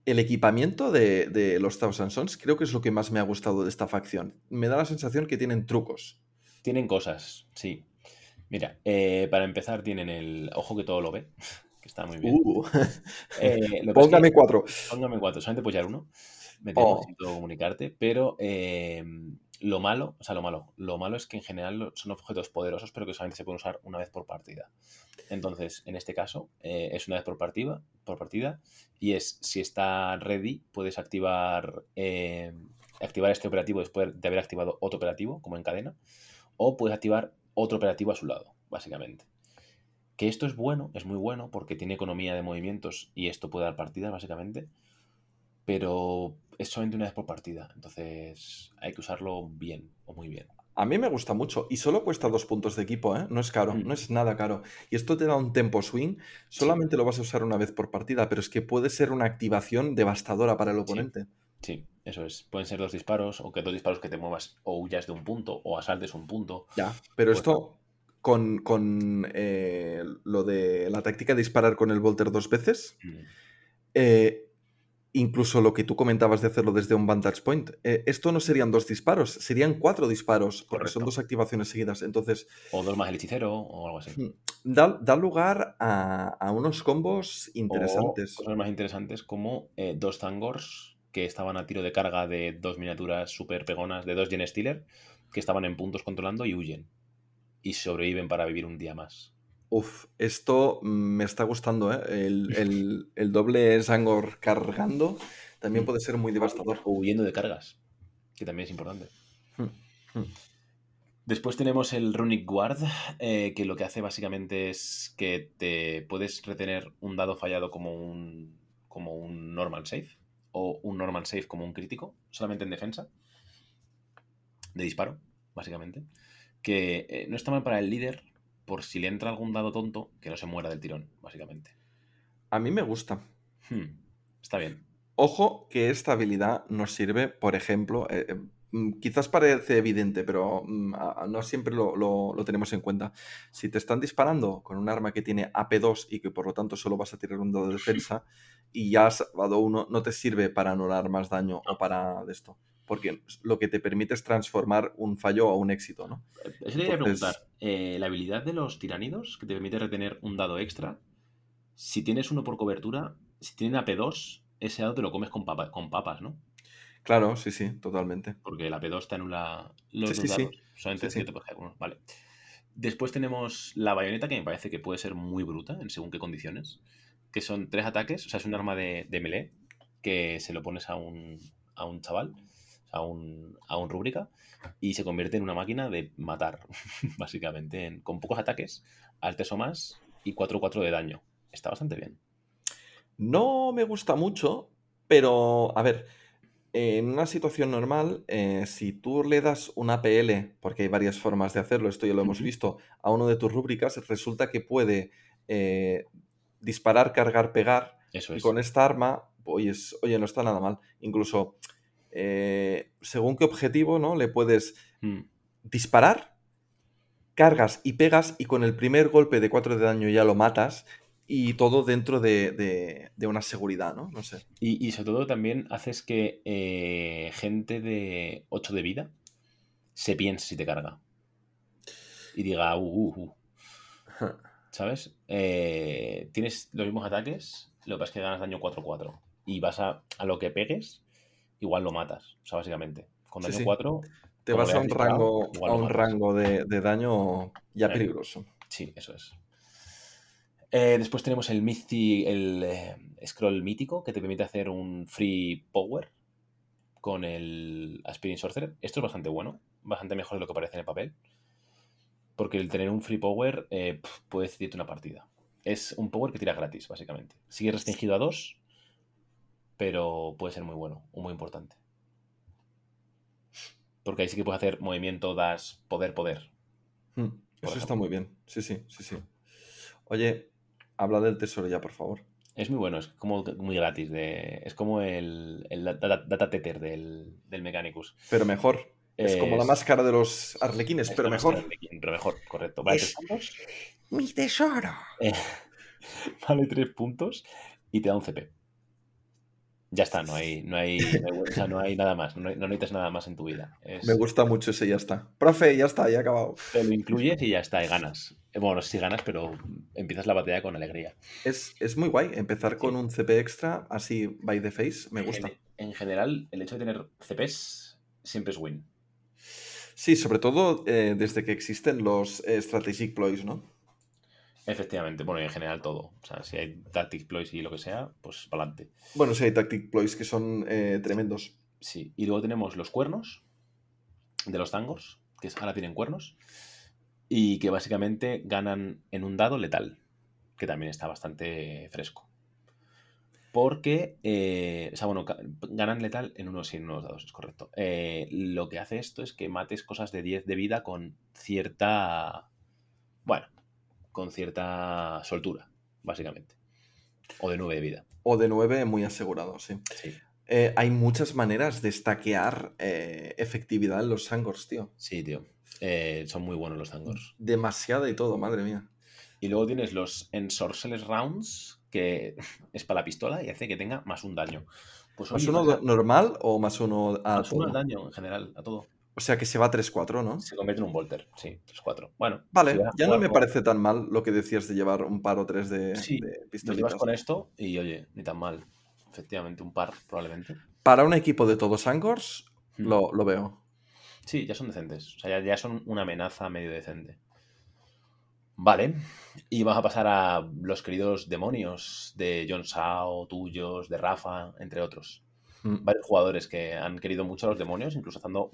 el equipamiento de, de los Thousand Sons creo que es lo que más me ha gustado de esta facción. Me da la sensación que tienen trucos. Tienen cosas, sí. Mira, eh, para empezar tienen el ojo que todo lo ve, que está muy bien. Uh, Eh, lo que es que- póngame cuatro. Póngame cuatro, solamente puedes llevar uno. Me temo, Oh. siento comunicarte, pero eh, lo malo, o sea, lo malo, lo malo es que en general son objetos poderosos, pero que solamente se pueden usar una vez por partida. Entonces, en este caso, eh, es una vez por partida, por partida, y es si está ready, puedes activar, eh, activar este operativo después de haber activado otro operativo, como en cadena, o puedes activar otro operativo a su lado, básicamente. Que esto es bueno, es muy bueno, porque tiene economía de movimientos y esto puede dar partidas, básicamente, pero es solamente una vez por partida, entonces hay que usarlo bien o muy bien. A mí me gusta mucho y solo cuesta dos puntos de equipo, ¿eh? No es caro, Mm. no es nada caro. Y esto te da un tempo swing, solamente lo vas a usar una vez por partida, pero es que puede ser una activación devastadora para el oponente. Sí, eso es. Pueden ser dos disparos o que dos disparos que te muevas o huyas de un punto o asaltes un punto. Ya, pero Pues- esto con, con, eh, lo de la táctica de disparar con el Volter dos veces, Mm. eh, incluso lo que tú comentabas de hacerlo desde un vantage point, eh, esto no serían dos disparos, serían cuatro disparos, porque son dos activaciones seguidas. Entonces, O dos más el hechicero o algo así. mm, da, da lugar a, a unos combos interesantes. O cosas más interesantes como eh, dos Thangors que estaban a tiro de carga de dos miniaturas super pegonas de dos Gen Stealer que estaban en puntos controlando y huyen. Y sobreviven para vivir un día más. Uf, esto me está gustando, ¿eh? El, el- el doble Sangor cargando también Mm. puede ser muy devastador. O huyendo de cargas, que también es importante. Hmm, hmm. Después tenemos el Runic Guard, eh, que lo que hace básicamente es que te puedes retener un dado fallado como un, como un normal save, o un normal save como un crítico, solamente en defensa, de disparo, básicamente. Que eh, no está mal para el líder, por si le entra algún dado tonto, que no se muera del tirón, básicamente. A mí me gusta. Hmm, está bien. Ojo que esta habilidad nos sirve, por ejemplo, eh, eh, mm, quizás parece evidente, pero mm, a- no siempre lo, lo- lo tenemos en cuenta. Si te están disparando con un arma que tiene AP2 y que por lo tanto solo vas a tirar un dado de defensa y ya has dado uno, no te sirve para anular más daño o para de esto. Porque lo que te permite es transformar un fallo a un éxito, ¿no? Eso te Entonces- preguntar. eh, la habilidad de los tiránidos, que te permite retener un dado extra, si tienes uno por cobertura, si tienen AP2, ese dado te lo comes con, papa- con papas, ¿no? Claro, sí, sí, totalmente. Porque el AP2 te anula los Sí, dos sí, sí. dados. Solamente Sí, sí. que te uno. Vale. Después tenemos la bayoneta, que me parece que puede ser muy bruta en según qué condiciones. Que son tres ataques, o sea, es un arma de, de melee que se lo pones a un, a un chaval, a un, a un rúbrica, y se convierte en una máquina de matar, básicamente, en- con pocos ataques, altes o más, y 4-4 de daño. Está bastante bien. No me gusta mucho, pero a ver, en una situación normal, eh, si tú le das una PL, porque hay varias formas de hacerlo, esto ya lo hemos visto, a uno de tus rúbricas, resulta que puede eh, disparar, cargar, pegar, Eso y es. con esta arma, oye, es- oye, no está nada mal. Incluso, eh, según qué objetivo, ¿no? Le puedes Mm, disparar, cargas y pegas y con el primer golpe de 4 de daño ya lo matas y todo dentro de, de- de una seguridad, ¿no? No sé. Y, y sobre todo también haces que eh, gente de 8 de vida se piense si te carga. Y diga, uh, uh, uh", ¿sabes? Eh, tienes los mismos ataques, lo que pasa es que ganas daño 4-4. Y vas a, a lo que pegues, igual lo matas. O sea, básicamente. Con daño sí. 4, Te vas a un rango, a un rango de, de daño ya peligroso. sí, eso es. Eh, después tenemos el, Mythi- el eh, scroll mítico que te permite hacer un free power con el Aspirin Sorcerer. Esto es bastante bueno, bastante mejor de lo que parece en el papel. Porque el tener un free power eh, puede decidirte una partida. Es un power que tira gratis, básicamente. Sigue restringido a dos, pero puede ser muy bueno o muy importante. Porque ahí sí que puedes hacer movimiento, das poder, poder. Mm, Por Eso está muy bien. Sí, sí, sí, sí. Oye, habla del tesoro ya, por favor. Es muy bueno, es como muy gratis. De, es como el, el data, data tether del, del Mechanicus. Pero mejor. Es como la máscara de los arlequines, es pero mejor. Pero mejor, correcto. Vale, Es- tres puntos. ¡Mi tesoro! Eh, vale tres puntos y te da un CP. Ya está, no hay, no hay, no hay, o sea, no hay nada más. No, hay- no necesitas nada más en tu vida. Es- Me gusta mucho ese, ya está. Profe, ya está, ya he acabado. Te lo incluyes y ya está, y ganas. Eh, Bueno, no sé si ganas, pero empiezas la batalla con alegría. Es, es muy guay empezar con un CP extra, así by the face, me gusta. En, en general, el hecho de tener CPs siempre es win. Sí, sobre todo eh, desde que existen los eh, Strategic Ploys, ¿no? Efectivamente, bueno, y en general todo. O sea, si hay Tactic Ploys y lo que sea, pues para adelante. Bueno, sí hay Tactic Ploys que son eh, tremendos. Sí, y luego tenemos los cuernos de los tangos, que ahora tienen cuernos, y que básicamente ganan en un dado letal, que también está bastante fresco. Porque, eh, o sea, bueno, ganan letal en unos y en unos dados, es correcto. Eh, lo que hace esto es que mates cosas de 10 de vida con cierta. Bueno, con cierta soltura, básicamente. O de 9 de vida. O de 9 muy asegurado, sí. Eh, hay muchas maneras de stackear efectividad en los Sangors, tío. Sí, tío. son muy buenos los Sangors. Demasiada y todo, madre mía. Y luego tienes los Ensorceles Rounds, que es para la pistola y hace que tenga más un daño. Pues, ¿Más uno normal o más uno a Más uno al daño en general, a todo. O sea que se va a 3-4, ¿no? Se convierte en un Volter, sí, 3-4. Bueno. Vale, ya no me parece tan mal lo que decías de llevar un par o tres de, sí, de llevas con esto y oye, ni tan mal. Efectivamente, un par probablemente. Para un equipo de todos Angors, hmm. lo, veo. Sí, ya son decentes. O sea, ya son una amenaza medio decente. Vale, y vamos a pasar a los queridos demonios de John Sao, tuyos, de Rafa, entre otros. Mm. Varios jugadores que han querido mucho a los demonios, incluso estando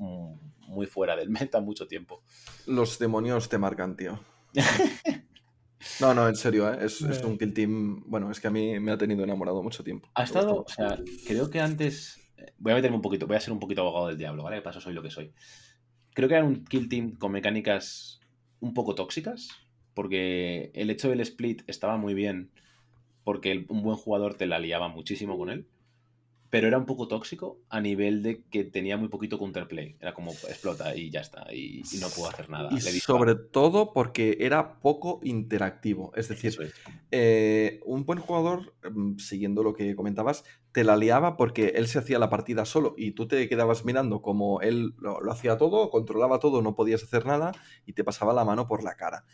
muy fuera del meta mucho tiempo. Los demonios te marcan, tío. no, no, en serio, ¿eh? es, un kill team. Bueno, es que a mí me ha tenido enamorado mucho tiempo. Ha estado, o sea, creo que antes. Eh, voy a meterme un poquito, voy a ser un poquito abogado del diablo, ¿vale? De paso soy lo que soy. Creo que era un kill team con mecánicas un poco tóxicas porque el hecho del split estaba muy bien, porque un buen jugador te la liaba muchísimo con él, pero era un poco tóxico a nivel de que tenía muy poquito counterplay. Era como explota y ya está, y, no puedo hacer nada. Y sobre todo porque era poco interactivo. Es decir, eh, un buen jugador, mm, siguiendo lo que comentabas, te la liaba porque él se hacía la partida solo y tú te quedabas mirando como él lo, hacía todo, controlaba todo, no podías hacer nada y te pasaba la mano por la cara.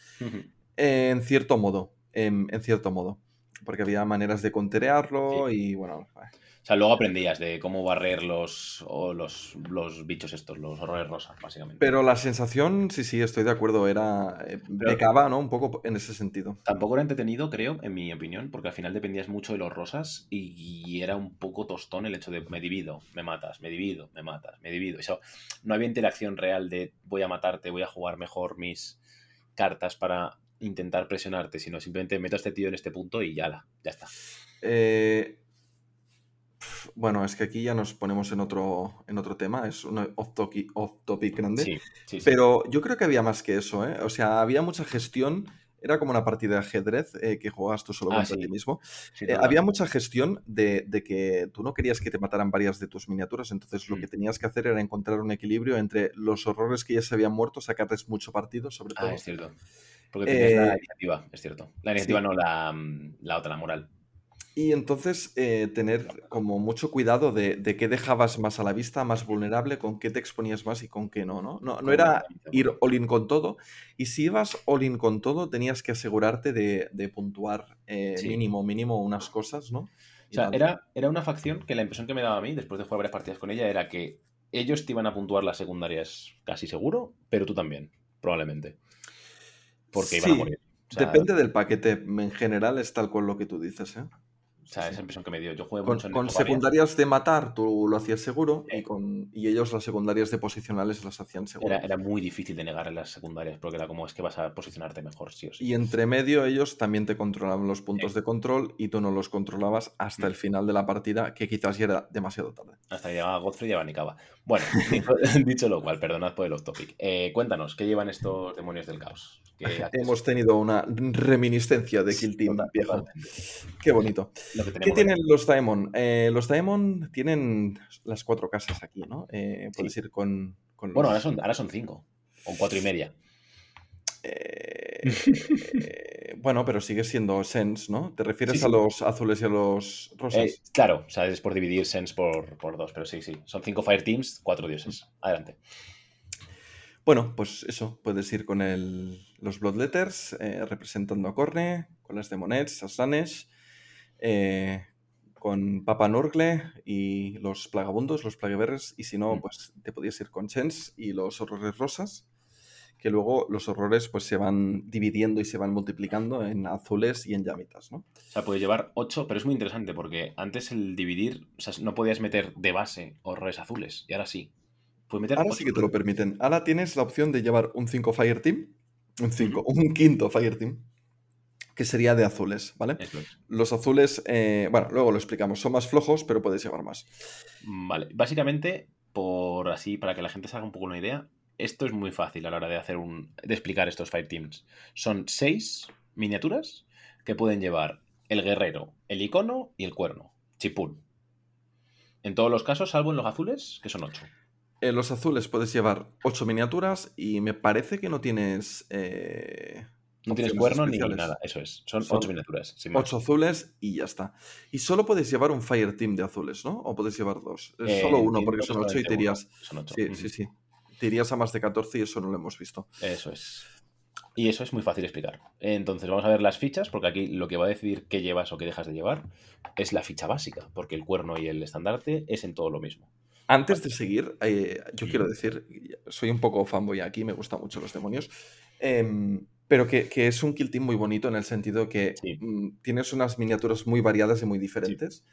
en cierto modo, en, cierto modo. Porque había maneras de conterearlo y bueno. O sea, luego aprendías de cómo barrer los, los, los, bichos estos, los horrores rosas, básicamente. Pero la sensación, sí, sí, estoy de acuerdo, era. Eh, pecaba, ¿no? Un poco en ese sentido. Tampoco era entretenido, creo, en mi opinión, porque al final dependías mucho de los rosas y, era un poco tostón el hecho de me divido, me matas, me divido, me matas, me divido. Eso, no había interacción real de voy a matarte, voy a jugar mejor mis cartas para intentar presionarte, sino simplemente meto a este tío en este punto y ya, la, ya está. Eh bueno, es que aquí ya nos ponemos en otro, en otro tema, es un off-topic off -topic grande. Pero yo creo que había más que eso, ¿eh? O sea, había mucha gestión. Era como una partida de ajedrez eh, que jugabas tú solo ah, contra ti mismo. Eh, había mucha gestión de, que tú no querías que te mataran varias de tus miniaturas, entonces lo que mm. tenías que hacer era encontrar un equilibrio entre los horrores que ya se habían muerto, sacarles mucho partido, sobre ah, todo. Ah, es cierto. Porque tenías la eh, iniciativa, es cierto. La iniciativa no la, mm, la otra, la moral. Y entonces eh, tener como mucho cuidado de, de, qué dejabas más a la vista, más vulnerable, con qué te exponías más y con qué no, ¿no? No, era ir all-in con todo. Y si ibas all-in con todo, tenías que asegurarte de, de puntuar eh, mínimo, mínimo unas cosas, ¿no? o sea, era, era una facción que la impresión que me daba a mí, después de jugar varias partidas con ella, era que ellos te iban a puntuar las secundarias casi seguro, pero tú también, probablemente. Porque iban a morir. Depende del paquete. En general es tal cual lo que tú dices, ¿eh? O sea, esa impresión que me dio. Yo jugué con, Con secundarias de matar tú lo hacías seguro y, con, y ellos las secundarias de posicionales las hacían seguro. Era, muy difícil de negar en las secundarias porque era como es que vas a posicionarte mejor, sí o sí. Y entre medio ellos también te controlaban los puntos de control y tú no los controlabas hasta mm. el final de la partida, que quizás ya era demasiado tarde. Hasta que llegaba Godfrey y abanicaba. Bueno, dicho, lo cual, perdonad por el off topic. Eh, cuéntanos, ¿qué llevan estos demonios del caos? Hemos tenido una reminiscencia de Kill Team viejo. Qué bonito. ¿Qué tienen los Daemon? Eh, los Daemon tienen las cuatro casas aquí, ¿no? Eh, puedes ir con, Bueno, ahora son, ahora son cinco. O cuatro y media. Eh, bueno, pero sigue siendo Sense, ¿no? ¿Te refieres a los azules y a los rosas? claro, o sea, es por dividir Sense por, por, dos, pero sí, sí. Son cinco Fire Teams, cuatro dioses. Adelante. Bueno, pues eso, puedes ir con el, los Bloodletters, representando a Corne, con las Demonets, a Slanesh, eh, con Papa Nurgle y los Plagabundos, los Plagueberres, y si no, Mm. pues te podías ir con Chens y los Horrores Rosas, que luego los horrores pues se van dividiendo y se van multiplicando en azules y en llamitas, ¿no? O sea, puedes llevar 8, pero es muy interesante porque antes el dividir, o sea, no podías meter de base horrores azules y ahora sí. Meter Ahora sí que te lo permiten. Ahora tienes la opción de llevar un 5 Fire Team, un 5, un quinto Fire Team, que sería de azules, ¿vale? Es. Los azules, eh, bueno, luego lo explicamos, son más flojos, pero puedes llevar más. Vale, básicamente, por así, para que la gente se haga un poco una idea, esto es muy fácil a la hora de hacer un. de explicar estos Fire Teams. Son seis miniaturas que pueden llevar el guerrero, el icono y el cuerno. Chipún. En todos los casos, salvo en los azules, que son ocho. En los azules puedes llevar 8 miniaturas y me parece que no tienes... eh, No tienes cuerno ni nada, eso es. Son, Son ocho miniaturas. sin más. 8 azules y ya está. Y solo puedes llevar un Fire Team de azules, ¿no? O puedes llevar dos. Es Eh, solo uno, porque que son 8 y te irías... Son ocho. Sí, Ujú. sí, sí. Te irías a más de 14 y eso no lo hemos visto. Eso es. Y eso es muy fácil explicar. Entonces, vamos a ver las fichas, porque aquí lo que va a decidir qué llevas o qué dejas de llevar es la ficha básica, porque el cuerno y el estandarte es en todo lo mismo. Antes de seguir, eh, yo quiero decir, soy un poco fanboy aquí, me gustan mucho los demonios, em, pero que, que es un kill team muy bonito en el sentido que Sí. mm, tienes unas miniaturas muy variadas y muy diferentes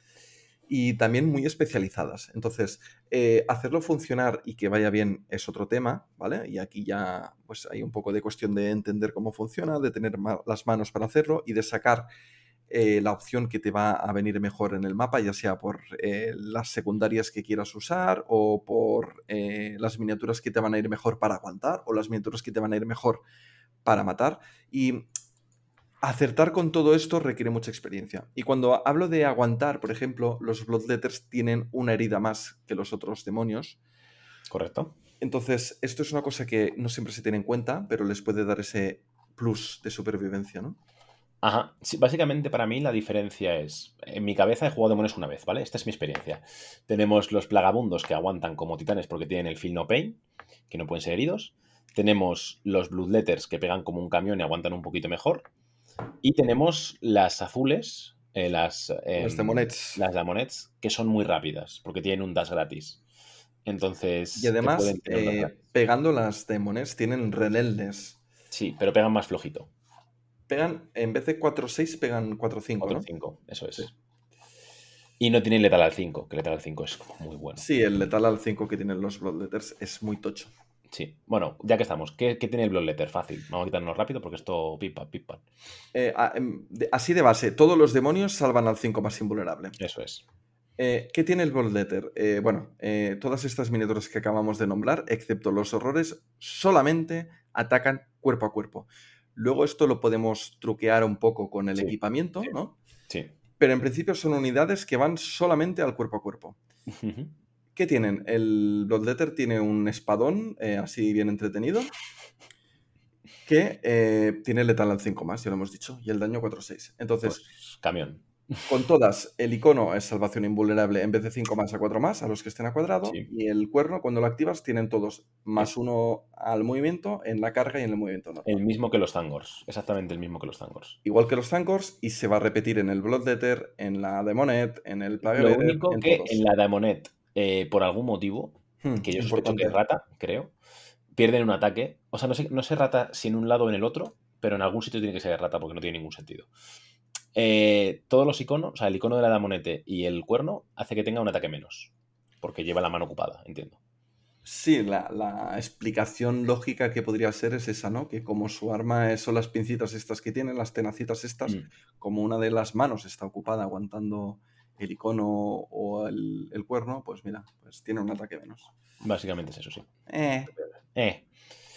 y también muy especializadas. Entonces, eh, hacerlo funcionar y que vaya bien es otro tema, ¿vale? Y aquí ya pues hay un poco de cuestión de entender cómo funciona, de tener ma- las manos para hacerlo y de sacar eh, la opción que te va a venir mejor en el mapa, ya sea por eh, las secundarias que quieras usar o por eh, las miniaturas que te van a ir mejor para aguantar o las miniaturas que te van a ir mejor para matar. Y acertar con todo esto requiere mucha experiencia. Y cuando hablo de aguantar, por ejemplo, los Bloodletters tienen una herida más que los otros demonios. ¿Correcto? Entonces, esto es una cosa que no siempre se tiene en cuenta, pero les puede dar ese plus de supervivencia, ¿no? Ajá. Sí, básicamente para mí la diferencia es, en mi cabeza he jugado demonios una vez, ¿vale? Esta es mi experiencia. Tenemos los plagabundos que aguantan como titanes porque tienen el Feel No Pain, que no pueden ser heridos. Tenemos los Bloodletters que pegan como un camión y aguantan un poquito mejor. Y tenemos las azules, eh, las... em, Las Demonets. Las que son muy rápidas porque tienen un dash gratis. Entonces... Y además, eh, pegando las demones, tienen relentless. Sí, pero pegan más flojito. Pegan, en vez de 4-6, pegan 4-5, 4 ¿no? 5, eso es. Sí. Y no tienen letal al 5, que letal al 5 es muy bueno. Sí, el letal al 5 que tienen los Bloodletters es muy tocho. Sí. Bueno, ya que estamos, ¿qué, qué tiene el Bloodletter? Fácil. Vamos a quitarnos rápido porque esto pipa, pipa. Eh, em, así de base, todos los demonios salvan al 5 más invulnerable. Eso es. Eh, ¿Qué tiene el Bloodletter? Eh, bueno, eh, todas estas miniaturas que acabamos de nombrar, excepto los horrores, solamente atacan cuerpo a cuerpo. Luego esto lo podemos truquear un poco con el Sí, equipamiento, sí. ¿no? Sí. Pero en principio son unidades que van solamente al cuerpo a cuerpo. ¿Qué tienen? El Bloodletter tiene un espadón eh, así bien entretenido que eh, tiene letal al 5 más, ya lo hemos dicho, y el daño 4-6. Entonces, Pues, camión. Con todas, el icono es salvación invulnerable en vez de 5 más a 4 más a los que estén a cuadrado, Sí. y el cuerno cuando lo activas tienen todos más uno al movimiento, en la carga y en el movimiento. El mismo que los Tangors. Exactamente el mismo que los Tangors. Igual que los Thankors, y se va a repetir en el Bloodletter, en la Demonet, en el Plague Lo único en que todos. en la Damonet, eh, por algún motivo, Hmm, que yo sospecho que es rata, creo, pierden un ataque. O sea, no sé, no sé rata si en un lado o en el otro, pero en algún sitio tiene que ser rata porque no tiene ningún sentido. Eh, todos los iconos, o sea, el icono de la damonete y el cuerno hace que tenga un ataque menos, porque lleva la mano ocupada, entiendo. Sí, la, la explicación lógica que podría ser es esa, ¿no? Que como su arma es- son las pincitas estas que tiene, las tenacitas estas, Mm. como una de las manos está ocupada aguantando el icono o el, el cuerno, pues mira, pues tiene un ataque menos. Básicamente es eso, sí. Eh, Eh.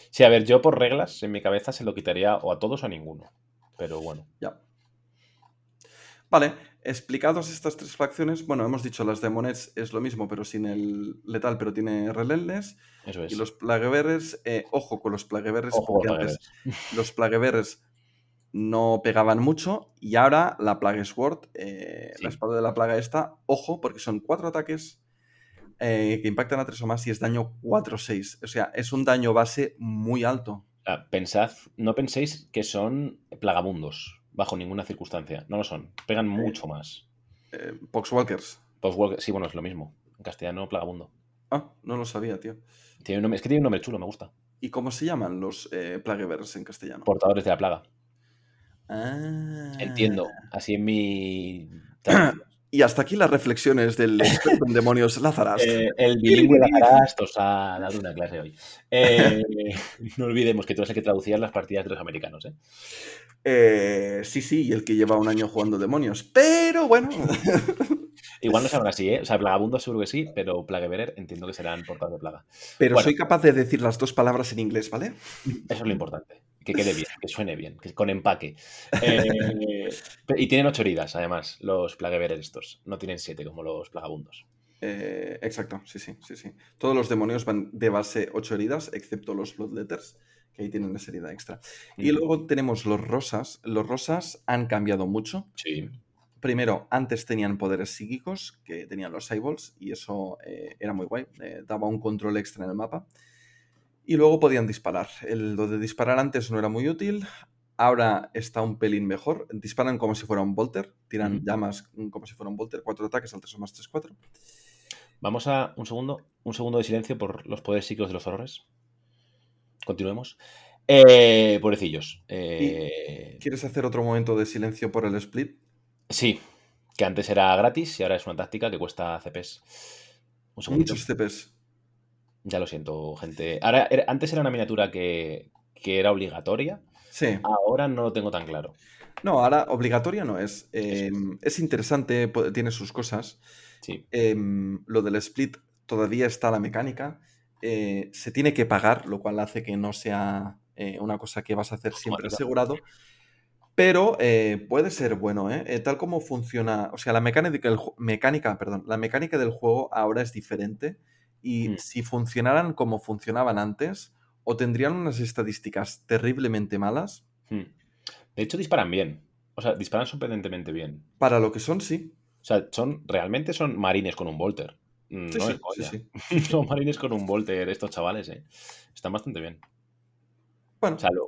Sí, a ver, yo por reglas, en mi cabeza se lo quitaría o a todos o a ninguno. Pero bueno. ya. Vale, explicados estas tres facciones, bueno, hemos dicho las Demonets es lo mismo, pero sin el letal, pero tiene Relentless. Eso es. Y los Plaguebearers, eh, ojo con los Plaguebearers, Ojo, porque antes los Plaguebearers no pegaban mucho y ahora la Plague Sword, eh, Sí. la espada de la plaga esta, ojo, porque son cuatro ataques eh, que impactan a tres o más y es daño 4-6. O sea, es un daño base muy alto. Ah, pensad, no penséis que son plagamundos, bajo ninguna circunstancia. No lo son. Pegan mucho más. Eh, Poxwalkers. Poxwalker, sí, bueno, es lo mismo. En castellano, Plagamundo. Ah, no lo sabía, tío. Tiene un nombre, es que tiene un nombre chulo, me gusta. ¿Y cómo se llaman los eh, Plagueverse en castellano? Portadores de la plaga. Ah. Entiendo. Así en mi. Y hasta aquí las reflexiones del experto en demonios Lázaras. Eh, el bilingüe Lazarast os ha dado una clase hoy. Eh, no olvidemos que tú eres el que traducías las partidas de los americanos. ¿eh? Eh, sí, sí, y el que lleva un año jugando demonios. Pero bueno. Igual no sabrán así, ¿eh? O sea, Plagabundo seguro que sí, pero Plagueberer entiendo que serán portados de plaga. Pero Bueno. soy capaz de decir las dos palabras en inglés, ¿vale? Eso es lo importante. Que quede bien, que suene bien, que con empaque. Eh, y tienen ocho heridas, además, los Plagueberer estos. No tienen siete como los Plagabundos. Eh, exacto, sí, sí, sí, sí. Todos los demonios van de base 8 heridas, excepto los Bloodletters, que ahí tienen esa herida extra. Y Mm. luego tenemos los rosas. Los rosas han cambiado mucho. Sí. Primero, antes tenían poderes psíquicos, que tenían los eyeballs, y eso eh, era muy guay, daba un control extra en el mapa. Y luego podían disparar. El, lo de disparar antes no era muy útil, ahora está un pelín mejor. Disparan como si fuera un Volter, tiran llamas como si fuera un Volter, cuatro ataques al 3 o más 3, 4. Vamos a un segundo, un segundo de silencio por los poderes psíquicos de los horrores. Continuemos. Eh, pobrecillos. Eh, ¿Quieres hacer otro momento de silencio por el split? sí, que antes era gratis y ahora es una táctica que cuesta CPs. Un. Muchos CPs. Ya lo siento, gente. Ahora, era- antes era una miniatura que, que era obligatoria. Sí. Ahora no lo tengo tan claro. No, ahora obligatoria no es. Eh, es interesante, tiene sus cosas. Sí. Em, lo del split todavía está la mecánica. eh, se tiene que pagar, lo cual hace que no sea eh, una cosa que vas a hacer siempre asegurado. Pero eh, puede ser bueno, ¿eh? Eh, Tal como funciona. O sea, la mecánica mecánica, perdón, la mecánica del juego ahora es diferente. Y Mm. si funcionaran como funcionaban antes, o tendrían unas estadísticas terriblemente malas. Hmm. De hecho, disparan bien. O sea, disparan sorprendentemente bien. Para lo que son, sí. O sea, son, realmente son marines con un Volter. Mm, Sí, no sí, es sí, sí. son marines con un Volter estos chavales, ¿eh? Están bastante bien. Bueno, O sea, lo-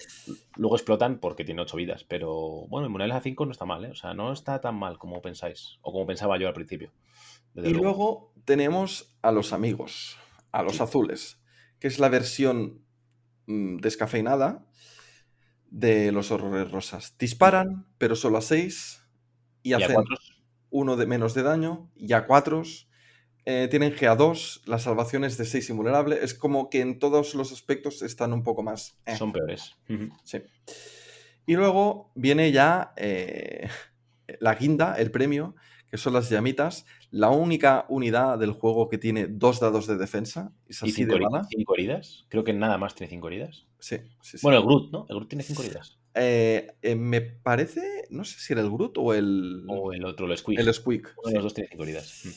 luego explotan porque tiene 8 vidas, pero bueno, en Monel A5 no está mal, ¿eh? O sea, no está tan mal como pensáis, o como pensaba yo al principio. Desde y luego tenemos a los amigos, a los Sí. azules, que es la versión mm, descafeinada de los horrores rosas. Disparan, pero solo a 6 y Y a hacen uno de menos de daño y a 4 tienen GA2, la salvación es de 6 invulnerable. Es como que en todos los aspectos están un poco más. eh, son peores. Sí. Y luego viene ya eh, la guinda, el premio, que son las llamitas. La única unidad del juego que tiene dos dados de defensa. Es ¿Y así cinco, de mala. cinco heridas? Creo que nada más tiene 5 heridas. Sí, sí, sí. Bueno, el Groot, ¿no? El Groot tiene 5 heridas. Eh, eh, me parece, no sé si era el Groot o el, O el otro, el Squeak. el Squeak. Uno de los dos tiene 5 heridas. Mm.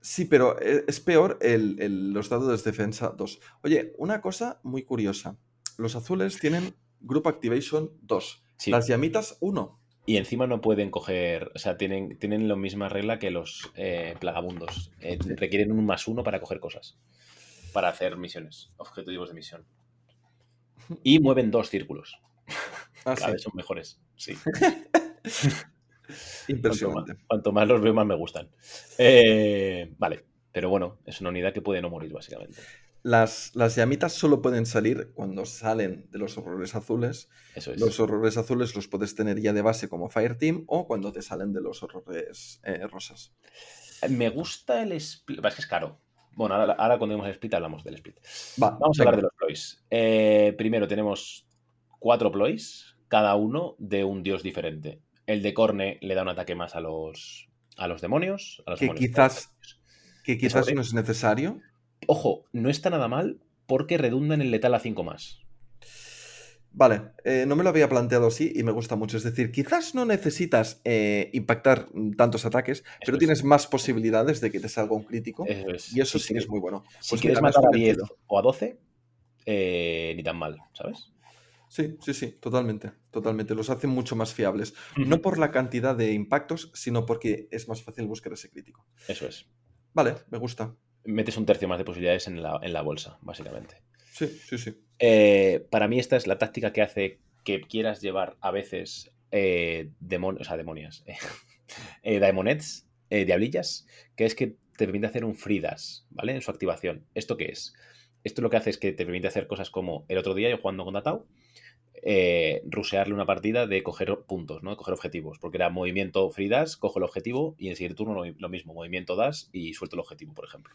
Sí, pero e- es peor el, el- los dados de defensa 2. Oye, una cosa muy curiosa. Los azules tienen Group Activation 2. Sí. Las llamitas 1. Y encima no pueden coger, o sea, tienen, tienen la misma regla que los eh, plagabundos. Eh, requieren un más uno para coger cosas. Para hacer misiones, objetivos de misión. Y mueven dos círculos. Ah, Cada sí. vez son mejores. Sí. Cuanto Impresionante. más, cuanto más los veo, más me gustan. Eh, vale, pero bueno, es una unidad que puede no morir, básicamente. Las, las llamitas solo pueden salir cuando salen de los horrores azules. Eso es. Los horrores azules los puedes tener ya de base como Fireteam o cuando te salen de los horrores eh, rosas. Me gusta el split. Es que es caro. Bueno, ahora, ahora cuando vemos el split hablamos del split. Va, Vamos a hablar de los ploys. Eh, primero tenemos cuatro ploys, cada uno de un dios diferente. El de Corne le da un ataque más a los, a los demonios. A los Que demonios quizás- Que quizás sobre- no es necesario. Ojo, no está nada mal porque redunda en el letal a 5 más. Vale, eh, no me lo había planteado así y me gusta mucho. Es decir, quizás no necesitas eh, impactar tantos ataques, pero es. tienes más posibilidades de que te salga un crítico. Eso es. y eso sí que es muy bueno. Si Pues quieres matar a 10 convencido. o a 12, eh, ni tan mal, ¿sabes? Sí, sí, sí, totalmente, totalmente. Los hacen mucho más fiables. No por la cantidad de impactos, sino porque es más fácil buscar ese crítico. Eso es. Vale, me gusta. Metes un tercio más de posibilidades en la, en la bolsa, básicamente. Sí, sí, sí. Eh, para mí esta es la táctica que hace que quieras llevar a veces eh, demon- o sea, demonias. eh, eh, Daemonets, eh, Diablillas, que es que te permite hacer un free dash, ¿vale? En su activación. ¿Esto qué es? Esto lo que hace es que te permite hacer cosas como el otro día yo jugando con Datao, eh, rusearle una partida de coger puntos, ¿no? De coger objetivos. Porque era movimiento free dash, cojo el objetivo y en el siguiente turno lo, lo mismo, movimiento dash y suelto el objetivo, por ejemplo.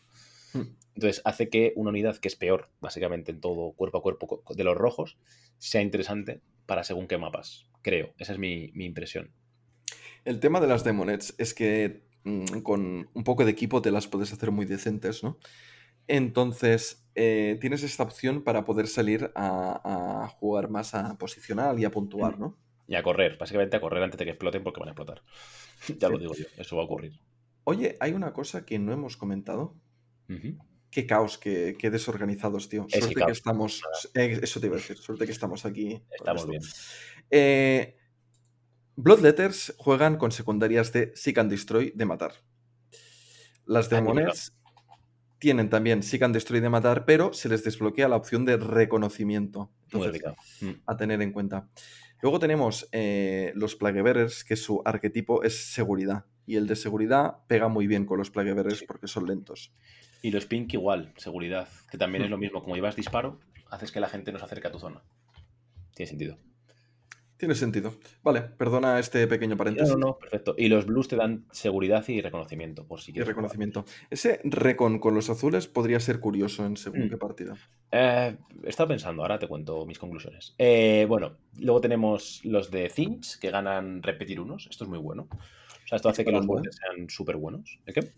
Hmm. Entonces hace que una unidad que es peor, básicamente en todo cuerpo a cuerpo de los rojos, sea interesante para según qué mapas. Creo. Esa es mi, mi impresión. El tema de las Demonets es que mm, con un poco de equipo te las puedes hacer muy decentes, ¿no? Entonces, eh, tienes esta opción para poder salir a, a jugar más a posicional y a puntuar, ¿no? Y a correr, básicamente a correr antes de que exploten porque van a explotar. ya lo digo yo, eso va a ocurrir. Oye, hay una cosa que no hemos comentado. Qué caos, qué, qué desorganizados, tío. Es que Suerte que estamos. eh, eso te iba a decir, suerte que estamos aquí. Estamos bien. Eh, Bloodletters juegan con secundarias de Seek and Destroy de matar. Las Ah, qué Demonets tienen también Seek and Destroy de matar, pero se les desbloquea la opción de reconocimiento. Muy Entonces. Mm. a tener en cuenta. Luego tenemos eh, los Plaguebearers, que su arquetipo es seguridad. Y el de seguridad pega muy bien con los Plaguebearers porque son lentos. Y los pink igual, seguridad, que también Hmm. es lo mismo. Como llevas disparo, haces que la gente no se acerque a tu zona. Tiene sentido. Tiene sentido. Vale, perdona este pequeño No, paréntesis. no, no, perfecto. Y los blues te dan seguridad y reconocimiento, por si Y quieres. jugar. reconocimiento. Ese recon con los azules podría ser curioso en según Mm. qué partida. Eh, he estado pensando, ahora te cuento mis conclusiones. Eh, bueno, luego tenemos los de Cinch, que ganan repetir unos. Esto es muy bueno. O sea, esto hace que los guardias sean súper buenos. ¿Eh, qué?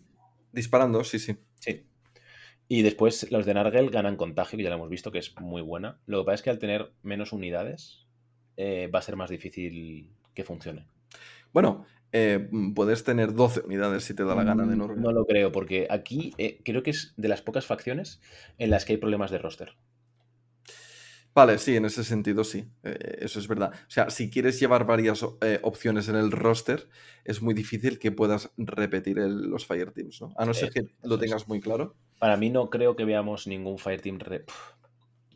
Disparando, sí, sí. Sí. Y después los de Nargel ganan contagio, que ya lo hemos visto, que es muy buena. Lo que pasa es que al tener menos unidades, eh, va a ser más difícil que funcione. Bueno, eh, puedes tener 12 unidades si te da la gana de Mm, Norge. No lo creo, porque aquí eh, creo que es de las pocas facciones en las que hay problemas de roster. Vale, sí, en ese sentido sí, eh, eso es verdad. O sea, si quieres llevar varias opciones en el roster, es muy difícil que puedas repetir el- los Fireteams, ¿no? A no ser que lo tengas muy claro. Para mí no creo que veamos ningún Fireteam... Re... Puf,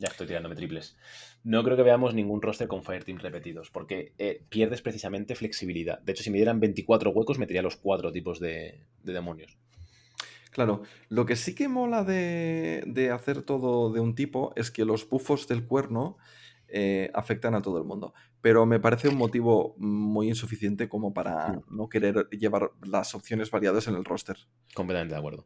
ya estoy tirándome triples. No creo que veamos ningún roster con Fireteam repetidos, porque eh, pierdes precisamente flexibilidad. De hecho, si me dieran 24 huecos, metería los cuatro tipos de, de demonios. Claro, lo que sí que mola de, de hacer todo de un tipo es que los bufos del cuerno eh, afectan a todo el mundo. Pero me parece un motivo muy insuficiente como para Hmm. no querer llevar las opciones variadas en el roster. Completamente de acuerdo.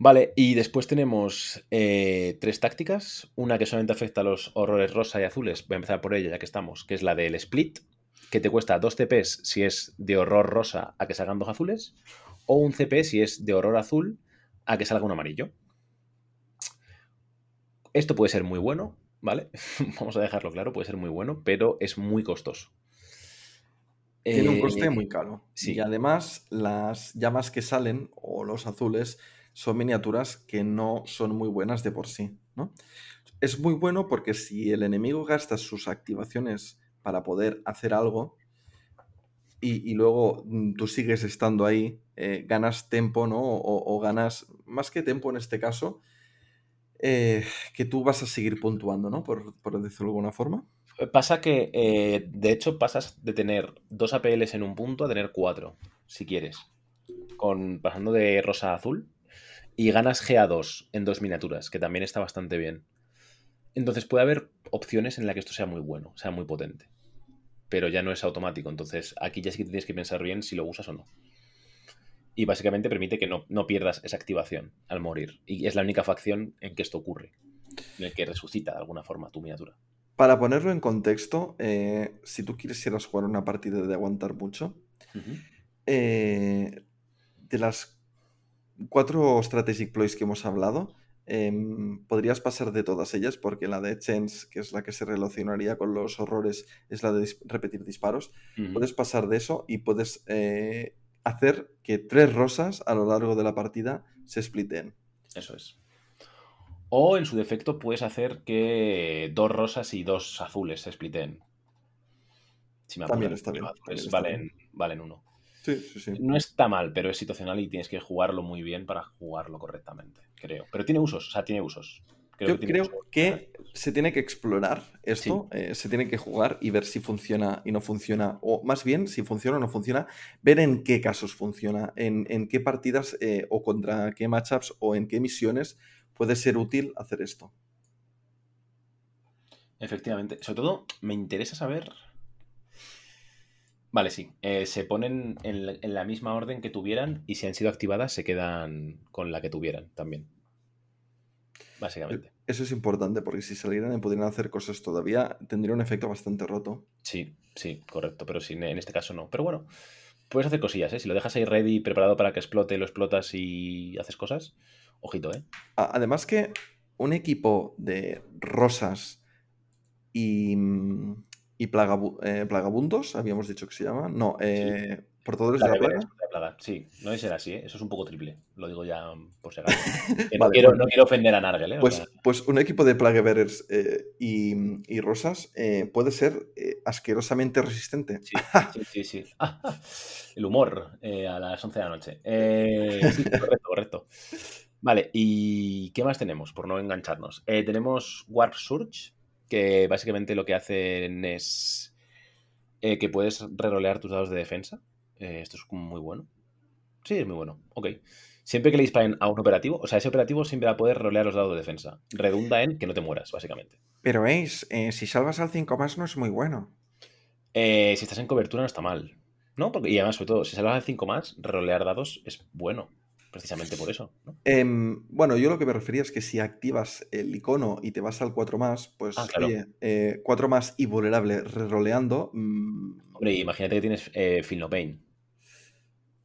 Vale, y después tenemos eh, tres tácticas. Una que solamente afecta a los horrores rosa y azules. Voy a empezar por ella, ya que estamos, que es la del split, que te cuesta dos CPs si es de horror rosa a que salgan dos azules, o un CP si es de horror azul a que salga un amarillo. Esto puede ser muy bueno, ¿vale? Vamos a dejarlo claro, puede ser muy bueno, pero es muy costoso. Tiene un Eh, coste muy caro. sí. Y además, las llamas que salen, o los azules, son miniaturas que no son muy buenas de por sí. ¿no? Es muy bueno porque si el enemigo gasta sus activaciones para poder hacer algo y, luego mm, tú sigues estando ahí, eh, ganas tempo, ¿no? O, ganas, más que tempo en este caso, eh, que tú vas a seguir puntuando, ¿no? Por, por decirlo de alguna forma. Pasa que, eh, de hecho, pasas de tener dos APLs en un punto a tener cuatro, si quieres. Con, pasando de rosa a azul. Y ganas GA2 en dos miniaturas, que también está bastante bien. Entonces puede haber opciones en las que esto sea muy bueno, sea muy potente. Pero ya no es automático. Entonces aquí ya sí que tienes que pensar bien si lo usas o no. Y básicamente permite que no, no pierdas esa activación al morir. Y es la única facción en que esto ocurre. En el que resucita de alguna forma tu miniatura. Para ponerlo en contexto, eh, si tú quisieras jugar una partida de aguantar mucho, eh, de las cuatro strategic ploys que hemos hablado, em, podrías pasar de todas ellas, porque la de Chance, que es la que se relacionaría con los horrores, es la de dis- repetir disparos. Puedes pasar de eso y puedes eh, hacer que tres rosas a lo largo de la partida se spliten. Eso es. O en su defecto puedes hacer que dos rosas y dos azules se spliten. Si me También está bien, los azules también está valen, valen uno. Sí, sí, sí. No está mal, pero es situacional y tienes que jugarlo muy bien para jugarlo correctamente, creo. Pero tiene usos, o sea, tiene usos. Creo Yo que creo que se tiene que explorar esto, eh, se tiene que jugar y ver si funciona y no funciona, o más bien, si funciona o no funciona, ver en qué casos funciona, en, en qué partidas eh, o contra qué matchups o en qué misiones puede ser útil hacer esto. Efectivamente. Sobre todo, me interesa saber. Vale, sí. eh, se ponen en, la- en la misma orden que tuvieran y si han sido activadas se quedan con la que tuvieran también. Básicamente. Eso es importante porque si salieran y pudieran hacer cosas todavía, tendría un efecto bastante roto. Sí, sí, correcto. Pero sí, en este caso no. Pero bueno, puedes hacer cosillas, ¿eh? Si lo dejas ahí ready, preparado para que explote, lo explotas y haces cosas. Ojito, ¿eh? Además que un equipo de rosas y, mm, y plagabu- eh, plagabundos, habíamos dicho que se llama, no, eh, portadores de la Plaga. Sí, no debe ser así, ¿eh? Eso es un poco triple. Lo digo ya por si acaso. Que no, quiero, bueno. no quiero ofender a Nargel, ¿eh? O Pues, sea, pues un equipo de Plaguebearers eh, y, y rosas eh, puede ser asquerosamente resistente. Sí, sí, sí, sí. El humor a las 11 de la noche. Sí, correcto, correcto. Vale, ¿y qué más tenemos? Por no engancharnos. Tenemos Warp Surge, que básicamente lo que hacen es eh, que puedes rerolear tus dados de defensa. Eh, esto es muy bueno. Sí, es muy bueno. Ok. Siempre que le disparen a un operativo, o sea, ese operativo siempre va a poder rolear los dados de defensa. Redunda en que no te mueras, básicamente. Pero Ace, eh, si salvas al 5 más no es muy bueno. Eh, si estás en cobertura no está mal. ¿No? Porque, y además, sobre todo, si salvas de 5 más, rerolear dados es bueno. Precisamente por eso. ¿no? Em, bueno, yo lo que me refería es que si activas el icono y te vas al 4 más, pues Ah, claro. oye, eh, 4 más y vulnerable reroleando, mm, Hombre, imagínate que tienes eh, Feel No Pain.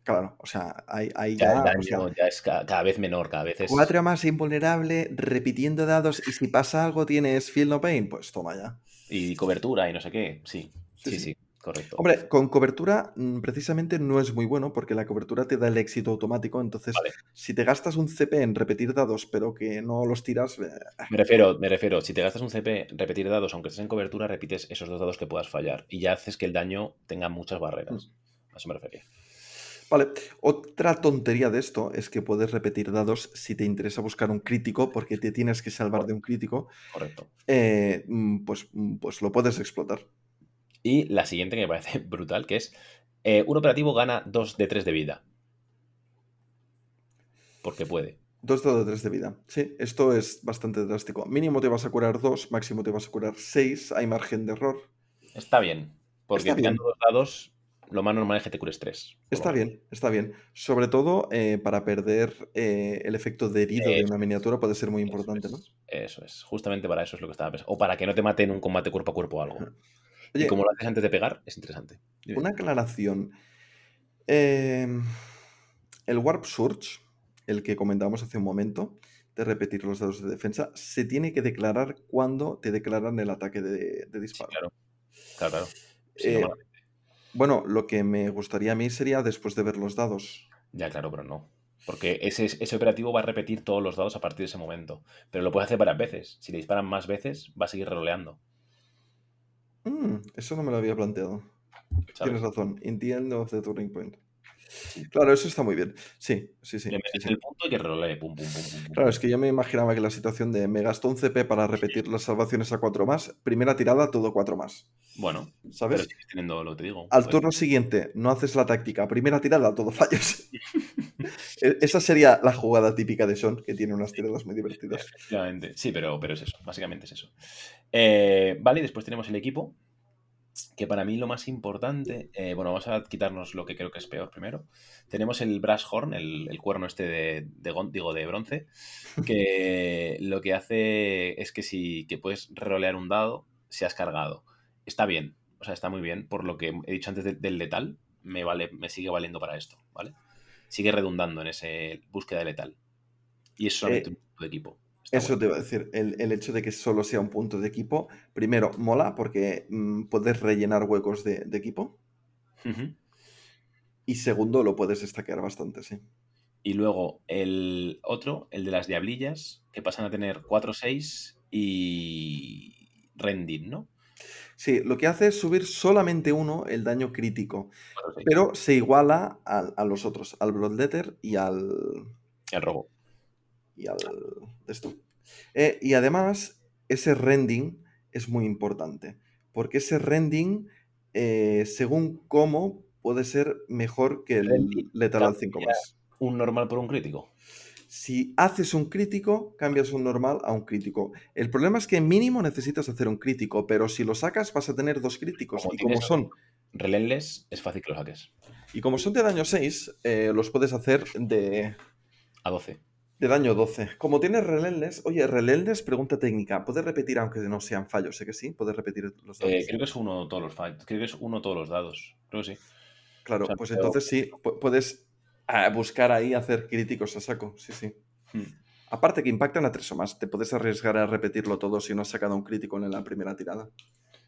claro, o sea, ahí, ahí Ya ya, el o daño sea, ya es ca- cada, vez menor, cada vez es. 4 más invulnerable, repitiendo dados y si pasa algo tienes Feel No Pain, pues toma ya. Y cobertura y no sé qué. Sí, Sí, sí, sí. sí, correcto. Hombre, con cobertura mm, precisamente no es muy bueno porque la cobertura te da el éxito automático, entonces Vale. si te gastas un CP en repetir dados pero que no los tiras, eh, Me refiero, me refiero, si te gastas un CP, repetir dados, aunque estés en cobertura, repites esos dos dados que puedas fallar. Y ya haces que el daño tenga muchas barreras. Mm. A eso me refería. Vale, otra tontería de esto es que puedes repetir dados si te interesa buscar un crítico porque te tienes que salvar de un crítico, Correcto. eh, mm, pues, pues lo puedes explotar. Y la siguiente que me parece brutal, que es eh, un operativo gana 2 de 3 de vida. Porque puede. Dos dados de 3 de vida. Sí, esto es bastante drástico. Mínimo te vas a curar 2, máximo te vas a curar 6, hay margen de error. Está bien. Porque Está bien. tirando dos dados, lo más normal es que te cures 3. Está bien, está bien. Sobre todo eh, para perder eh, el efecto de herido de una miniatura puede ser muy importante, ¿no? es, Eso es. Justamente para eso es lo que estaba pensando. O para que no te mate en un combate cuerpo a cuerpo o algo. Oye, y como lo haces antes de pegar, es interesante. Dime. Una aclaración. Eh, el Warp Surge, el que comentábamos hace un momento, de repetir los dados de defensa, se tiene que declarar cuando te declaran el ataque de, de Sí, disparo. claro. Claro, claro. Sí, Eh, bueno, lo que me gustaría a mí sería después de ver los dados. Ya, claro, pero no. Porque ese, ese operativo va a repetir todos los dados a partir de ese momento. Pero lo puede hacer varias veces. Si le disparan más veces, va a seguir reroleando. Mm, eso no me lo había planteado. ¿sabes? Tienes razón. In the end of the turning point. Claro, eso está muy bien. Sí, sí, sí. Le sí, metes sí. el punto y que rerolee. Pum, pum, pum. Claro, es que yo me imaginaba que la situación de me gastó un CP para repetir las salvaciones a 4 más, primera tirada, todo 4 más. Bueno, pero ¿Sabes? sigues teniendo lo que te digo. Al turno siguiente no haces la táctica, primera tirada, todo fallos. E- Esa sería la jugada típica de Sean, que tiene unas tiradas muy divertidas. Sí, pero, pero es eso. Básicamente es eso. Eh, vale, y después tenemos el equipo. Que para mí lo más importante. eh, bueno, vamos a quitarnos lo que creo que es peor primero. Tenemos el Brass Horn, el, el cuerno este de, de, digo, de bronce. Que lo que hace es que si que puedes rerolear un dado si has cargado. Está bien. O sea, está muy bien. Por lo que he dicho antes de- del letal, me, vale, me sigue valiendo para esto. ¿Vale? Sigue redundando en ese búsqueda de letal. Y es solamente Eh, un equipo. Eso te iba a decir, el, el hecho de que solo sea un punto de equipo, primero, mola porque mm, puedes rellenar huecos de, de equipo. Y segundo, lo puedes estaquear bastante, sí. Y luego el otro, el de las diablillas, que pasan a tener 4-6 y rending, ¿no? Sí, lo que hace es subir solamente uno el daño crítico, 4-6. pero se iguala al- a, los otros, al Bloodletter y al. El robo. Y al. de esto. Eh, y además, ese rending es muy importante, porque ese rending, eh, según cómo, puede ser mejor que el Rending letal al 5 cambia más. un normal por un crítico. Si haces un crítico, cambias un normal a un crítico. El problema es que mínimo necesitas hacer un crítico, pero si lo sacas vas a tener dos críticos. Como y como son Relentless es fácil que lo saques. y como son de daño 6, eh, los puedes hacer de, A 12. De daño 12. Como tienes relentless, oye, relentless, pregunta técnica. ¿Puedes repetir aunque no sean fallos? Sé que sí, puedes repetir los dados. Eh, creo que es uno todos los fights. Creo que es uno todos los dados. Creo que sí. claro, o sea, pues pero- entonces sí, pu- puedes ah, buscar ahí hacer críticos a saco. Sí, sí. Hmm. Aparte que impactan a tres o más, te puedes arriesgar a repetirlo todo si no has sacado un crítico en la primera tirada.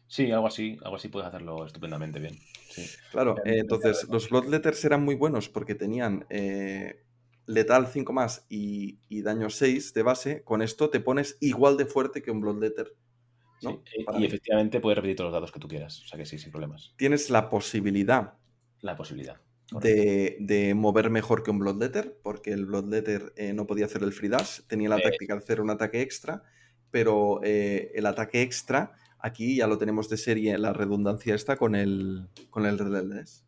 Sí, algo así. Algo así puedes hacerlo estupendamente bien. Sí. Claro, Ya, eh, entonces los Bloodletters eran muy buenos porque tenían eh, letal 5 más y, y daño 6 de base. Con esto te pones igual de fuerte que un Bloodletter. ¿no? Sí, eh, y mí. efectivamente puedes repetir todos los dados que tú quieras. O sea que sí, sin problemas. Tienes la posibilidad La posibilidad. De, de mover mejor que un Bloodletter, porque el Bloodletter eh, no podía hacer el free dash, tenía la Eh. táctica de hacer un ataque extra, pero eh, el ataque extra, aquí ya lo tenemos de serie, la redundancia está con el, con el Relentless.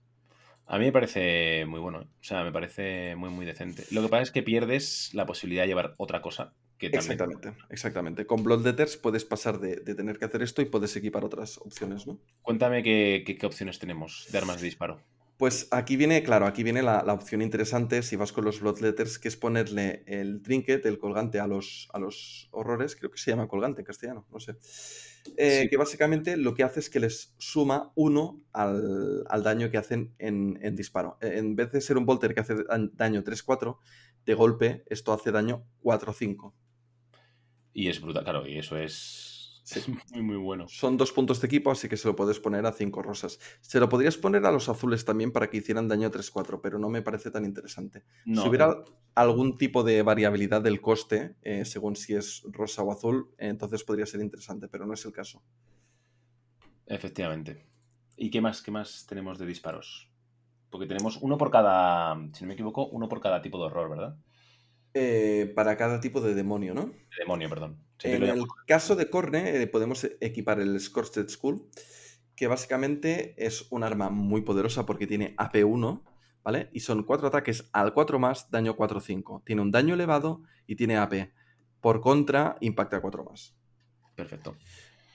A mí me parece muy bueno. ¿eh? O sea, me parece muy, muy decente. Lo que pasa es que pierdes la posibilidad de llevar otra cosa que también. Exactamente, exactamente. Con Bloodletters puedes pasar de, de tener que hacer esto y puedes equipar otras opciones, ¿no? Cuéntame qué, qué- qué opciones tenemos de armas de disparo. Pues aquí viene, claro, aquí viene la, la opción interesante si vas con los Bloodletters, que es ponerle el trinket, el colgante a los, a los horrores, creo que se llama colgante en castellano, no sé. Eh, Sí. Que básicamente lo que hace es que les suma uno al, al daño que hacen en, en disparo. Eh, En vez de ser un Volter que hace da- daño 3-4, de golpe esto hace daño 4-5. Y es brutal, claro, y eso es, Sí. es muy, muy bueno. Son dos puntos de equipo, así que se lo puedes poner a 5 rosas. Se lo podrías poner a los azules también para que hicieran daño 3-4, pero no me parece tan interesante. No, si hubiera eh, algún tipo de variabilidad del coste, eh, según si es rosa o azul, eh, entonces podría ser interesante, pero no es el caso. efectivamente. ¿Y qué más, qué más tenemos de disparos? Porque tenemos uno por cada, si no me equivoco, uno por cada tipo de horror, ¿verdad? Eh, para cada tipo de demonio, ¿no? De demonio, perdón. En el caso de Corne, eh, podemos equipar el Scorched Skull, que básicamente es un arma muy poderosa porque tiene AP1, ¿vale? Y son cuatro ataques al 4 más, daño 4-5. Tiene un daño elevado y tiene AP. Por contra, impacta 4 más. Perfecto.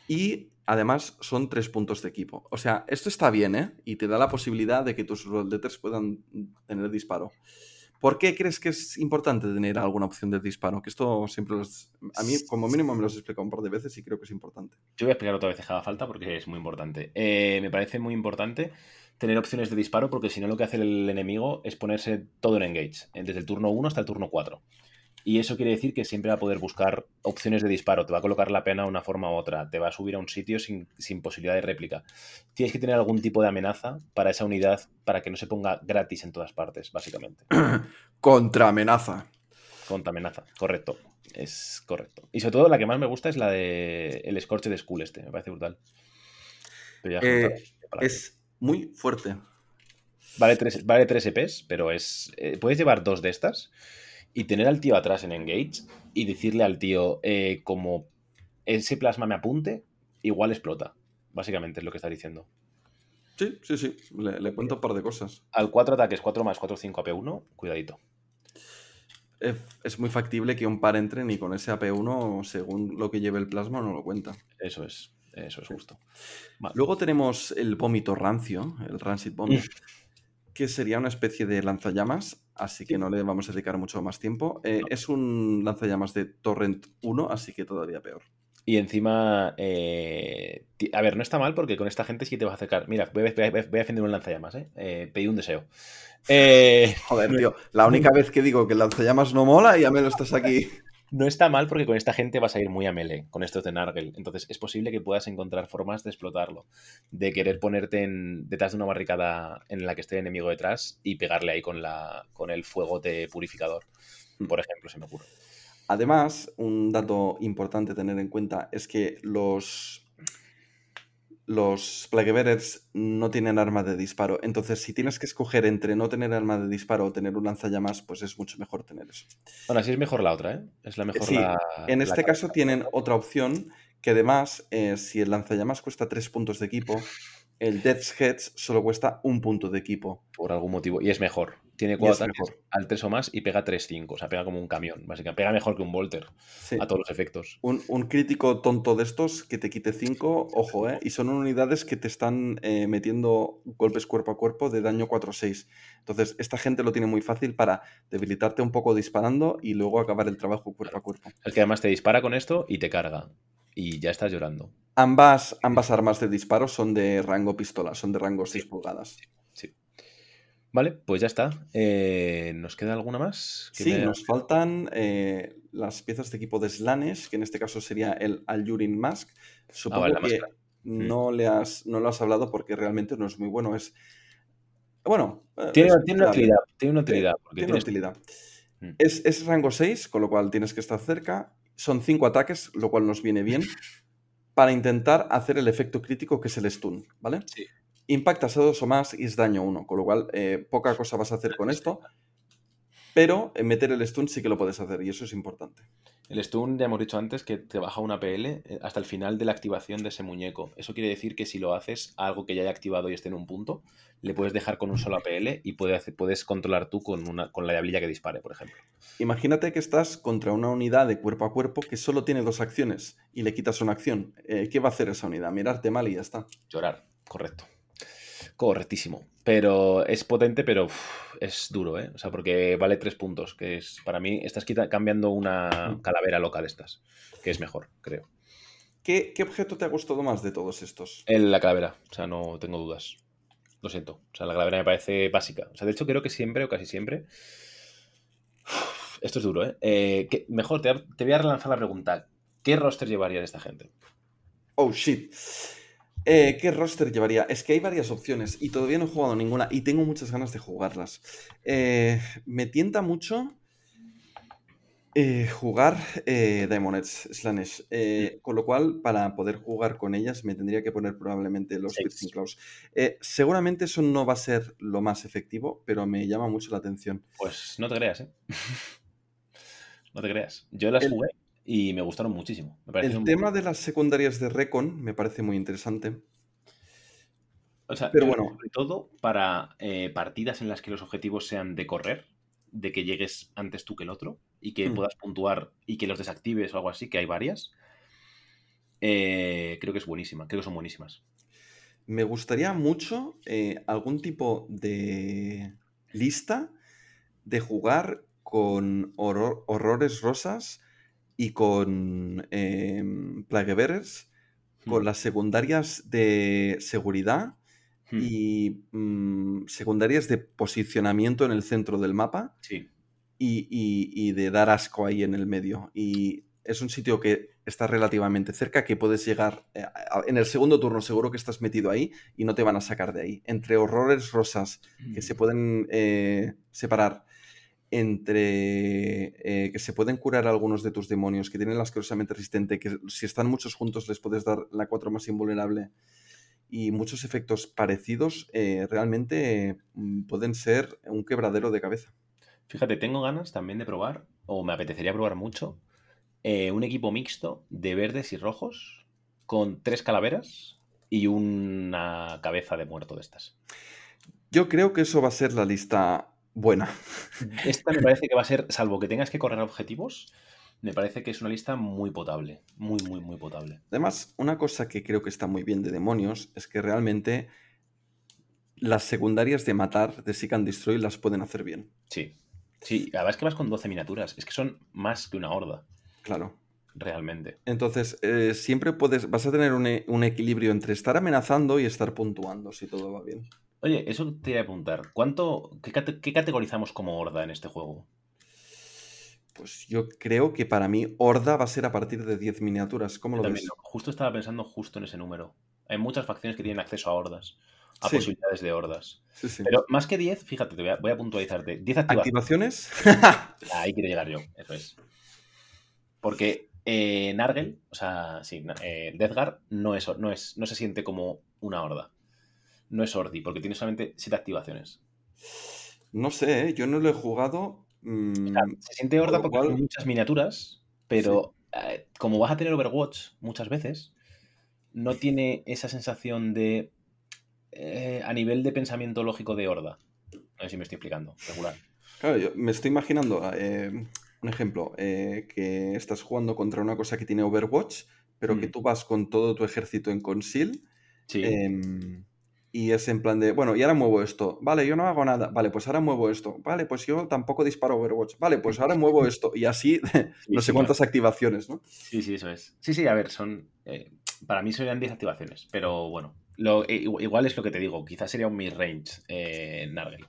Y además son tres puntos de equipo. O sea, esto está bien, ¿eh? Y te da la posibilidad de que tus rollletters puedan tener disparo. ¿Por qué crees que es importante tener alguna opción de disparo? Que esto siempre los... A mí, como mínimo, me lo has explicado un par de veces y creo que es importante. Yo voy a explicar otra vez haga falta porque es muy importante. Eh, me parece muy importante tener opciones de disparo porque si no lo que hace el enemigo es ponerse todo en engage, desde el turno 1 hasta el turno 4. Y eso quiere decir que siempre va a poder buscar opciones de disparo, te va a colocar la pena de una forma u otra, te va a subir a un sitio sin, sin posibilidad de réplica. Tienes que tener algún tipo de amenaza para esa unidad para que no se ponga gratis en todas partes, básicamente. Contra amenaza. Contra amenaza, correcto. Es correcto. Y sobre todo la que más me gusta es la de el escorche de Skull este, me parece brutal. Pero ya Eh, Es muy fuerte. Vale 3, vale tres EPs, pero es. eh, puedes llevar dos de estas y tener al tío atrás en Engage y decirle al tío, eh, como ese plasma me apunte, igual explota. Básicamente es lo que está diciendo. Sí, sí, sí. Le, le cuento un par de cosas. Al 4 ataques, 4 más 4, 5 AP1, cuidadito. Es, es muy factible que un par entren y con ese AP1, según lo que lleve el plasma, no lo cuenta. Eso es, eso es justo. Vale. Luego tenemos el vómito rancio, el Rancid Vomit, que sería una especie de lanzallamas, así que no le vamos a dedicar mucho más tiempo. Eh, No. Es un lanzallamas de Torrent 1, así que todavía peor. Y encima, eh, a ver, no está mal porque con esta gente sí te vas a acercar. Mira, voy a, defender un lanzallamas, ¿eh? eh pedí un deseo. Eh, Joder, tío, la única vez que digo que el lanzallamas no mola y ya me lo estás aquí. No está mal porque con esta gente vas a ir muy a melee, con estos de Nargel. Entonces es posible que puedas encontrar formas de explotarlo, de querer ponerte en- detrás de una barricada en la que esté el enemigo detrás y pegarle ahí con, la, con el fuego de purificador, por ejemplo, se me ocurre. Además, un dato importante a tener en cuenta es que los, los Plaguebearers no tienen arma de disparo. Entonces, si tienes que escoger entre no tener arma de disparo o tener un lanzallamas, pues es mucho mejor tener eso. Bueno, sí es mejor la otra, ¿eh? Es la mejor Sí, la- en este caso tienen otra opción que además, eh, si el lanzallamas cuesta 3 puntos de equipo, el Death's Heads solo cuesta un punto de equipo. por algún motivo. Y es mejor. Tiene cuatro ataques al 3 o más y pega 3-5. O sea, pega como un camión, básicamente. Pega mejor que un Volter Sí. a todos los efectos. Un, un crítico tonto de estos que te quite 5, ojo, ¿eh? Y son unidades que te están eh, metiendo golpes cuerpo a cuerpo de daño 4-6. Entonces, esta gente lo tiene muy fácil para debilitarte un poco disparando y luego acabar el trabajo cuerpo a cuerpo. Es que además te dispara con esto y te carga. Y ya estás llorando. Ambas, ambas armas de disparo son de rango pistola, son de rango 6 pulgadas. Sí. Vale, pues ya está. Eh, ¿Nos queda alguna más? Que Sí, me- nos faltan eh, las piezas de equipo de Slanesh, que en este caso sería el Alluring Mask. Supongo vale, la que no le has, no lo has hablado porque realmente no es muy bueno. Es bueno. eh, Tiene, es tiene una utilidad. Tiene una utilidad. Tiene una tienes- utilidad. Mm. Es, es rango 6, con lo cual tienes que estar cerca. Son 5 ataques, lo cual nos viene bien. Para intentar hacer el efecto crítico que es el stun, ¿vale? Sí. Impactas a 2 o más y es daño 1, con lo cual eh, poca cosa vas a hacer con esto. Pero eh, meter el stun sí que lo puedes hacer y eso es importante. El stun, ya hemos dicho antes, que te baja una PL eh, hasta el final de la activación de ese muñeco. Eso quiere decir que si lo haces a algo que ya haya activado y esté en un punto, le puedes dejar con un solo APL y puede hacer- puedes controlar tú con, una, con la diablilla que dispare, por ejemplo. Imagínate que estás contra una unidad de cuerpo a cuerpo que solo tiene dos acciones y le quitas una acción. Eh, ¿Qué va a hacer esa unidad? Mirarte mal y ya está. Llorar, correcto. Correctísimo. Pero es potente, pero uf, es duro, ¿eh? O sea, porque vale tres puntos, que es, para mí, estás quita- cambiando una calavera local estas, que es mejor, creo. ¿Qué, qué objeto te ha gustado más de todos estos? El- la calavera, o sea, no tengo dudas. Lo siento. O sea, la calavera me parece básica. O sea, de hecho, creo que siempre o casi siempre. Uf, Esto es duro, ¿eh? Eh, ¿qué- mejor, te, te voy a relanzar la pregunta. ¿Qué roster llevaría de esta gente? Oh, shit. Eh, ¿Qué roster llevaría? Es que hay varias opciones y todavía no he jugado ninguna y tengo muchas ganas de jugarlas. Eh, me tienta mucho eh, jugar eh, Edge Slanesh, con lo cual para poder jugar con ellas me tendría que poner probablemente los. Piercing Claws. Seguramente eso no va a ser lo más efectivo, pero me llama mucho la atención. Pues no te creas, ¿eh? no te creas. Yo las El- jugué y me gustaron muchísimo. Me El muy- tema de las secundarias de Recon me parece muy interesante. O sea, pero bueno. Sobre todo para eh, partidas en las que los objetivos sean de correr, de que llegues antes tú que el otro y que Hmm. puedas puntuar y que los desactives o algo así, que hay varias. eh, creo que es buenísima, creo que son buenísimas. Me gustaría mucho eh, algún tipo de lista de jugar con horror- horrores rosas y con em, Plaguebearers, con Hmm. las secundarias de seguridad y mm, secundarias de posicionamiento en el centro del mapa Sí, y, y- y de dar asco ahí en el medio. Y es un sitio que está relativamente cerca, que puedes llegar eh, a- en el segundo turno, seguro que estás metido ahí y no te van a sacar de ahí. Entre horrores rosas que se pueden eh, separar, entre eh, que se pueden curar algunos de tus demonios, que tienen la asquerosamente resistente, que si están muchos juntos les puedes dar la 4 más invulnerable. Y muchos efectos parecidos eh, realmente mm, pueden ser un quebradero de cabeza. Fíjate, tengo ganas también de probar, o me apetecería probar mucho, eh, un equipo mixto de verdes y rojos con tres calaveras y una cabeza de muerto de estas. Yo creo que eso va a ser la lista buena. Esta me parece que va a ser, salvo que tengas que correr objetivos, me parece que es una lista muy potable. Muy, muy, muy potable. Además, una cosa que creo que está muy bien de demonios es que realmente las secundarias de matar, de Seek and Destroy, las pueden hacer bien. Sí. Sí, la verdad es que vas con 12 miniaturas. Es que son más que una horda, Claro. realmente. Entonces, eh, siempre puedes, vas a tener un, e- un equilibrio entre estar amenazando y estar puntuando, si todo va bien. Oye, eso te voy a preguntar. ¿Cuánto, qué, cate- qué categorizamos como horda en este juego? Pues yo creo que para mí Horda va a ser a partir de 10 miniaturas. ¿Cómo lo También, ves? Justo estaba pensando justo en ese número. Hay muchas facciones que tienen acceso a hordas, a Sí. posibilidades de hordas. Sí, sí. Pero más que 10, fíjate, te voy a, voy a puntualizarte. 10 activaciones. ¿Activaciones? Ahí quiero llegar yo, eso es. Porque eh, Nargel, o sea, sí, eh, Deathguard no, es, no, es, no se siente como una horda. No es Ordi, porque tiene solamente 7 activaciones. No sé, ¿eh? yo no lo he jugado. mm, Se siente horda porque cual- hay muchas miniaturas, pero eh, como vas a tener Overwatch muchas veces, no tiene esa sensación de. eh, a nivel de pensamiento lógico de horda. No sé si me estoy explicando. Regular. Claro, yo me estoy imaginando eh, un ejemplo, que estás jugando contra una cosa que tiene Overwatch, pero que Mm. tú vas con todo tu ejército en conceal Sí. Y es en plan de, bueno, y ahora muevo esto, vale, yo no hago nada, vale, pues ahora muevo esto, vale, pues yo tampoco disparo Overwatch, vale, pues ahora muevo esto, y así no sé cuántas activaciones, ¿no? Sí, sí, eso es. Sí, sí, a ver, son. eh, para mí serían 10 activaciones, pero bueno. Lo, eh, igu- igual es lo que te digo, quizás sería un mid-range eh, Nargel.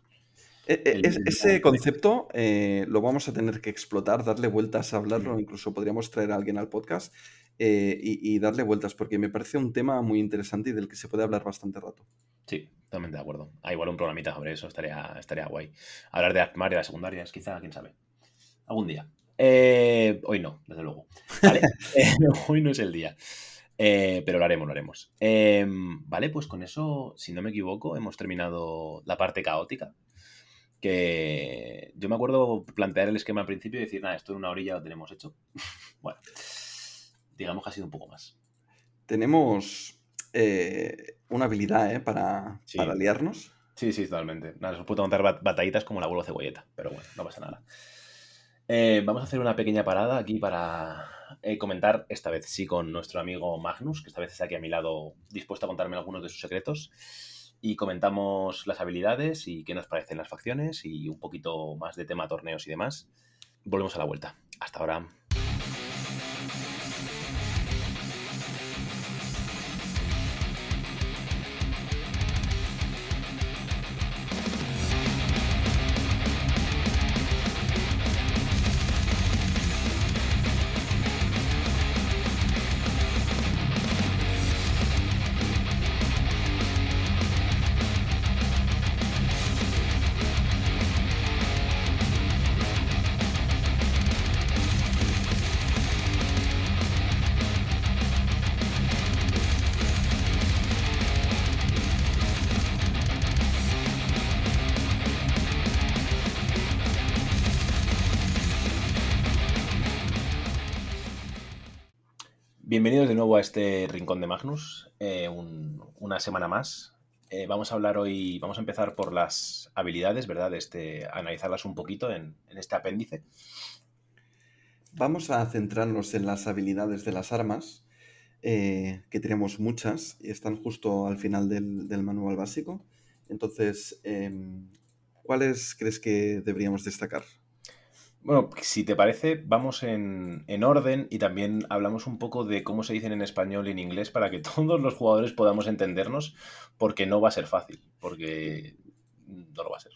E- e- es- ese concepto eh, lo vamos a tener que explotar, darle vueltas a hablarlo, incluso podríamos traer a alguien al podcast y, y darle vueltas, porque me parece un tema muy interesante y del que se puede hablar bastante rato. Sí, totalmente de acuerdo. Ah, igual un programita sobre eso estaría, estaría guay. Hablar de las primarias, secundarias, quizá, quién sabe. Algún día. Eh, hoy no, desde luego. Vale, eh, hoy no es el día. Eh, pero lo haremos, lo haremos. Eh, vale, pues con eso, si no me equivoco, hemos terminado la parte caótica. Que yo me acuerdo plantear el esquema al principio y decir, nada, esto en una orilla lo tenemos hecho. bueno, digamos que ha sido un poco más. Tenemos eh, una habilidad ¿eh? para, Sí. para liarnos. Sí, sí, totalmente. Nada, os puedo contar bat- batallitas como la vuelo cebolleta, pero bueno, no pasa nada. Eh, vamos a hacer una pequeña parada aquí para eh, comentar, esta vez sí con nuestro amigo Magnus, que esta vez está aquí a mi lado dispuesto a contarme algunos de sus secretos. Y comentamos las habilidades y qué nos parecen las facciones y un poquito más de tema torneos y demás. Volvemos a la vuelta. Hasta ahora. A este rincón de Magnus, eh, un- una semana más. Eh, vamos a hablar hoy, vamos a empezar por las habilidades, ¿verdad? Este, analizarlas un poquito en, en este apéndice. Vamos a centrarnos en las habilidades de las armas, eh, que tenemos muchas y están justo al final del, del manual básico. Entonces, em, ¿cuáles crees que deberíamos destacar? Bueno, si te parece, vamos en, en orden y también hablamos un poco de cómo se dicen en español y en inglés para que todos los jugadores podamos entendernos, porque no va a ser fácil, porque no lo va a ser.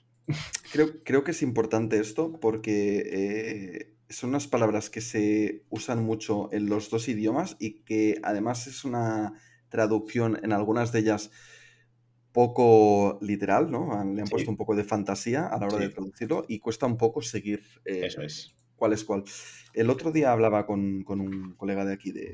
Creo, creo que es importante esto porque eh, son unas palabras que se usan mucho en los dos idiomas y que además es una traducción en algunas de ellas poco literal, ¿no? Han- Le han Sí. puesto un poco de fantasía a la hora de traducirlo y cuesta un poco seguir eh, Eso es. cuál es cuál. El otro día hablaba con, con un colega de aquí, de,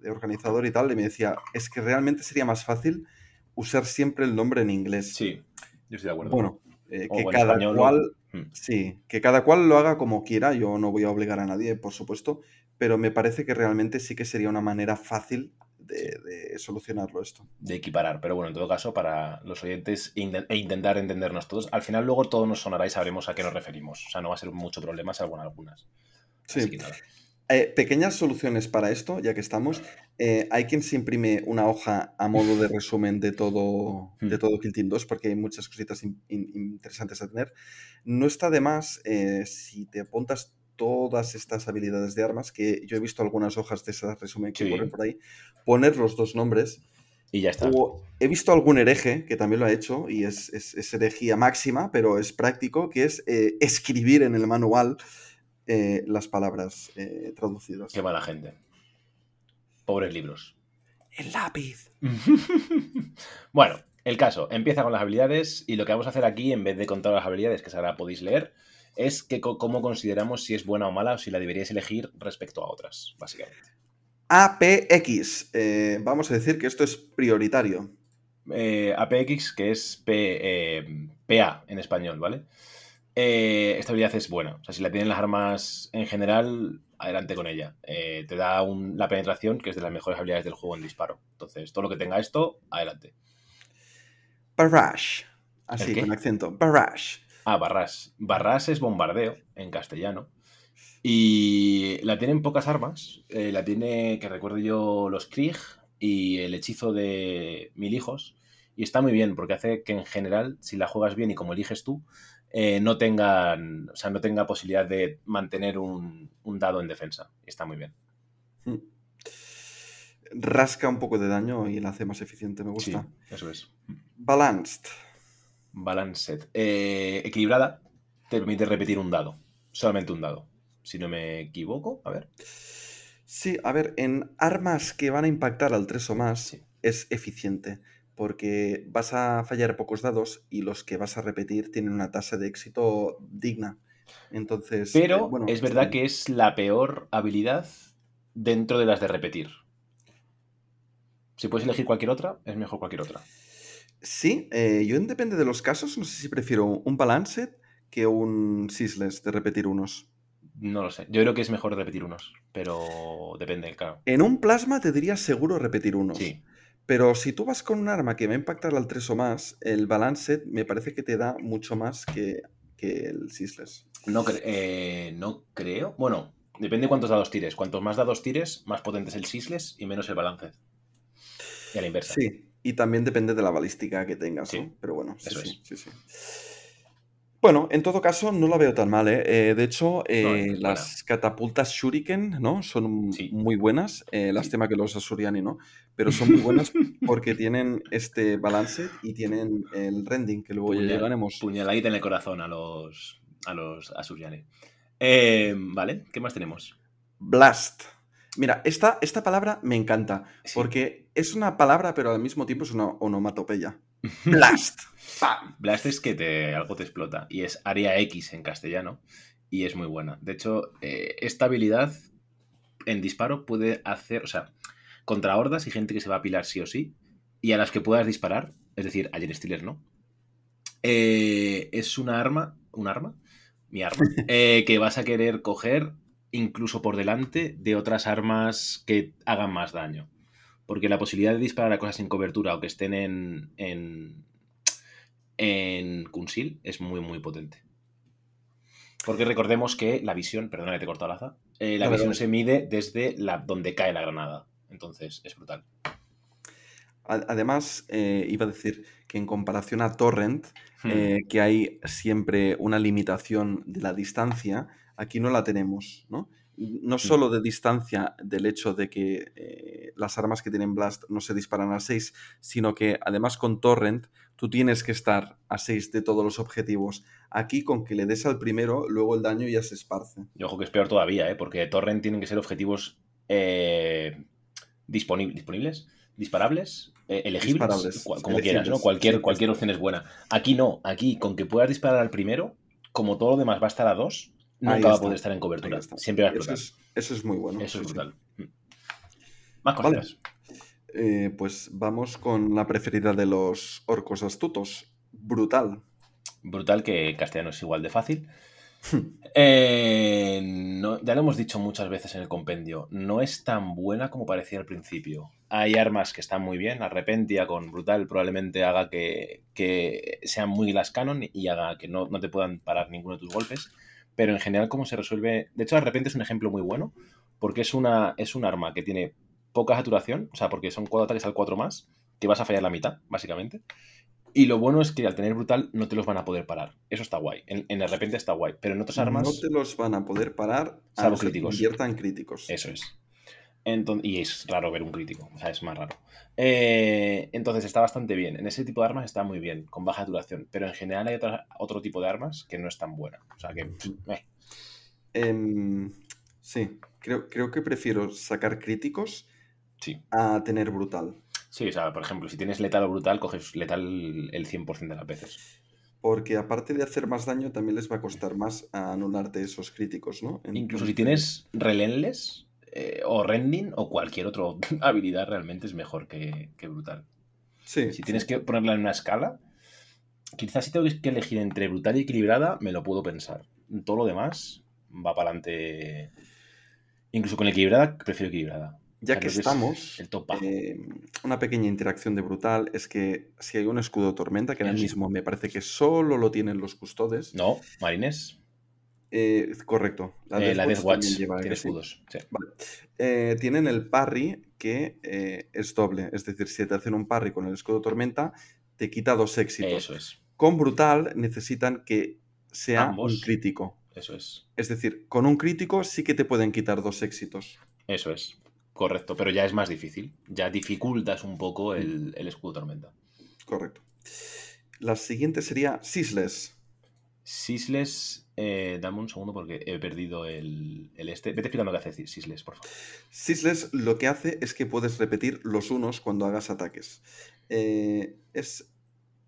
de organizador y tal, y me decía, es que realmente sería más fácil usar siempre el nombre en inglés. Sí, yo estoy de acuerdo. Bueno, eh, que cada español, cual, Mm. sí, que cada cual lo haga como quiera, yo no voy a obligar a nadie, por supuesto, pero me parece que realmente sí que sería una manera fácil de, de solucionarlo esto. de equiparar, pero bueno, en todo caso, para los oyentes e intentar entendernos todos, al final luego todo nos sonará y sabremos a qué nos referimos. O sea, no va a ser mucho problema, salvo en algunas. Sí. Así que nada. Eh, pequeñas soluciones para esto, ya que estamos. Eh, hay quien se imprime una hoja a modo de resumen de todo, de Hmm. todo Kill Team 2, porque hay muchas cositas in- in- interesantes a tener. No está de más eh, si te apuntas todas estas habilidades de armas, que yo he visto algunas hojas de ese resumen que Sí. corren por ahí, poner los dos nombres. Y ya está. O he visto algún hereje que también lo ha hecho, y es, es- es herejía máxima, pero es práctico, que es eh, escribir en el manual eh, las palabras eh, traducidas. Qué mala gente. Pobres libros. El lápiz. bueno, el caso, empieza con las habilidades y lo que vamos a hacer aquí, en vez de contar las habilidades que ahora podéis leer, es que cómo consideramos si es buena o mala o si la deberíais elegir respecto a otras, básicamente. APX. eh, vamos a decir que esto es prioritario. Eh, APX, que es P, eh, PA en español, ¿vale? Eh, esta habilidad es buena. O sea, si la tienen las armas en general, adelante con ella. Te da un- la penetración, que es de las mejores habilidades del juego en disparo. Entonces, todo lo que tenga esto, adelante. Barrage. Así, con acento. Barrage. Ah, barras. Barras es bombardeo en castellano. Y la tienen pocas armas. Eh, la tiene, que recuerdo yo, los Krieg y el hechizo de Mil Hijos. Y está muy bien, porque hace que en general, si la juegas bien y como eliges tú, eh, no tengan. O sea, no tenga posibilidad de mantener un, un dado en defensa. Está muy bien. Mm. Rasca un poco de daño y la hace más eficiente, me Sí, gusta. eso es. Balanced. Balanced. Eh, equilibrada te permite repetir un dado. Solamente un dado. Si no me equivoco, a ver. Sí, a ver, en armas que van a impactar al 3 o más Sí. es eficiente, porque vas a fallar pocos dados y los que vas a repetir tienen una tasa de éxito digna. Entonces, eh, Pero bueno, es verdad bien. que es la peor habilidad dentro de las de repetir. Si puedes elegir cualquier otra, es mejor cualquier otra. Sí, eh, yo en depende de los casos, no sé si prefiero un Balanced que un Ceaseless de repetir unos. No lo sé. Yo creo que es mejor repetir unos, pero depende, claro. En un plasma te diría seguro repetir unos. Sí, Pero si tú vas con un arma que va a impactar al 3 o más, el Balanced me parece que te da mucho más que, que el Ceaseless. no, cre- eh, no creo. Bueno, depende cuántos dados tires. Cuantos más dados tires, más potente es el Sisles y menos el balance. Y a la inversa. Sí, y también depende de la balística que tengas, Sí, ¿no? Pero bueno, sí, eso sí, es. sí, sí. Bueno, en todo caso, no la veo tan mal, ¿eh? Eh, de hecho, eh, las catapultas Shuriken, ¿no? Son muy buenas. Eh, lástima que los Asuriani, ¿no? Pero son muy buenas porque tienen este balance y tienen el rending, que luego ya llegaremos. Puñaladita en el corazón a los, a los Asuriani. Eh, vale, ¿qué más tenemos? Blast. Mira, esta, esta palabra me encanta porque es una palabra, pero al mismo tiempo es una onomatopeya. Blast. ¡Pam! Blast es que te, algo te explota y es área X en castellano y es muy buena. De hecho, eh, esta habilidad en disparo puede hacer, o sea, contra hordas y gente que se va a apilar sí o sí y a las que puedas disparar, es decir, a Jen Stealer no, eh, es una arma, un arma, mi arma, eh, que vas a querer coger incluso por delante de otras armas que hagan más daño. Porque la posibilidad de disparar a cosas sin cobertura o que estén en, en, en Kunsil es muy, muy potente. Porque recordemos que la visión, perdona que te he cortado la aza, eh, la visión se mide desde la, donde cae la granada. Entonces es brutal. Además, eh, iba a decir que en comparación a Torrent, Hmm. eh, que hay siempre una limitación de la distancia, aquí no la tenemos, ¿no? No solo de distancia del hecho de que eh, las armas que tienen Blast no se disparan a 6, sino que además con Torrent tú tienes que estar a 6 de todos los objetivos. Aquí con que le des al primero, luego el daño ya se esparce. Y ojo que es peor todavía, ¿eh? porque Torrent tienen que ser objetivos eh, disponi- disponibles, disparables, eh, elegibles, Disparables, como quieras, ¿no? Cualquier, cualquier opción es buena. Aquí no, aquí con que puedas disparar al primero, como todo lo demás va a estar a Ahí nunca va a poder estar en cobertura. Siempre va a Eso explotar. es, eso es muy bueno. Eso es sí. brutal. Mm. Más Vale. cositas. Eh, pues vamos con la preferida de los orcos astutos. Brutal. Brutal que castellano es igual de fácil. Eh, no- ya lo hemos dicho muchas veces en el compendio, no es tan buena como parecía al principio. Hay armas que están muy bien, Arrepentia con Brutal probablemente haga que, que sean muy glass cannon y haga que no, no te puedan parar ninguno de tus golpes, pero en general cómo se resuelve... De hecho, Arrepente es un ejemplo muy bueno, porque es, una, es un arma que tiene poca saturación, o sea, porque son cuatro ataques al 4 más, que vas a fallar la mitad, básicamente. Y lo bueno es que al tener brutal no te los van a poder parar. Eso está guay. En, en de repente está guay. Pero en otras armas. No te los van a poder parar a Salvo que críticos. inviertan críticos. Eso es. Y es raro ver un crítico. O sea, es más raro. Eh, entonces está bastante bien. En ese tipo de armas está muy bien, con baja duración. Pero en general hay otra- otro tipo de armas que no es tan buena. O sea que. pff, eh. Em, sí, creo, creo que prefiero sacar críticos Sí. a tener brutal. Sí, o sea, por ejemplo, si tienes letal o brutal, coges letal el 100% de las veces. Porque aparte de hacer más daño, también les va a costar más anularte esos críticos, ¿no? Incluso si tienes Relentless eh, o Rending o cualquier otra habilidad, realmente es mejor que, que Brutal. Sí. Si tienes que ponerla en una escala, quizás si tengo que elegir entre Brutal y Equilibrada, me lo puedo pensar. Todo lo demás va para adelante. Incluso con Equilibrada, prefiero Equilibrada. Ya que creo es estamos, El top eh, una pequeña interacción de brutal es que si hay un escudo tormenta, que ahora mismo me parece que solo lo tienen los custodes. No, Marines. Eh, correcto. La, eh, la Death Deathwatch Watch también lleva tiene ese. escudos. sí. Eh, tienen el parry que eh, es doble. Es decir, si te hacen un parry con el escudo tormenta, te quita dos éxitos. Eso es. Con brutal necesitan que sea Ambos. un crítico. Eso es. Es decir, con un crítico sí que te pueden quitar dos éxitos. Eso es. Correcto. Pero ya es más difícil. Ya dificultas un poco el, el escudo tormenta. Correcto. La siguiente sería Sisles. Sisles, eh, dame un segundo porque he perdido el, el este. Vete explicando qué hace Sisles, por favor. Sisles lo que hace es que puedes repetir los unos cuando hagas ataques. Eh, es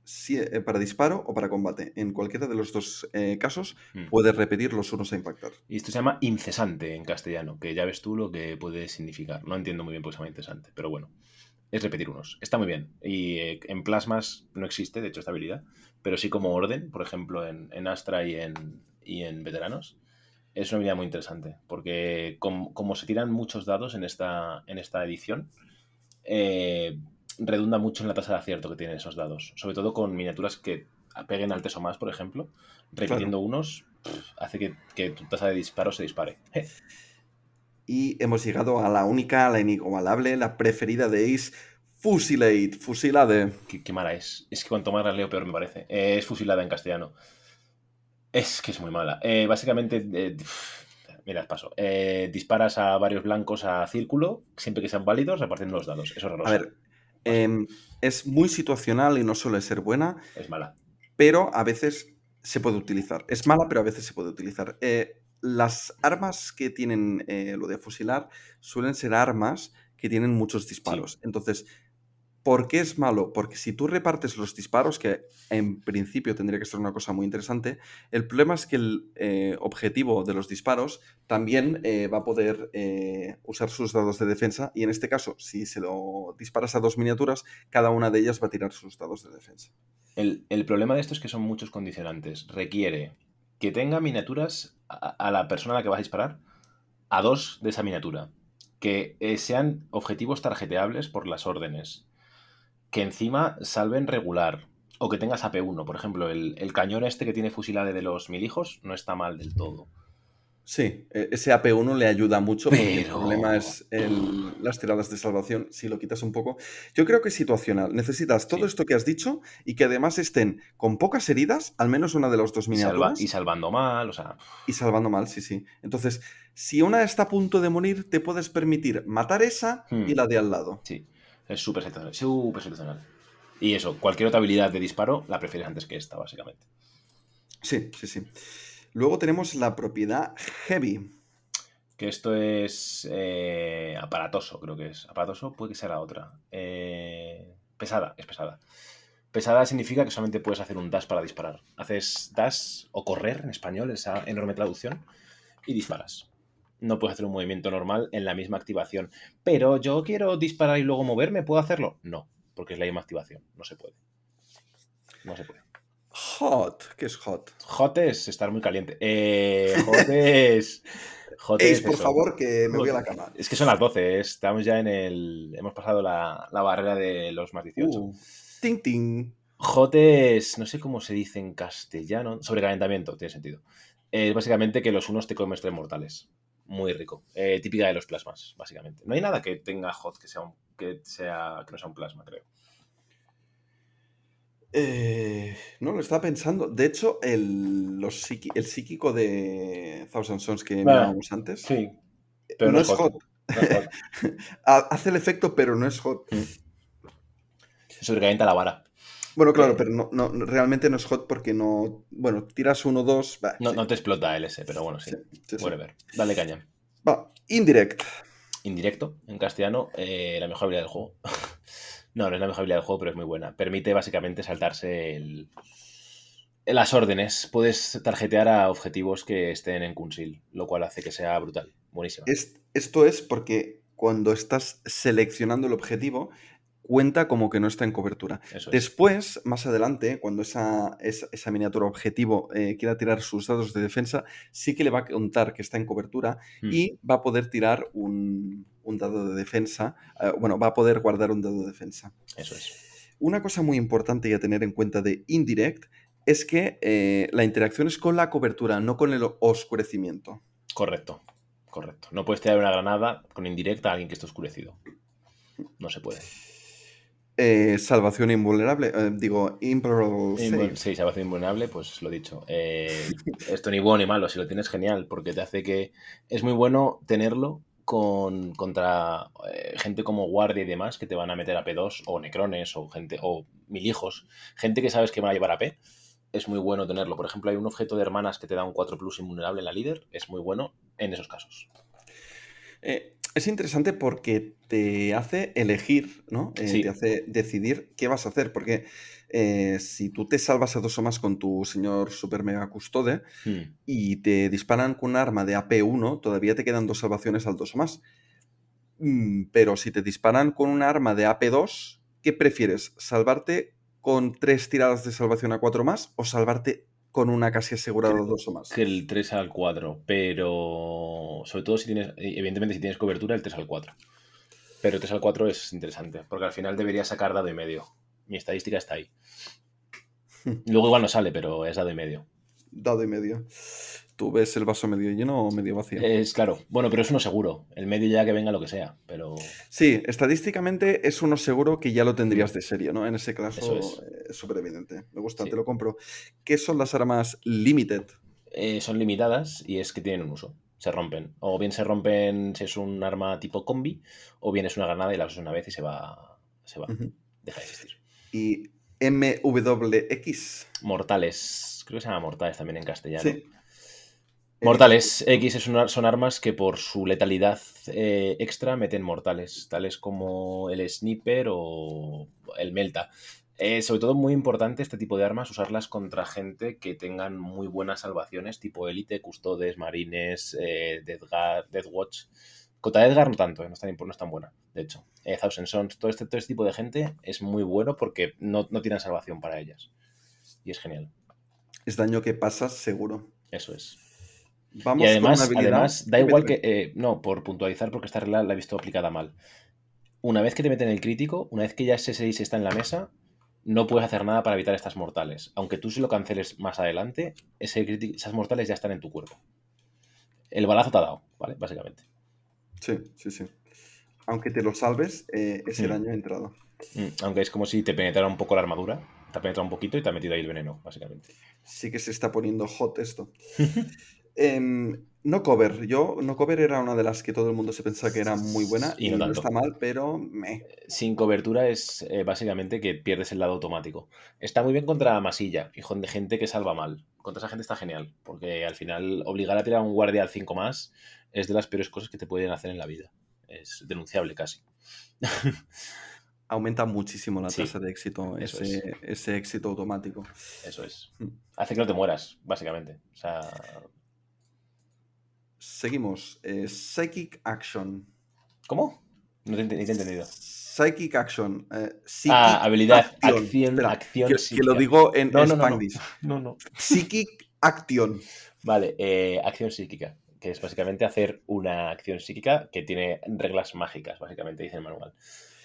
si- eh, para disparo o para combate. En cualquiera de los dos eh, casos Mm. puedes repetir los unos a impactar. Y esto se llama incesante en castellano, que ya ves tú lo que puede significar. No entiendo muy bien por qué se llama incesante, pero bueno. Es repetir unos. Está muy bien. Y eh, en plasmas no existe, de hecho, esta habilidad. Pero sí como orden, por ejemplo, en, en Astra y en, y en Veteranos. Es una habilidad muy interesante. Porque com- como se tiran muchos dados en esta, en esta edición, eh, redunda mucho en la tasa de acierto que tienen esos dados. Sobre todo con miniaturas que peguen al teso más, por ejemplo. Repitiendo unos, pff, hace que, que tu tasa de disparo se dispare. Y hemos llegado a la única, la inigualable, la preferida de Ace, Fusilade. Fusilade. Qué, qué mala es. Es que cuanto más la leo, peor me parece. Eh, es fusilada en castellano. Es que es muy mala. Eh, básicamente, eh, mirad, paso. Eh, disparas a varios blancos a círculo, siempre que sean válidos, repartiendo los dados. Es horroroso. A ver, em, es muy situacional y no suele ser buena, Es mala. pero a veces se puede utilizar. Es mala, pero a veces se puede utilizar. Eh, las armas que tienen eh, lo de fusilar suelen ser armas que tienen muchos disparos. Entonces, ¿por qué es malo? Porque si tú repartes los disparos, que en principio tendría que ser una cosa muy interesante, el problema es que el eh, objetivo de los disparos también eh, va a poder usar sus dados de defensa y en este caso, si se lo disparas a dos miniaturas, cada una de ellas va a tirar sus dados de defensa. El, el problema de esto es que son muchos condicionantes. Requiere que tenga miniaturas a, la persona a la que vas a disparar, a dos de esa miniatura. Que eh, sean objetivos tarjeteables por las órdenes. Que encima salven regular. O que tengas AP1. Por ejemplo, el, el cañón este que tiene fusilade de los mil hijos no está mal del todo. Sí, e- ese AP1 le ayuda mucho porque el Pero- problema es el- las tiradas de salvación, si lo quitas un poco. Yo creo que es situacional. Necesitas todo Sí. esto que has dicho y que además estén con pocas heridas, al menos una de las dos Y, salva- miniaturas, y salvando mal, o sea. y salvando mal, sí, sí. Entonces, si una está a punto de morir, te puedes permitir matar esa y Hmm. la de al lado. Sí, es súper situacional. Súper situacional. Y eso, cualquier otra habilidad de disparo la prefieres antes que esta, básicamente. Sí, sí, sí. Luego tenemos la propiedad Heavy. Que esto es eh, aparatoso, creo que es. Aparatoso puede que sea la otra. Eh, pesada, es pesada. Pesada significa que solamente puedes hacer un dash para disparar. Haces dash o correr en español, esa enorme traducción, y disparas. No puedes hacer un movimiento normal en la misma activación. Pero yo quiero disparar y luego moverme, ¿puedo hacerlo? No, porque es la misma activación. No se puede. No se puede. Hot. ¿Qué es hot? Hot es estar muy caliente. Eh, hot es. Hot es por eso. favor, que me voy a la cama. Es que son las 12, estamos ya en el. Hemos pasado la, la barrera de los más 18. Uh, ting, ting. Hot es. No sé cómo se dice en castellano. Sobrecalentamiento, tiene sentido. Es básicamente que los unos te comes tres mortales. Muy rico. Eh, típica de los plasmas, básicamente. No hay nada que tenga hot que sea un, que sea que no sea un plasma, creo. Eh, no, lo estaba pensando. De hecho, el, los psiqui- el psíquico de Thousand Sons que mirábamos antes Sí. no, es hot. Ha- Hace el efecto, pero no es hot. Sobrecalienta la vara. Bueno, claro, Eh. pero no, no, realmente no es hot porque no. Bueno, tiras uno, dos. No, sí, no te explota el S, pero bueno, sí. sí. Whatever. Dale caña. Va, indirect. indirecto en castellano, eh, la mejor habilidad del juego. no, no es la mejor habilidad del juego, pero es muy buena. Permite básicamente saltarse el, Las órdenes. Puedes tarjetear a objetivos que estén en Kunsil, lo cual hace que sea brutal. Buenísimo. Es- esto es porque cuando estás seleccionando el objetivo, cuenta como que no está en cobertura. Eso es. Después, más adelante, cuando esa, esa, esa miniatura objetivo eh, quiera tirar sus dados de defensa, sí que le va a contar que está en cobertura Mm, y va a poder tirar un, un dado de defensa. eh, bueno, va a poder guardar un dado de defensa. Eso es. Una cosa muy importante y a tener en cuenta de Indirect es que eh, la interacción es con la cobertura, no con el oscurecimiento. Correcto. Correcto. No puedes tirar una granada con indirecta a alguien que esté oscurecido. No se puede. Eh, salvación invulnerable, eh, digo, save. Invu- Sí, salvación invulnerable, pues lo dicho. Eh, esto ni bueno ni malo, si lo tienes genial, porque te hace que es muy bueno tenerlo con, contra eh, gente como guardia y demás que te van a meter a P2 o necrones o gente o mil hijos, gente que sabes que van a llevar a P. Es muy bueno tenerlo. Por ejemplo, hay un objeto de hermanas que te da un 4 plus invulnerable en la líder. Es muy bueno en esos casos. Eh, es interesante porque te hace elegir, ¿no? Eh, Sí. Te hace decidir qué vas a hacer, porque eh, si tú te salvas a dos o más con tu señor super mega custode Hmm. y te disparan con un arma de AP1, todavía te quedan dos salvaciones al dos o más. Mm, Pero si te disparan con un arma de AP2, ¿qué prefieres? ¿Salvarte con tres tiradas de salvación a cuatro más o salvarte con una casi asegurada Creo dos o más? Que el 3 al 4, pero sobre todo si tienes, evidentemente si tienes cobertura, el 3 al 4. Pero el 3 al 4 es interesante, porque al final debería sacar dado y medio. Mi estadística está ahí. Luego igual no sale, pero es dado y medio. Dado y medio. ¿Tú ves el vaso medio lleno o medio vacío? Es claro, bueno, pero es uno seguro. El medio ya que venga lo que sea, pero Sí, estadísticamente es uno seguro que ya lo tendrías de serie, ¿no? En ese caso Eso es. eh, súper evidente. Me gusta, Sí. te lo compro. ¿Qué son las armas limited? eh, son limitadas y es que tienen un uso. Se rompen. O bien se rompen si es un arma tipo combi, o bien es una granada y la usas una vez y se va. Se va. Deja de existir. Y MWX. Mortales. Creo que se llama mortales también en castellano. Sí. Mortales X es una- son armas que por su letalidad eh, extra meten mortales, tales como el Sniper o el Melta. Eh, sobre todo muy importante este tipo de armas, usarlas contra gente que tengan muy buenas salvaciones, tipo Elite, Custodes, Marines, eh, Death Guard- Death Watch. Contra Edgar no tanto, eh, no, es tan, no es tan buena, de hecho. Thousand Sons, todo este, todo este tipo de gente es muy bueno porque no, no tienen salvación para ellas. Y es genial, Es daño que pasas seguro. eso es. Vamos Y además, con además da igual que. eh, no, por puntualizar, porque esta regla la he visto aplicada mal. Una vez que te meten el crítico, una vez que ya ese 6 está en la mesa, no puedes hacer nada para evitar estas mortales. Aunque tú si lo canceles más adelante, ese crítico- esas mortales ya están en tu cuerpo. El balazo te ha dado, ¿vale? Básicamente. Sí, sí, sí. Aunque te lo salves, eh, ese Mm. daño ha entrado. Mm, Aunque es como si te penetrara un poco la armadura. Te ha penetrado un poquito y te ha metido ahí el veneno, básicamente. Sí que se está poniendo hot esto. Em, no cover. Yo, no cover era una de las que todo el mundo se pensaba que era muy buena Y y no está mal, pero me. Sin cobertura es eh, básicamente que pierdes el lado automático. Está muy bien contra masilla y con gente que salva mal. Contra esa gente está genial, porque al final obligar a tirar a un guardia al 5 más es de las peores cosas que te pueden hacer en la vida. Es denunciable casi. Aumenta muchísimo la Sí, tasa de éxito, ese, ese éxito automático. Eso es. Mm. Hace que no te mueras, básicamente. O sea, Seguimos. eh, Psychic Action. ¿cómo? No te, he entendido. Psychic Action. eh, Psychic Ah, habilidad, Action. acción, Espera, acción que, que lo digo en No, no, no, no. No, no. Psychic Action. Vale, eh, acción psíquica, que es básicamente hacer una acción psíquica que tiene reglas mágicas, básicamente, dice el manual.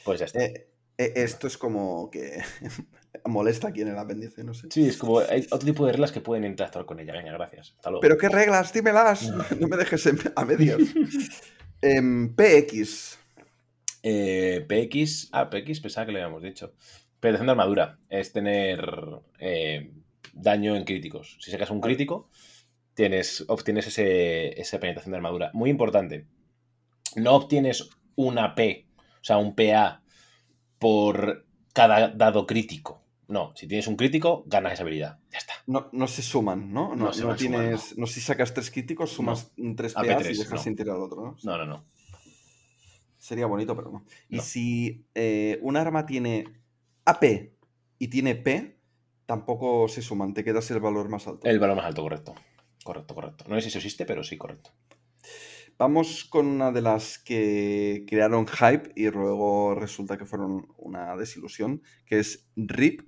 Pues ya está. Eh, esto es como que molesta aquí en el apéndice, no sé. Sí, es como hay otro tipo de reglas que pueden interactuar con ella. Venga, gracias. Hasta luego. Pero qué reglas, dímelas. No me dejes en- a medias. Em, PX. Eh, PX. Ah, PX, pensaba que le habíamos dicho. Penetración de armadura. Es tener eh, daño en críticos. Si sacas un crítico, tienes, obtienes ese, esa penetración de armadura. Muy importante. No obtienes una P, o sea, un PA por cada dado crítico. No, si tienes un crítico, ganas esa habilidad. Ya está. No, no se suman, ¿no? No, No se no sumando. No. si sacas tres críticos, sumas tres AP3, PAs y dejas sin tirar al otro, ¿no? No, no, no. Sería bonito, pero no. Y si eh, un arma tiene AP y tiene P, tampoco se suman, te quedas el valor más alto. El valor más alto, correcto. Correcto, correcto. No sé si eso existe, pero sí, correcto. Vamos con una de las que crearon hype y luego resulta que fueron una desilusión, que es RIP.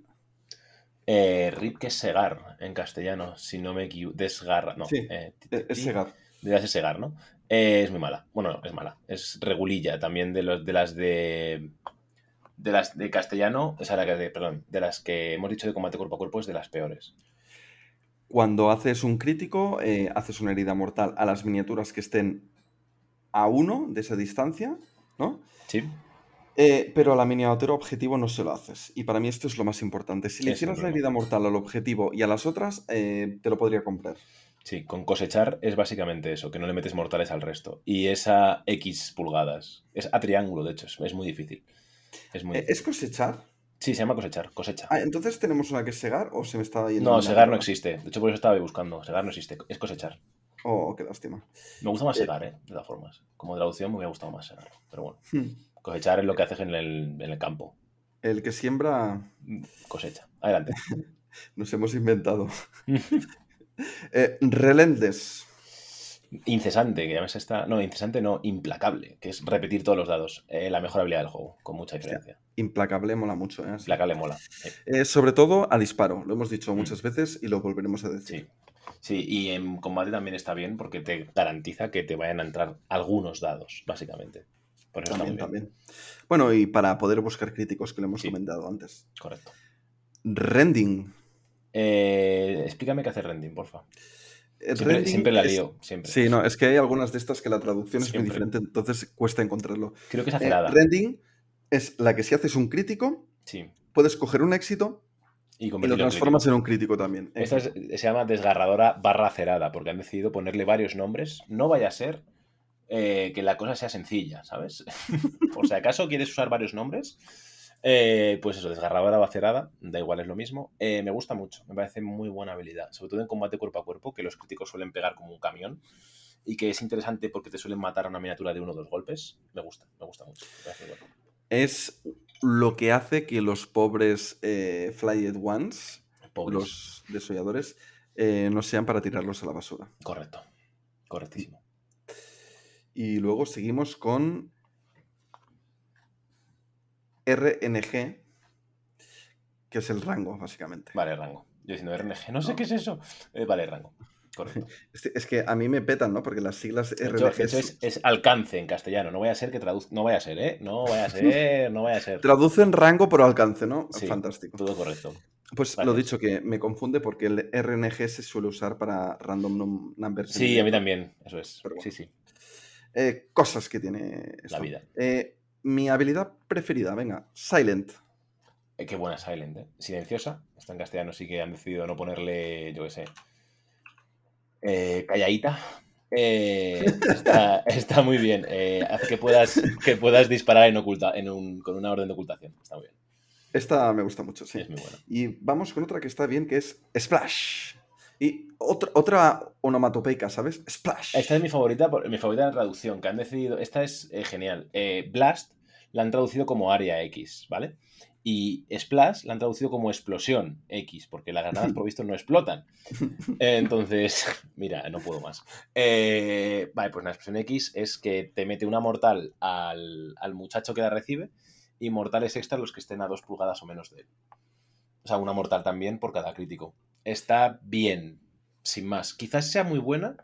Eh, RIP que es segar en castellano, si no me equivoco. Desgarra, no. Sí, eh, Eh, Es Segar. Debería segar, ¿no? Eh, es muy mala. Bueno, no, es mala. Es regulilla también de, los, de las de. De las de castellano, o sea, la que de, perdón, de las que hemos dicho de combate cuerpo a cuerpo es de las peores. Cuando haces un crítico, eh, haces una herida mortal a las miniaturas que estén a uno de esa distancia, ¿no? ¿Sí? Eh, pero a la miniatura objetivo no se lo haces. Y para mí esto es lo más importante. Si le hicieras la herida mortal al objetivo y a las otras, eh, te lo podría comprar. Sí, con cosechar es básicamente eso, que no le metes mortales al resto. Y esa X pulgadas. Es a triángulo, de hecho, es, es muy difícil. Es muy Eh, difícil. ¿Es cosechar? Sí, se llama cosechar, cosecha. Ah, entonces tenemos una que es segar o se me estaba yendo. No, segar no existe. De hecho, por eso estaba buscando. Segar no existe, es cosechar. Oh, qué lástima. Me gusta más Eh. segar, ¿eh? De todas formas. Como traducción me hubiera gustado más segar. Pero bueno, Hmm. Cosechar es lo que haces en el, en el campo. El que siembra Cosecha. Adelante. nos hemos inventado. Eh, Relentless. Incesante, que se está. No, incesante no, implacable, que es repetir todos los dados. Eh, la mejor habilidad del juego, con mucha diferencia. Implacable mola mucho, ¿eh? Implacable mola. Eh, sobre todo a disparo. Lo hemos dicho muchas veces y lo volveremos a Sí. decir. Sí, y en combate también está bien porque te garantiza que te vayan a entrar algunos dados, básicamente. Por eso También, también. Bueno, y para poder buscar críticos que lo hemos Sí. comentado antes. Correcto. Rending. Eh, explícame qué hace rending, porfa. Eh, Siempre, rending siempre la es- lío, siempre. Sí, no, es que hay algunas de estas que la traducción es muy diferente, entonces cuesta encontrarlo. Creo que es Eh, acerada. rending es la que si haces un crítico, sí. puedes coger un éxito Y, y lo en transformas en un crítico también. Esta es- se llama desgarradora barra acerada porque han decidido ponerle varios nombres. No vaya a ser eh, que la cosa sea sencilla, ¿sabes? Por si acaso quieres usar varios nombres, eh, pues eso, desgarradora o acerada, da igual, es lo mismo. Eh, me gusta mucho, me parece muy buena habilidad, sobre todo en combate cuerpo a cuerpo, que los críticos suelen pegar como un camión y que es interesante porque te suelen matar a una miniatura de uno o dos golpes. Me gusta, me gusta mucho. me parece bueno. Es lo que hace que los pobres Flyed Ones, Pobres. los desolladores, no sean para tirarlos a la basura. Correcto, correctísimo. Y luego seguimos con RNG, que es el rango, básicamente. Vale, rango. Yo diciendo RNG, no sé qué es eso. Eh, vale, rango. Correcto. Es, que a mí me petan, ¿no? Porque las siglas RNG es, es alcance en castellano. No vaya a ser que traduzca. No vaya a ser, ¿eh? No vaya a ser, no vaya a ser. traducen rango por alcance, ¿no? Sí, Fantástico. Todo correcto. Pues Vale. lo dicho, que me confunde porque el RNG se suele usar para random num- numbers. Sí, a mí también. Eso es. Bueno. Sí, sí. Eh, cosas que tiene esto. La vida. Eh, mi habilidad preferida, venga, Silent. Eh, qué buena Silent, ¿eh? Silenciosa. Está en castellano, sí que han decidido no ponerle, yo qué sé. Eh, calladita. Eh, está, está muy bien. Eh, hace que puedas, que puedas disparar en oculta, en un, con una orden de ocultación. Está muy bien. Esta me gusta mucho, sí. Es muy buena. Y vamos con otra que está bien, que es Splash. Y otra, otra onomatopeica, ¿sabes? Splash. Esta es mi favorita, mi favorita de la traducción, que han decidido. Esta es eh, genial. Eh, Blast la han traducido como área X, ¿vale? Y Splash la han traducido como explosión X, porque las granadas por visto no explotan. Eh, Entonces, mira, no puedo más. Eh, vale, pues la explosión X es que te mete una mortal al, al muchacho que la recibe y mortales extra los que estén a dos pulgadas o menos de él. O sea, una mortal también por cada crítico. Está bien, sin más. Quizás sea muy buena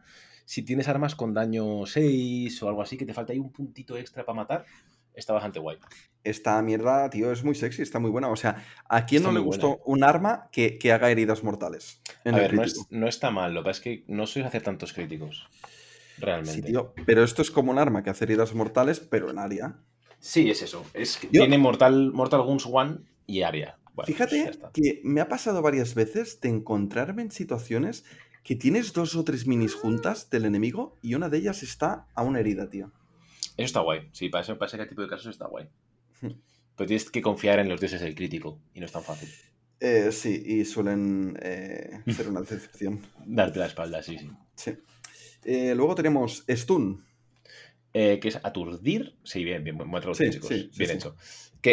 si tienes armas con daño 6 o algo así, que te falta ahí un puntito extra para matar. Está bastante guay. Esta mierda, tío, es muy sexy, está muy buena. O sea, ¿a quién Está no le gustó buena. un arma que, que haga heridas mortales? En A ver, no, es- no está mal, lo que pasa es que no sois hacer tantos críticos. Realmente. Sí, tío, pero esto es como un arma que hace heridas mortales, pero en área. Sí, es eso. Es que tiene Mortal, Mortal Guns One y. Bueno, pues Fíjate que me ha pasado varias veces de encontrarme en situaciones que tienes dos o tres minis juntas del enemigo y una de ellas está a una herida, tío. Eso está guay. Sí, para, eso, para ese tipo de casos está guay. Hmm. Pero tienes que confiar en los dioses del crítico y no es tan fácil. Eh, sí, y suelen eh, ser una decepción. Darte la espalda, sí, sí. Sí. Eh, luego tenemos Stun. eh, que es aturdir. Sí, bien, bien, buen traducción, Sí, chicos. sí, bien sí. hecho.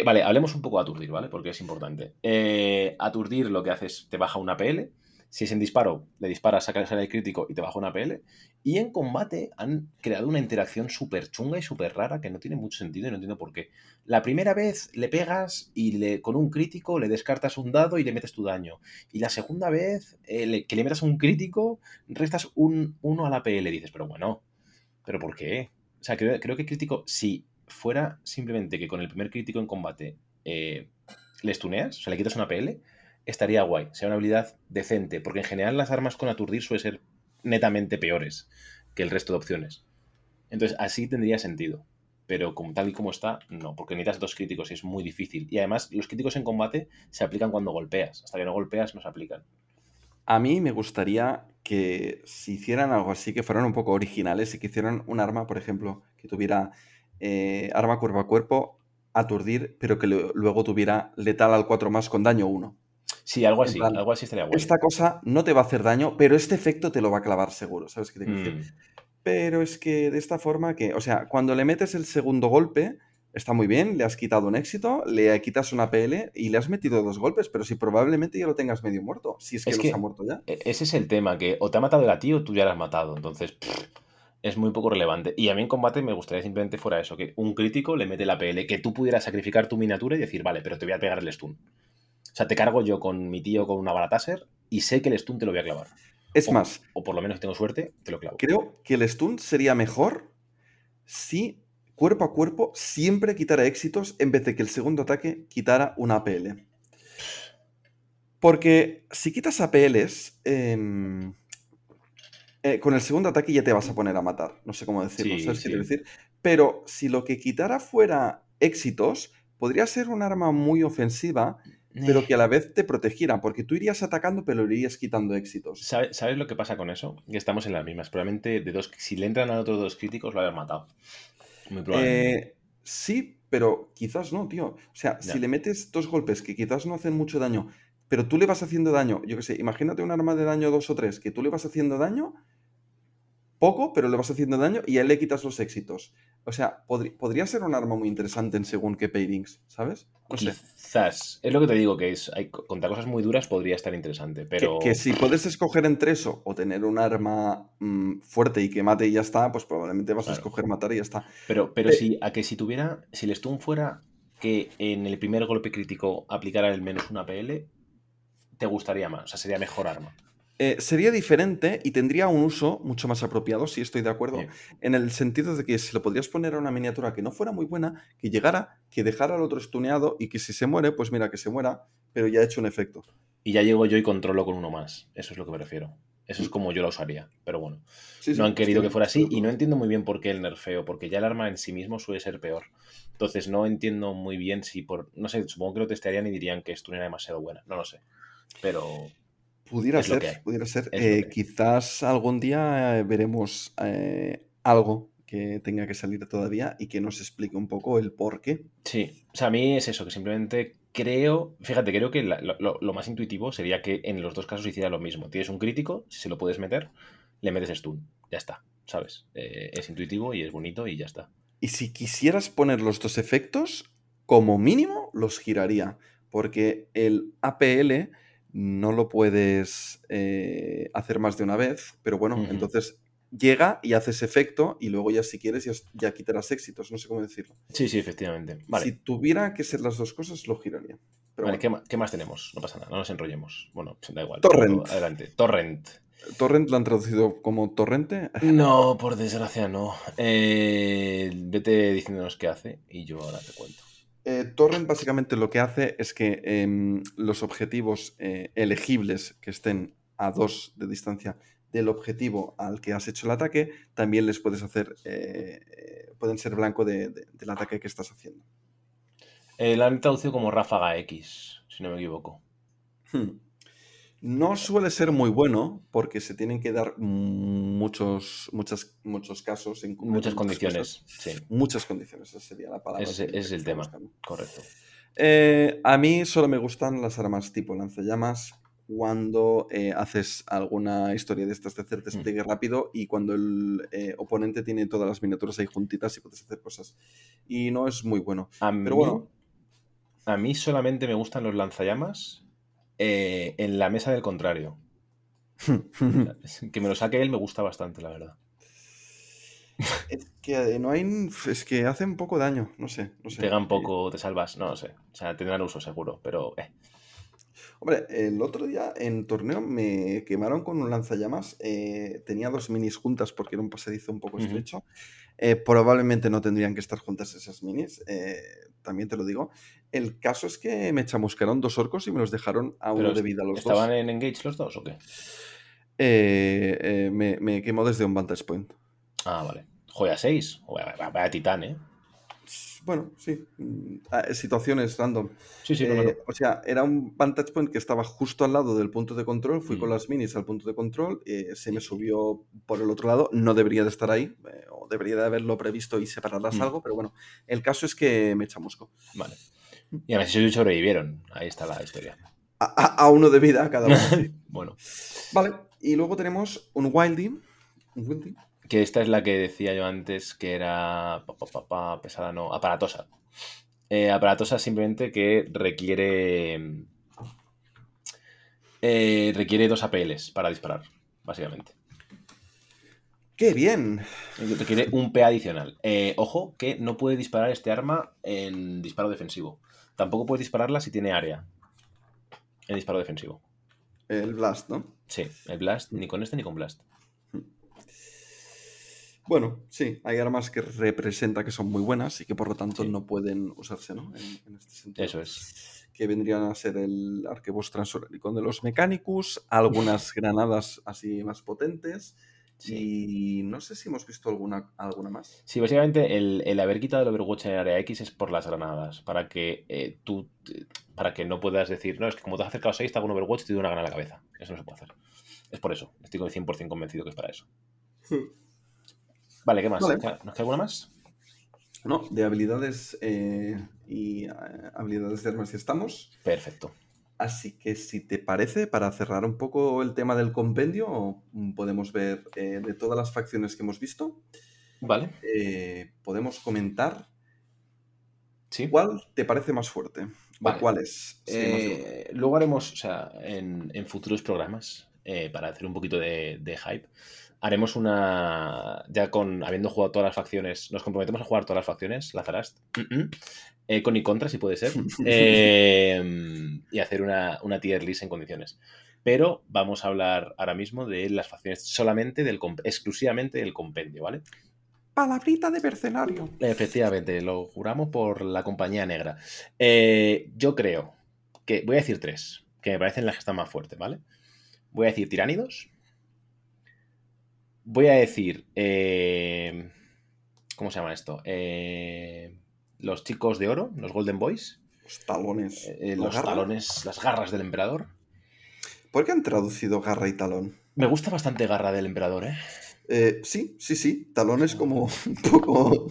Vale, hablemos un poco de aturdir, ¿vale? Porque es importante. Eh, aturdir lo que hace es te baja una PL. Si es en disparo, le disparas, saca el crítico y te baja una PL. Y en combate han creado una interacción súper chunga y súper rara que no tiene mucho sentido y no entiendo por qué. La primera vez le pegas y le, con un crítico le descartas un dado y le metes tu daño. Y la segunda vez eh, que le metas un crítico, restas un 1 a la PL. Dices, pero bueno, ¿pero por qué? O sea, creo, creo que crítico, si fuera simplemente que con el primer crítico en combate eh, le stuneas, o sea, le quitas una PL, estaría guay. Sea una habilidad decente, porque en general las armas con aturdir suelen ser netamente peores que el resto de opciones. Entonces, así tendría sentido. Pero como tal y como está, no, porque necesitas dos críticos y es muy difícil. Y además, los críticos en combate se aplican cuando golpeas. Hasta que no golpeas, no se aplican. A mí me gustaría que si hicieran algo así, que fueran un poco originales y que hicieran un arma, por ejemplo, que tuviera eh, arma cuerpo a cuerpo, aturdir, pero que luego tuviera letal al 4 más con daño 1. Sí, algo así, plan, algo así estaría guay. Esta cosa no te va a hacer daño, pero este efecto te lo va a clavar seguro, ¿sabes qué te quiero decir? Mm, Pero es que de esta forma que, o sea, cuando le metes el segundo golpe, está muy bien, le has quitado un éxito, le quitas una PL y le has metido dos golpes, pero si probablemente ya lo tengas medio muerto, si es que Es que- se ha muerto ya. E- Ese es el tema, que o te ha matado el a ti o tú ya lo has matado. Entonces, pff, es muy poco relevante. Y a mí en combate me gustaría simplemente fuera eso, que un crítico le mete la PL, que tú pudieras sacrificar tu miniatura y decir, vale, pero te voy a pegar el stun. O sea, te cargo yo con mi tío con una bala taser y sé que el stun te lo voy a clavar. Es o- más, O por lo menos si tengo suerte, te lo clavo. creo que el stun sería mejor si cuerpo a cuerpo siempre quitara éxitos en vez de que el segundo ataque quitara una APL. Porque si quitas APLs, em, eh, con el segundo ataque ya te vas a poner a matar. No sé cómo decirlo, Sí, ¿sabes qué sí. decir? Pero si lo que quitara fuera éxitos, podría ser un arma muy ofensiva, pero que a la vez te protegiera, porque tú irías atacando, pero irías quitando éxitos. ¿Sabe- ¿Sabes lo que pasa con eso? Que estamos en las mismas. Probablemente de dos, si le entran a otros dos críticos, lo hayas matado. Muy probablemente. Eh, sí, pero quizás no, tío. O sea, Ya. si le metes dos golpes que quizás no hacen mucho daño, pero tú le vas haciendo daño, yo qué sé, imagínate un arma de daño 2 o 3, que tú le vas haciendo daño, poco, pero le vas haciendo daño y a él le quitas los éxitos. O sea, podría ser un arma muy interesante en según qué pairings, ¿sabes? No sé. Quizás. Es lo que te digo, que es hay, contra cosas muy duras podría estar interesante, pero... que si puedes escoger entre eso o tener un arma mm, fuerte y que mate y ya está, pues probablemente vas a escoger matar y ya está. Pero, pero Eh, si, a que si tuviera, si el stun fuera que en el primer golpe crítico aplicara el menos una PL, te gustaría más, o sea, sería mejor arma. Eh, sería diferente y tendría un uso mucho más apropiado, sí estoy de acuerdo, en el sentido de que se lo podrías poner a una miniatura que no fuera muy buena, que llegara, que dejara al otro estuneado y que si se muere, pues mira, que se muera, pero ya ha hecho un efecto. Y ya llego yo y controlo con uno más. Eso es lo que me refiero. Eso es como yo la usaría. Pero bueno, Sí, sí, no han querido que fuera así y no entiendo muy bien por qué el nerfeo, porque ya el arma en sí mismo suele ser peor. Entonces no entiendo muy bien si por... No sé, supongo que lo testearían y dirían que stun era demasiado buena. No lo sé. Pero... Pudiera ser, pudiera ser. Eh, hay. quizás algún día eh, veremos eh, algo que tenga que salir todavía y que nos explique un poco el por qué. Sí, o sea, a mí es eso, que simplemente creo, fíjate, creo que la- lo, lo- lo más intuitivo sería que en los dos casos hiciera lo mismo. Tienes un crítico, si se lo puedes meter, le metes stun, ya está, ¿sabes? Eh, es intuitivo y es bonito y ya está. Y si quisieras poner los dos efectos, como mínimo los giraría, porque el APL no lo puedes eh, hacer más de una vez, pero bueno, entonces llega y hace ese efecto y luego ya si quieres ya, ya quitarás éxitos, no sé cómo decirlo. Sí, sí, efectivamente. Vale, Si tuviera que ser las dos cosas, lo giraría. Pero vale bueno. ¿qué, ma- qué más tenemos? No pasa nada, no nos enrollemos. Bueno, da igual. Torrent. Adelante. Torrent. Torrent lo han traducido como torrente. No, por desgracia no. Eh, vete diciéndonos qué hace y yo ahora te cuento. Eh, Torrent básicamente lo que hace es que em, los objetivos eh, elegibles que estén a dos de distancia del objetivo al que has hecho el ataque, también les puedes hacer, eh, eh, pueden ser blanco de- de- del ataque que estás haciendo. La han traducido como Ráfaga X, si no me equivoco. Hmm. No suele ser muy bueno porque se tienen que dar muchos, muchas, muchos casos. En Muchas cosas. condiciones, sí, Muchas condiciones, esa sería la palabra. ese, que- ese es el tema, buscando. correcto. Eh, a mí solo me gustan las armas tipo lanzallamas, cuando eh, haces alguna historia de estas de hacer Mm. despliegue rápido y cuando el eh, oponente tiene todas las miniaturas ahí juntitas y puedes hacer cosas. Y no es muy bueno. A Pero mí, bueno. a mí solamente me gustan los lanzallamas eh, en la mesa del contrario. Que me lo saque él me gusta bastante, la verdad. es que eh, no hay. Es que hacen un poco daño, no sé. No sé. Pegan Eh, poco, te salvas, no lo sé. O sea, tendrán uso seguro, pero... eh. Hombre, el otro día en torneo me quemaron con un lanzallamas. eh, tenía dos minis juntas porque era un pasadizo un poco estrecho. Eh, probablemente no tendrían que estar juntas esas minis, eh, también te lo digo. El caso es que me chamuscaron dos orcos y me los dejaron a uno de vida los ¿Estaban dos. en Engage los dos o qué? Eh, me, me quemó desde un vantage point. Ah, vale. Joya 6. Vaya, vaya titán, ¿eh? Bueno, sí. mm, ah, Situaciones random. Sí, sí, Eh, o sea, era un vantage point que estaba justo al lado del punto de control. Fui con Mm. las minis al punto de control. eh, se me subió por el otro lado. No debería de estar ahí. eh, o debería de haberlo previsto y separarlas Mm. algo. Pero bueno, el caso es que me chamusco. Vale. Y a ver si sobrevivieron. Ahí está la historia. A, a- a uno de vida cada uno. Bueno, vale. Y luego tenemos un Wildie. Un Wildie. Que esta es la que decía yo antes que era pa, pa, pa, pa, pesada, no, aparatosa. Eh, aparatosa simplemente que requiere eh, requiere dos APLs para disparar, básicamente. ¡Qué bien! Requiere un P adicional. Eh, ojo que no puede disparar este arma en disparo defensivo. Tampoco puedes dispararla si tiene área en disparo defensivo. El Blast, ¿no? Sí, el Blast, ni con este ni con Blast. Bueno, sí, hay armas que representa que son muy buenas y que por lo tanto Sí. no pueden usarse, ¿no? En, en este sentido. Eso es. Que vendrían a ser el arquebus transoránico de los Mechanicus, algunas granadas así más potentes. Sí. Y no sé si hemos visto alguna, alguna más. Sí, básicamente el, el haber quitado el Overwatch en área X es por las granadas, para que eh, tú, para que no puedas decir, no, es que como te has acercado a 6, te hago un Overwatch y te doy una granada en la cabeza. Eso no se puede hacer. Es por eso, estoy 100% convencido que es para eso. Vale, ¿qué más? Vale. ¿Nos queda alguna más? No, de habilidades eh, y eh, habilidades de armas ya estamos. Perfecto. Así que si te parece, para cerrar un poco el tema del compendio, podemos ver eh, de todas las facciones que hemos visto, Vale, eh, podemos comentar sí. cuál te parece más fuerte. Vale. Uno. Eh, luego haremos, o sea, en, en futuros programas, para hacer un poquito de, de hype, haremos una. Ya con. Habiendo jugado todas las facciones. Nos comprometemos a jugar todas las facciones, la Zarast. eh, con y contra, si puede ser. eh, y hacer una, una tier list en condiciones. Pero vamos a hablar ahora mismo de las facciones solamente del exclusivamente del compendio, ¿vale? Palabrita de mercenario. Efectivamente, lo juramos por la compañía negra. Eh, yo creo que. Voy a decir tres, que me parecen las que están más fuertes, ¿vale? Voy a decir tiránidos. Voy a decir. eh, ¿Cómo se llama esto? Eh, los chicos de oro, los Golden Boys. Los talones. eh, ¿La los garra? talones, las garras del emperador. ¿Por qué han traducido garra y talón? Me gusta bastante garra del emperador, ¿eh? Eh, sí, sí, sí. Talón es como un poco.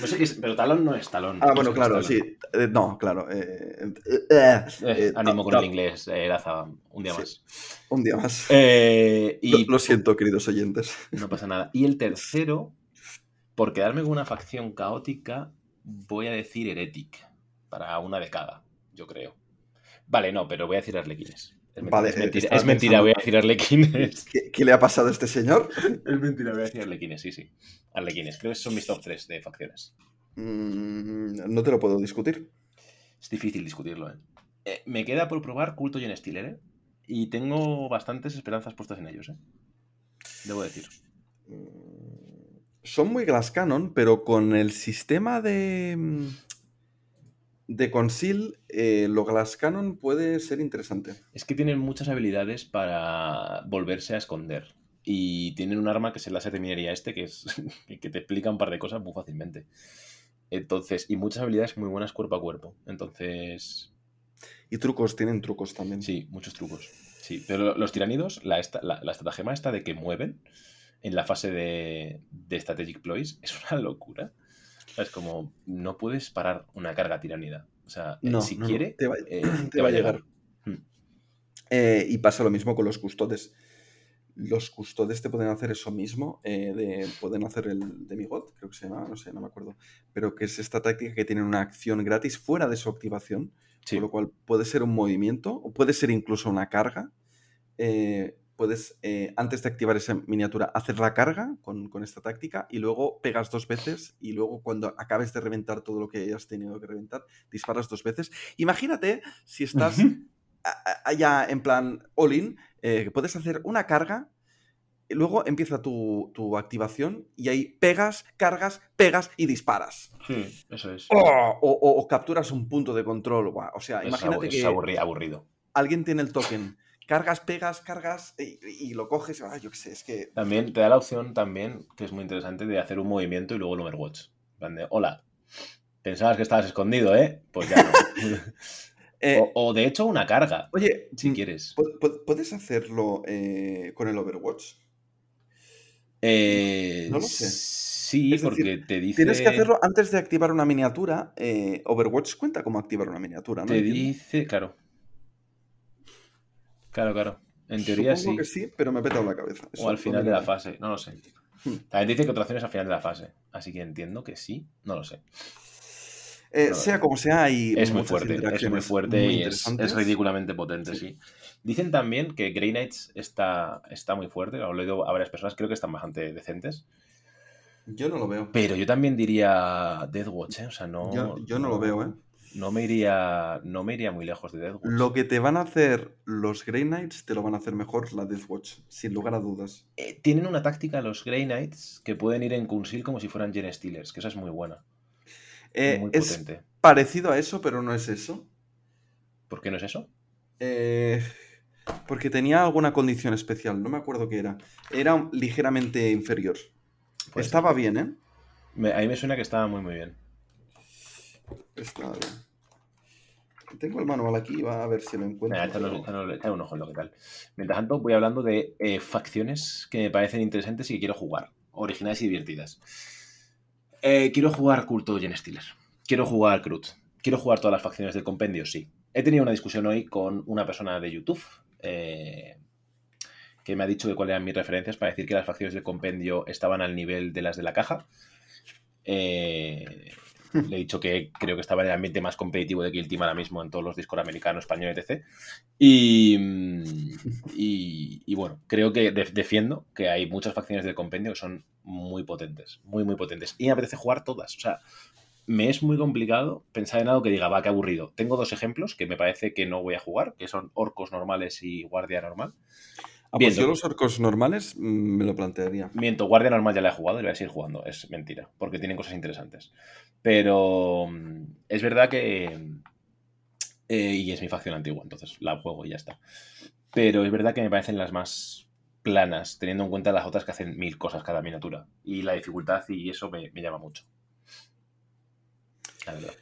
No sé qué es, pero talón no es talón. Ah, No bueno, sé claro, sí. Eh, no, claro. eh, eh, eh, ánimo con el inglés, Laza, un día Sí. más. Un día más. Y Lo, lo siento, queridos oyentes. No pasa nada. Y el tercero, por quedarme con una facción caótica, voy a decir Heretic. Para una de cada, yo creo. Vale, no, pero voy a decir Arlequines. Es mentira, Vale, es mentira, estaba es mentira, pensando- voy a decir Arlequines. ¿Qué, qué le ha pasado a este señor? Es mentira, voy a decir Arlequines, sí, sí. Arlequines, creo que son mis top 3 de facciones. Mm, no te lo puedo discutir. Es difícil discutirlo, ¿eh? Eh, me queda por probar Culto y en Stealer, ¿eh? Y tengo bastantes esperanzas puestas en ellos, ¿eh? Debo decir. Mm, Son muy Glass Cannon, pero con el sistema de. De Conceal, eh, lo Glass Cannon puede ser interesante. Es que tienen muchas habilidades para volverse a esconder. Y tienen un arma que es el láser de minería este, que es que te explica un par de cosas muy fácilmente. Entonces, y muchas habilidades muy buenas cuerpo a cuerpo. Entonces, Y trucos, tienen trucos también. sí, muchos trucos. Sí, pero los tiranidos, la, esta- la, la estratagema esta de que mueven en la fase de, de Strategic Ploys es una locura. Es como, no puedes parar una carga tiranida. O sea, eh, No, si no, quiere, te va- eh, te va a llegar. Eh, y pasa lo mismo con los custodes. Los custodes te pueden hacer eso mismo, eh, de, pueden hacer el demigod, creo que se llama, no sé, no me acuerdo. Pero que es esta táctica que tiene una acción gratis fuera de su activación, Sí. con lo cual puede ser un movimiento, o puede ser incluso una carga. Eh, puedes, eh, antes de activar esa miniatura, hacer la carga con, con esta táctica y luego pegas dos veces y luego cuando acabes de reventar todo lo que hayas tenido que reventar, disparas dos veces. Imagínate si estás allá en plan all-in, eh, puedes hacer una carga, y luego empieza tu, tu activación y ahí pegas, cargas, pegas y disparas. Sí, eso es. ¡Oh! O, o- o capturas un punto de control. O sea, Es imagínate que es aburrido. alguien tiene el token, cargas, pegas, cargas y, y lo coges. ah, yo qué sé, es que. También te da la opción también, que es muy interesante, de hacer un movimiento y luego el Overwatch. En plan de, hola, pensabas que estabas escondido, ¿eh? Pues ya no. eh, o, o, de hecho una carga, oye, si mm, quieres. pu- pu- ¿puedes hacerlo eh, con el Overwatch? Eh, no lo sé. Sí, Es decir, porque te dice... Tienes que hacerlo antes de activar una miniatura. eh, Overwatch cuenta como activar una miniatura, ¿no? Te dice, claro. Claro, claro. En teoría Supongo sí. que sí, pero me ha petado la cabeza. O al final de la fase, no lo sé. Hmm. También dice que otra opción es al final de la fase. Así que entiendo que sí, no lo sé. Eh, No, sea como sea, hay Es muy fuerte, es muy fuerte muy y es, ridículamente potente, Sí. sí. Dicen también que Grey Knights está, está muy fuerte, lo he leído a varias personas, creo que están bastante decentes. Yo no lo veo. Pero yo también diría Deathwatch, ¿eh? O sea, no. Yo, yo no lo veo, ¿eh? No me iría. No me iría muy lejos de Deathwatch. Lo que te van a hacer los Grey Knights te lo van a hacer mejor la Deathwatch, sin lugar a dudas. Eh, tienen una táctica los Grey Knights que pueden ir en Kunsil como si fueran Gen Stealers, que esa es muy buena. Eh, muy es potente. parecido a eso, pero no es eso. ¿Por qué no es eso? Eh, porque tenía alguna condición especial, no me acuerdo qué era. Era ligeramente inferior. Pues Estaba bien, ¿eh? me- a mí me suena que estaba muy, muy bien. Tengo el manual aquí, va a ver si lo encuentro. Échale- échale un ojo en lo que tal. Mientras tanto, voy hablando de eh, facciones que me parecen interesantes y que quiero jugar. Originales y divertidas. Eh, quiero jugar Culto Gen Stealer. Quiero jugar Crut. Quiero jugar todas las facciones del compendio, sí. He tenido una discusión hoy con una persona de YouTube eh, que me ha dicho que cuáles eran mis referencias para decir que las facciones del compendio estaban al nivel de las de la caja. Eh, le he dicho que creo que estaba en el ambiente más competitivo de Kill Team ahora mismo en todos los Discord americanos, español, etc. Y, y, y bueno, creo que de- defiendo que hay muchas facciones del compendio que son muy potentes, muy, muy potentes. Y me apetece jugar todas. O sea, me es muy complicado pensar en algo que diga, va, qué aburrido. Tengo dos ejemplos que me parece que no voy a jugar, que son orcos normales y guardia normal. Ah, pues yo los orcos normales mm, me lo plantearía. Miento, Guardia Normal ya la he jugado y la voy a seguir jugando. Es mentira, porque tienen cosas interesantes. Pero mm, es verdad que. eh, y es mi facción antigua, entonces la juego y ya está. Pero es verdad que me parecen las más planas, teniendo en cuenta las otras que hacen mil cosas cada miniatura. Y la dificultad y eso me, me llama mucho. La verdad.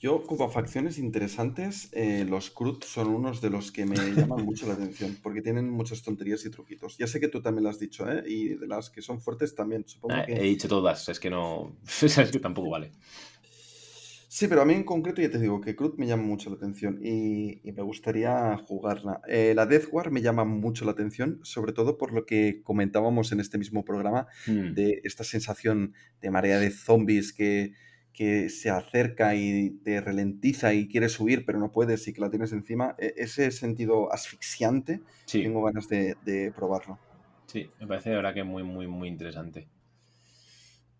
Yo, como facciones interesantes, eh, los Crut son unos de los que me llaman mucho la atención, porque tienen muchas tonterías y truquitos. Ya sé que tú también lo has dicho, ¿eh? Y de las que son fuertes también, supongo Ah, que... He dicho todas, es que no. Es que tampoco vale. Sí, pero a mí en concreto ya te digo que Crut me llama mucho la atención y, y me gustaría jugarla. Eh, la Death War me llama mucho la atención, sobre todo por lo que comentábamos en este mismo programa, Hmm. de esta sensación de marea de zombies que, que se acerca y te ralentiza y quieres huir, pero no puedes y que la tienes encima. E- ese sentido asfixiante, Sí. tengo ganas de, de probarlo. Sí, me parece de verdad que muy, muy, muy interesante.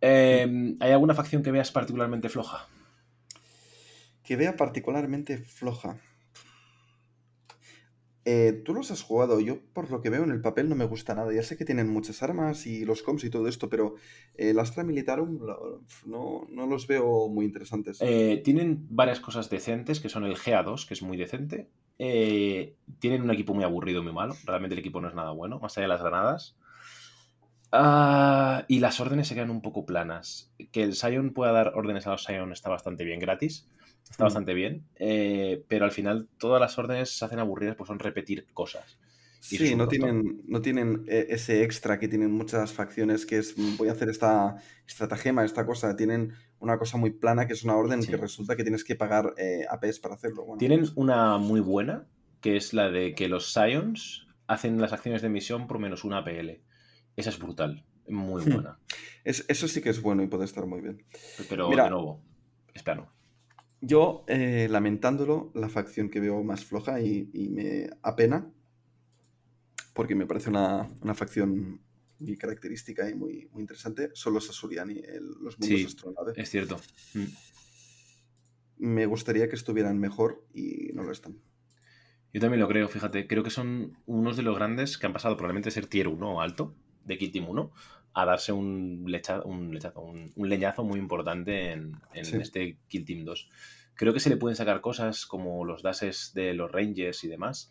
Eh, ¿Hay alguna facción que veas particularmente floja? Que vea particularmente floja. Eh, Tú los has jugado, yo por lo que veo en el papel no me gusta nada. Ya sé que tienen muchas armas y los comps y todo esto, pero eh, el Astra Militarum no, no los veo muy interesantes. Eh, tienen varias cosas decentes, que son el GA2, que es muy decente. Eh, tienen un equipo muy aburrido, muy malo. Realmente el equipo no es nada bueno, más allá de las granadas. Ah, y las órdenes se quedan un poco planas. Que el Sion pueda dar órdenes a los Sion está bastante bien gratis. Está Mm. bastante bien. eh, pero al final todas las órdenes se hacen aburridas pues son repetir cosas. y Sí, no tienen, no tienen eh, ese extra que tienen muchas facciones, que es mm, voy a hacer esta estratagema, esta cosa. Tienen una cosa muy plana que es una orden Sí. que resulta que tienes que pagar eh, APs para hacerlo. Bueno, Tienen pues, una muy buena, que es la de que los Scions hacen las acciones de misión por menos una PL. Esa es brutal, muy Hmm. buena. Es- eso sí que es bueno y puede estar muy bien. Pero Mira. de nuevo, es plano. Yo, eh, lamentándolo, la facción que veo más floja y, y me apena, porque me parece una, una facción muy característica y muy, muy interesante, son los Asuriani, el- los mundos Sí. Es cierto. Mm. Me gustaría que estuvieran mejor y no lo están. Yo también lo creo, fíjate. Creo que son unos de los grandes que han pasado probablemente de ser tier 1 o alto, de Kill Team 1, a darse un, lecha- un, lechazo, un, un leñazo muy importante en, en Sí. este Kill Team 2. Creo que se le pueden sacar cosas como los dashes de los Rangers y demás,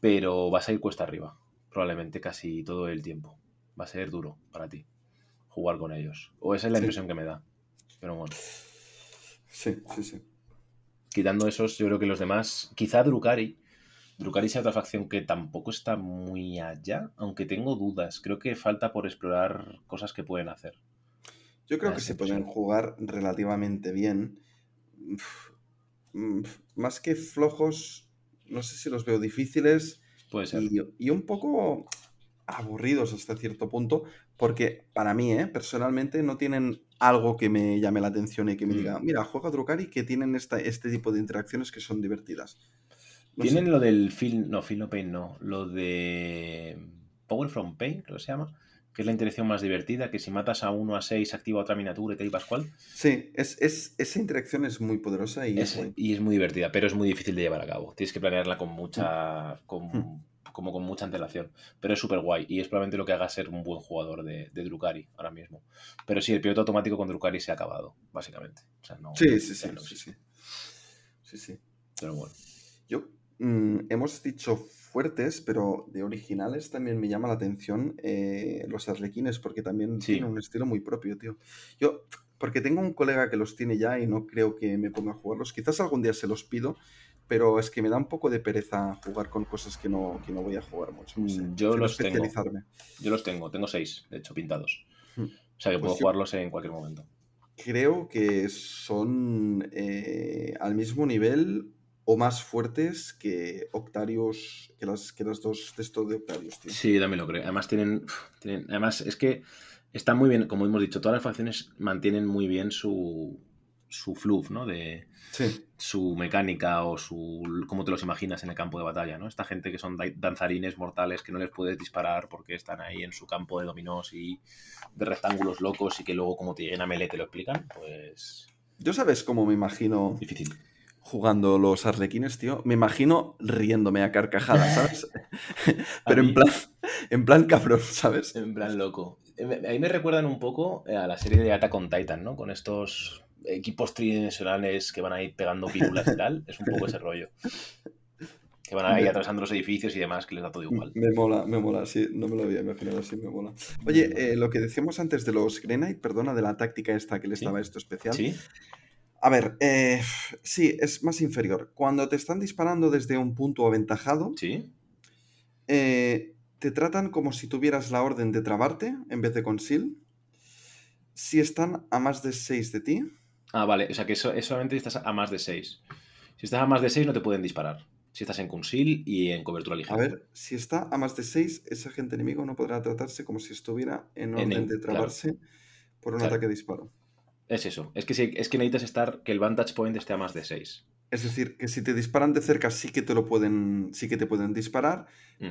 pero vas a ir cuesta arriba, probablemente casi todo el tiempo. Va a ser duro para ti jugar con ellos. O esa es la Sí. impresión que me da. Pero bueno. Sí, sí, sí. Quitando esos, yo creo que los demás, quizá Drukari. Drukari sea otra facción que tampoco está muy allá, aunque tengo dudas. Creo que falta por explorar cosas que pueden hacer. Yo creo que se pueden jugar relativamente bien. Más que flojos, no sé si los veo difíciles Puede ser. y, y un poco aburridos hasta cierto punto, porque para mí, ¿eh? personalmente, no tienen algo que me llame la atención y que me Mm. diga, mira, juega Drukari que tienen esta, este tipo de interacciones que son divertidas. No Tienen lo del Feel, no, Feel No Pain, no. Lo de Power from Pain, creo que se llama. Que es la interacción más divertida, que si matas a uno a 6 activa otra miniatura y tal y pascual. Sí, es, es- esa interacción es muy poderosa y es guay. y es muy divertida, pero es muy difícil de llevar a cabo. Tienes que planearla con mucha. Con, Mm. como con mucha antelación. Pero es súper guay. Y es probablemente lo que haga ser un buen jugador de, de Drukari ahora mismo. Pero sí, el piloto automático con Drukari se ha acabado, básicamente. O sea, no, Sí, sí, sí, no sí, existe. sí. Sí, sí. Pero bueno. Mm, hemos dicho fuertes, pero de originales también me llama la atención eh, los arlequines, porque también Sí. tienen un estilo muy propio, tío. Yo, porque tengo un colega que los tiene ya y no creo que me ponga a jugarlos. Quizás algún día se los pido, pero es que me da un poco de pereza jugar con cosas que no, que no voy a jugar mucho. no sé. Mm, yo Quiero los tengo. Yo los tengo, tengo seis, de hecho, pintados. Hmm. O sea que Pues puedo yo- jugarlos en cualquier momento. Creo que son eh, al mismo nivel o más fuertes que Octarius, que las, que las dos de estos de Octarius, tío. Sí, también lo creo. Además tienen, tienen- Además, es que están muy bien, como hemos dicho, todas las facciones mantienen muy bien su. su fluff, ¿no? De Sí. su mecánica o su. cómo te los imaginas en el campo de batalla, ¿no? Esta gente que son da- danzarines mortales que no les puedes disparar porque están ahí en su campo de dominós y de rectángulos locos y que luego, como te lleguen a melee, te lo explican, pues. Yo sabes cómo me imagino difícil. Jugando los arlequines, tío. Me imagino riéndome a carcajadas, ¿sabes? Pero en plan, en plan cabrón, ¿sabes? En plan loco. Eh, Ahí me recuerdan un poco a la serie de Attack on Titan, ¿no? Con estos equipos tridimensionales que van a ir pegando pílulas y tal. Es un poco ese rollo. Que van a ir atravesando los edificios y demás, que les da todo igual. Me mola, me mola, sí, no me lo había imaginado así, me mola. Oye, eh, lo que decíamos antes de los Grenade, perdona, de la táctica esta que le Sí. estaba esto especial. ¿Sí? A ver, eh, sí, es más inferior. Cuando te están disparando desde un punto aventajado, ¿Sí? eh, te tratan como si tuvieras la orden de trabarte en vez de conceal. Si están a más de 6 de ti, Ah, vale. O sea que eso, es solamente si estás a más de 6. Si estás a más de 6 no te pueden disparar. Si estás en conceal y en cobertura ligera. a ver, si está a más de 6, ese agente enemigo no podrá tratarse como si estuviera en En orden el- de claro. trabarse por un Claro. ataque de disparo. Es eso. Es que, si- es que necesitas estar que el vantage point esté a más de 6. Es decir, que si te disparan de cerca sí que te lo pueden, sí que te pueden disparar,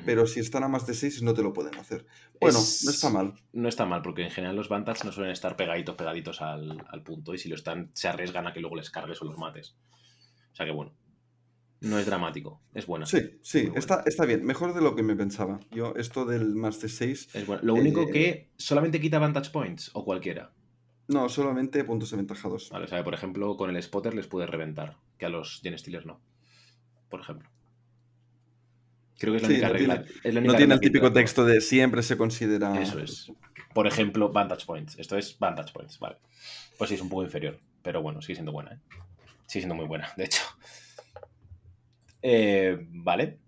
pero si están a más de 6 no te lo pueden hacer. Bueno, Es- no está mal. No está mal, porque en general los Vantage no suelen estar pegaditos, pegaditos al, al punto. Y si lo están, se arriesgan a que luego les cargues o los mates. O sea que bueno. No es dramático. Es buena. Sí, sí, buena. está, está bien. Mejor de lo que me pensaba. Yo, esto del más de 6, Es buena. Lo único Eh, que solamente quita Vantage Points o cualquiera. No, solamente puntos aventajados. Vale, o sea, por ejemplo, con el Spotter les puede reventar, que a los Gen Stealers no. Por ejemplo. Creo que es la Sí, única no regla. tiene- es la No tiene el típico texto de siempre se considera. Eso es. Por ejemplo, Vantage Points. Esto es Vantage Points, vale. Pues sí, es un poco inferior. Pero bueno, sigue siendo buena, ¿eh? Sigue siendo muy buena, de hecho. Eh, vale.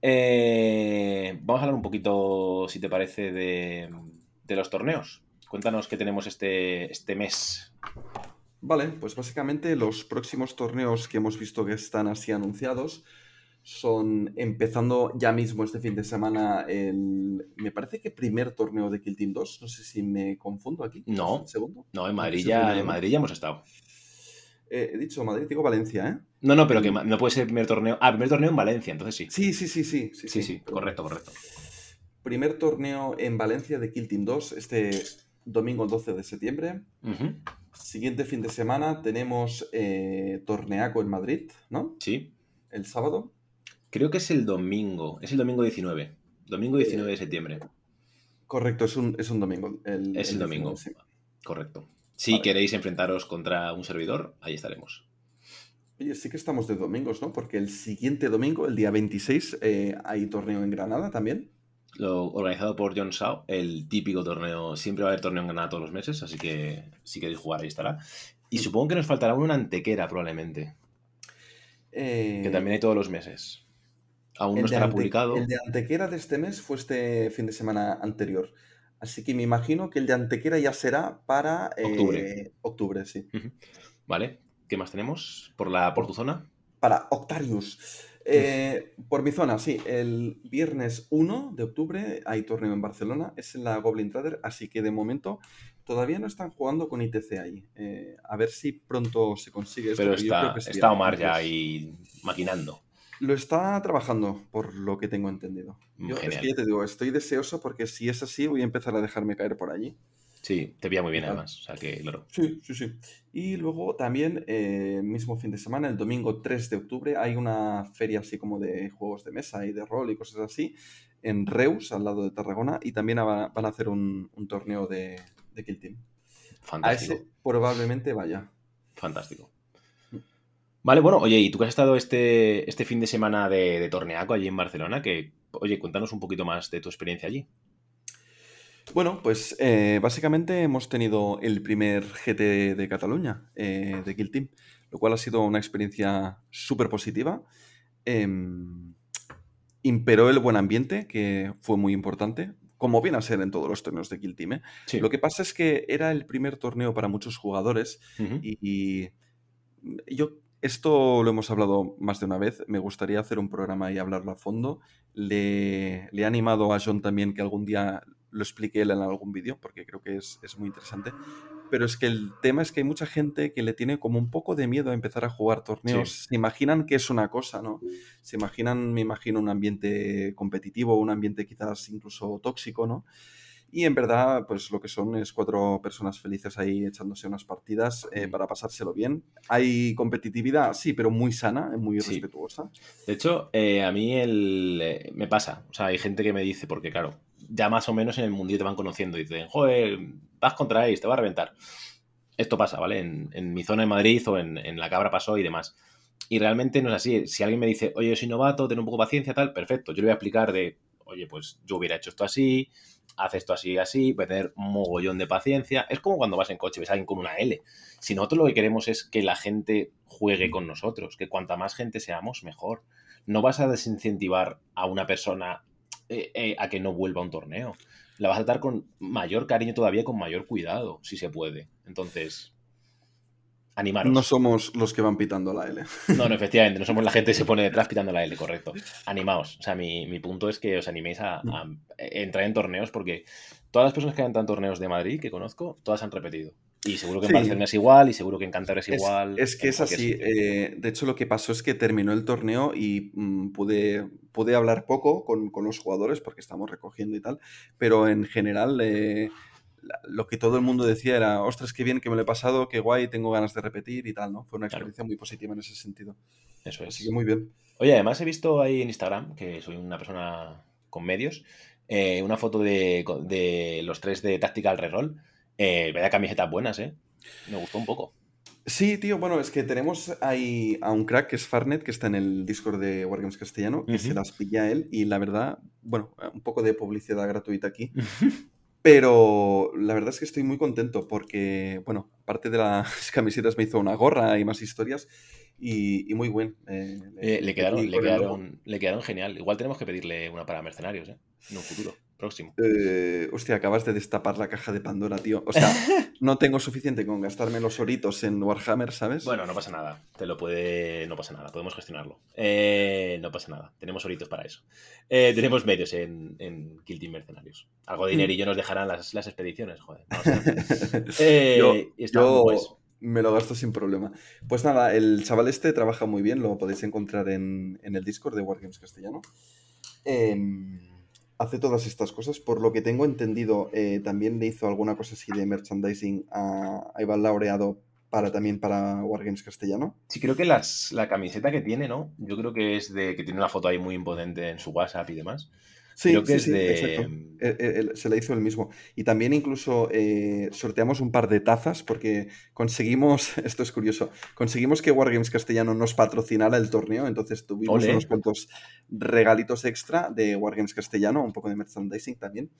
Eh, vamos a hablar un poquito, si te parece, de, de los torneos. Cuéntanos qué tenemos este, este mes. Vale, pues básicamente los próximos torneos que hemos visto que están así anunciados Son empezando ya mismo este fin de semana el. Me parece que primer torneo de Kill Team 2. No sé si me confundo aquí. No. ¿El segundo? No, en Madrid, ya, en Madrid ya hemos estado. Eh, he dicho Madrid, digo Valencia, ¿eh? No, no, pero que no puede ser el primer torneo. Ah, primer torneo en Valencia, entonces sí. Sí, sí, sí, sí. Sí, sí, sí, correcto, correcto. Primer torneo en Valencia de Kill Team 2, este domingo 12 de septiembre. Siguiente fin de semana tenemos eh, Torneaco en Madrid, ¿no? Sí. El sábado. Creo que es el domingo, es el domingo 19. Domingo 19 de septiembre. Correcto, es un, es un domingo. es el, domingo, correcto. Si queréis enfrentaros contra un servidor, ahí estaremos. Oye, sí que estamos de domingos, ¿no? Porque el siguiente domingo, el día 26, eh, hay torneo en Granada también lo organizado por John Shaw, el típico torneo. Siempre va a haber torneo en Granada todos los meses, así que si queréis jugar ahí estará. Y supongo que nos faltará una antequera probablemente. Que también hay todos los meses. Aún no estará publicado. El de antequera de este mes fue este fin de semana anterior. Así que me imagino que el de antequera ya será para octubre. octubre, sí. Vale. ¿Qué más tenemos? ¿Por, la, por tu zona? Para Octarius. Eh, por mi zona, sí. El viernes 1 de octubre hay torneo en Barcelona. Es en la Goblin Trader, así que de momento todavía no están jugando con ITC ahí. Eh, a ver si pronto se consigue esto. Pero está, está Omar ya ahí maquinando. Lo está trabajando, por lo que tengo entendido. Yo es que ya te digo, estoy deseoso porque si es así voy a empezar a dejarme caer por allí. Sí, te veía muy bien además. O sea que, claro. Sí, sí, sí. Y luego también, eh, mismo fin de semana, el domingo 3 de octubre, hay una feria así como de juegos de mesa y de rol y cosas así en Reus, al lado de Tarragona, y también van a hacer un, torneo de, Kill Team. Fantástico. A ese probablemente vaya. Fantástico. Vale, bueno, oye, ¿y tú que has estado este, este fin de semana de, de torneaco allí en Barcelona? Que, oye, cuéntanos un poquito más de tu experiencia allí. Bueno, pues eh, básicamente hemos tenido el primer GT de Cataluña, eh, de Kill Team, lo cual ha sido una experiencia súper positiva. Em, imperó el buen ambiente, que fue muy importante, como viene a ser en todos los torneos de Kill Team. ¿eh? Lo que pasa es que era el primer torneo para muchos jugadores y, yo esto lo hemos hablado más de una vez. Me gustaría hacer un programa y hablarlo a fondo. Le, le, he animado a John también que algún día lo explique él en algún vídeo, porque creo que es, muy interesante. Pero es que el tema es que hay mucha gente que le tiene como un poco de miedo a empezar a jugar torneos. Se imaginan que es una cosa, ¿no? Se imaginan, me imagino, un ambiente competitivo, un ambiente quizás incluso tóxico, ¿no? Y en verdad, pues lo que son es cuatro personas felices ahí echándose unas partidas eh, para pasárselo bien. Hay competitividad, sí, pero muy sana, muy respetuosa. De hecho, eh, a mí el, eh, me pasa. O sea, hay gente que me dice, porque claro, ya más o menos en el mundillo te van conociendo y te dicen, joder, vas contra ellos, te va a reventar. Esto pasa, ¿vale? En, mi zona de Madrid o en, la cabra pasó y demás. Y realmente no es así. Si alguien me dice, oye, yo soy novato, ten un poco de paciencia, tal, perfecto. Yo le voy a explicar de, oye, pues yo hubiera hecho esto así, haz esto así así, voy a tener un mogollón de paciencia. Es como cuando vas en coche, ves a alguien con una L. Si nosotros lo que queremos es que la gente juegue con nosotros, que cuanta más gente seamos, mejor. No vas a desincentivar a una persona eh, eh, a que no vuelva a un torneo. La vas a tratar con mayor cariño todavía, con mayor cuidado, si se puede. Entonces, animaros. No somos los que van pitando la L. No, no, efectivamente, no somos la gente que se pone detrás pitando la L, correcto. Animaos. O sea, mi, punto es que os animéis a, mm. entrar en torneos porque todas las personas que han entrado en torneos de Madrid que conozco, todas han repetido. Y seguro que en Barcelona es igual, y seguro que en Cantabria es igual. Es, que es así. Eh, de hecho, lo que pasó es que terminó el torneo y mm, pude, pude hablar poco con, los jugadores porque estamos recogiendo y tal. Pero en general, eh, lo que todo el mundo decía era: ostras, qué bien que me lo he pasado, qué guay, tengo ganas de repetir y tal, ¿no? Fue una experiencia muy positiva en ese sentido. Eso es. Así que muy bien. Oye, además he visto ahí en Instagram, que soy una persona con medios, eh, una foto de, de, los tres de Tactical Reroll eh, vaya camisetas buenas, ¿eh? Me gustó un poco. Sí, tío, bueno, es que tenemos ahí a un crack que es Farnet, que está en el Discord de Wargames Castellano, que se las pilla él, y la verdad, bueno, un poco de publicidad gratuita aquí, pero la verdad es que estoy muy contento porque, bueno, aparte de las camisetas me hizo una gorra y más historias, y, muy buen. Eh, le, quedaron, le, quedaron, le quedaron genial. Igual tenemos que pedirle una para mercenarios, ¿eh? En un futuro. Próximo. Eh, hostia, acabas de destapar la caja de Pandora, tío. O sea, no tengo suficiente con gastarme los oritos en Warhammer, ¿sabes? Bueno, no pasa nada. Te lo puede. No pasa nada. Podemos gestionarlo. Eh, no pasa nada. Tenemos oritos para eso. Eh, tenemos medios en, en Kill Team Mercenarios. Algo de dinerillo nos dejarán las, las expediciones, joder. No, o sea, eh, yo y está, yo pues, me lo gasto sin problema. Pues nada, el chaval este trabaja muy bien, lo podéis encontrar en, en el Discord de Wargames Castellano. Em, hace todas estas cosas. Por lo que tengo entendido, eh, también le hizo alguna cosa así de merchandising a, a Iván Laureado para también para Wargames Castellano. Sí, creo que las, la camiseta que tiene, ¿no? Yo creo que es de que tiene una foto ahí muy imponente en su WhatsApp y demás. Sí, creo que sí, es sí, de. exacto. Eh, eh, se la hizo el mismo. Y también incluso eh, sorteamos un par de tazas porque conseguimos, esto es curioso, conseguimos que Wargames Castellano nos patrocinara el torneo, entonces tuvimos unos cuantos regalitos extra de Wargames Castellano, un poco de merchandising también.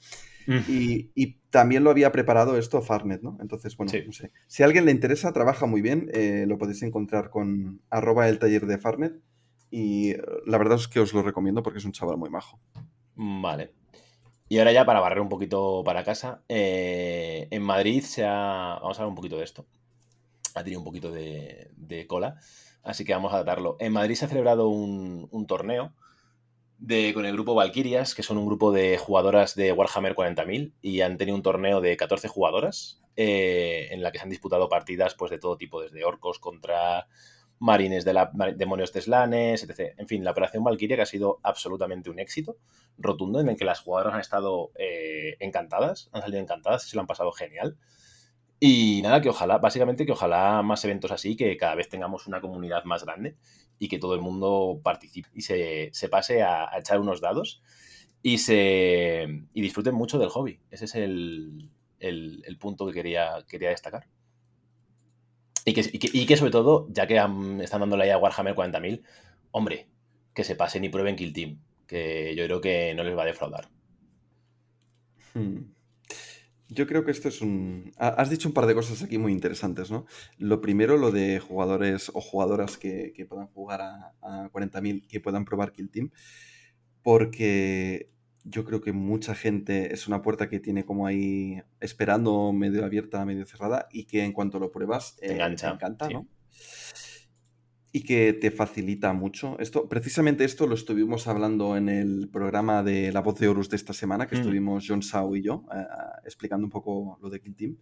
Mm. Y, y también lo había preparado esto Farnet, ¿no? Entonces, bueno, Sí. no sé. Si a alguien le interesa, trabaja muy bien, eh, lo podéis encontrar con arroba el taller de Farnet. Y la verdad es que os lo recomiendo porque es un chaval muy majo. Vale. Y ahora ya para barrer un poquito para casa, eh, en Madrid se ha... Vamos a hablar un poquito de esto. Ha tenido un poquito de, cola, así que vamos a tratarlo. En Madrid se ha celebrado un, un torneo de, con el grupo Valkyrias, que son un grupo de jugadoras de Warhammer 40.000 y han tenido un torneo de 14 jugadoras eh, en la que se han disputado partidas pues, de todo tipo, desde orcos contra marines de la, demonios teslanes, etc. En fin, la operación Valkyria que ha sido absolutamente un éxito rotundo en el que las jugadoras han estado eh, encantadas, han salido encantadas, se lo han pasado genial. Y nada, que ojalá, básicamente que ojalá más eventos así, que cada vez tengamos una comunidad más grande y que todo el mundo participe y se, se pase a, echar unos dados y se disfruten mucho del hobby. Ese es el, el- el punto que quería, quería destacar. Y que, y, que, y que sobre todo, ya que han- están dándole ahí a Warhammer 40.000, hombre, que se pasen y prueben Kill Team, que yo creo que no les va a defraudar. Hmm. Yo creo que esto es un... ha- Has dicho un par de cosas aquí muy interesantes, ¿no? Lo primero, lo de jugadores o jugadoras que, que puedan jugar a, a 40.000, que puedan probar Kill Team, porque yo creo que mucha gente es una puerta que tiene como ahí esperando medio abierta, medio cerrada, y que en cuanto lo pruebas, Te eh, engancha, te encanta, sí. ¿no? y que te facilita mucho. Esto, precisamente esto lo estuvimos hablando en el programa de La Voz de Horus de esta semana, que Mm. estuvimos John Sau y yo eh, explicando un poco lo de Kill Team.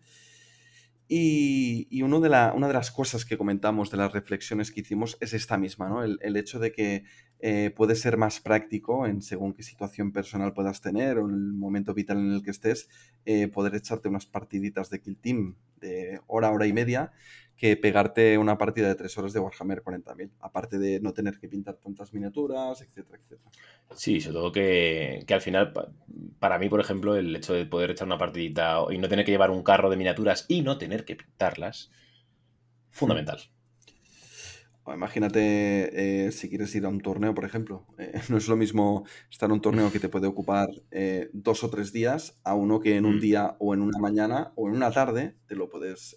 Y, una de las cosas que comentamos de las reflexiones que hicimos es esta misma, ¿no? El, el hecho de que eh, puede ser más práctico en según qué situación personal puedas tener o en el momento vital en el que estés, eh, poder echarte unas partiditas de Kill Team de hora, hora y media, que pegarte una partida de tres horas de Warhammer 40.000, aparte de no tener que pintar tantas miniaturas, etcétera, etcétera. Sí, sobre todo que, que al final, pa- para mí, por ejemplo, el hecho de poder echar una partidita y no tener que llevar un carro de miniaturas y no tener que pintarlas, fundamental. O imagínate eh, si quieres ir a un torneo, por ejemplo. Eh, no es lo mismo estar en un torneo que te puede ocupar eh, dos o tres días a uno que en un Mm. día o en una mañana o en una tarde te lo puedes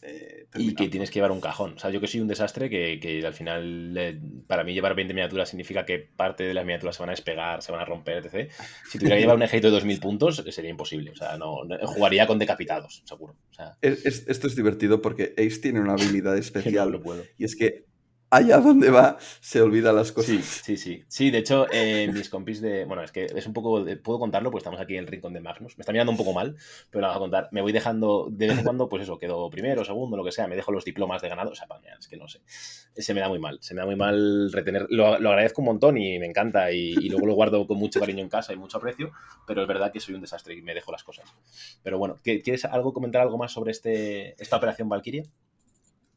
Y que tienes que llevar un cajón. O sea, yo que soy un desastre, que, que al final, para mí llevar 20 miniaturas significa que parte de las miniaturas se van a despegar, se van a romper, etc. Si tuviera que llevar un ejército de 2.000 puntos, sería imposible. O sea, no, no- jugaría con decapitados, seguro. O sea, Es- es- esto es divertido porque Ace tiene una habilidad no, especial puedo. y es que allá donde va se olvida las cosas. Sí, sí, sí. De hecho, eh, mis compis de. Bueno, es que es un poco. de- Puedo contarlo, pues estamos aquí en el rincón de Magnus. Me está mirando un poco mal, pero lo vamos a contar. Me voy dejando. De vez en cuando, pues eso, quedo primero, segundo, lo que sea. Me dejo los diplomas de ganado. O sea, pa, mira, es que no sé. Se me da muy mal. Se me da muy mal retener. Lo, lo agradezco un montón y me encanta. Y, y luego lo guardo con mucho cariño en casa y mucho aprecio. Pero es verdad que soy un desastre y me dejo las cosas. Pero bueno, ¿qué- ¿quieres algo comentar algo más sobre este, esta operación Valkyria?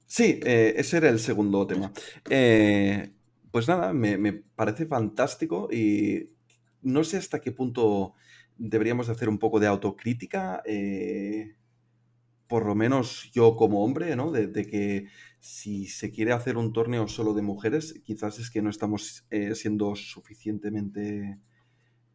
Sí, eh, ese era el segundo tema. Eh, pues nada, me, parece fantástico y no sé hasta qué punto deberíamos de hacer un poco de autocrítica, eh, por lo menos yo como hombre, ¿no? De, de que si se quiere hacer un torneo solo de mujeres, quizás es que no estamos eh, siendo suficientemente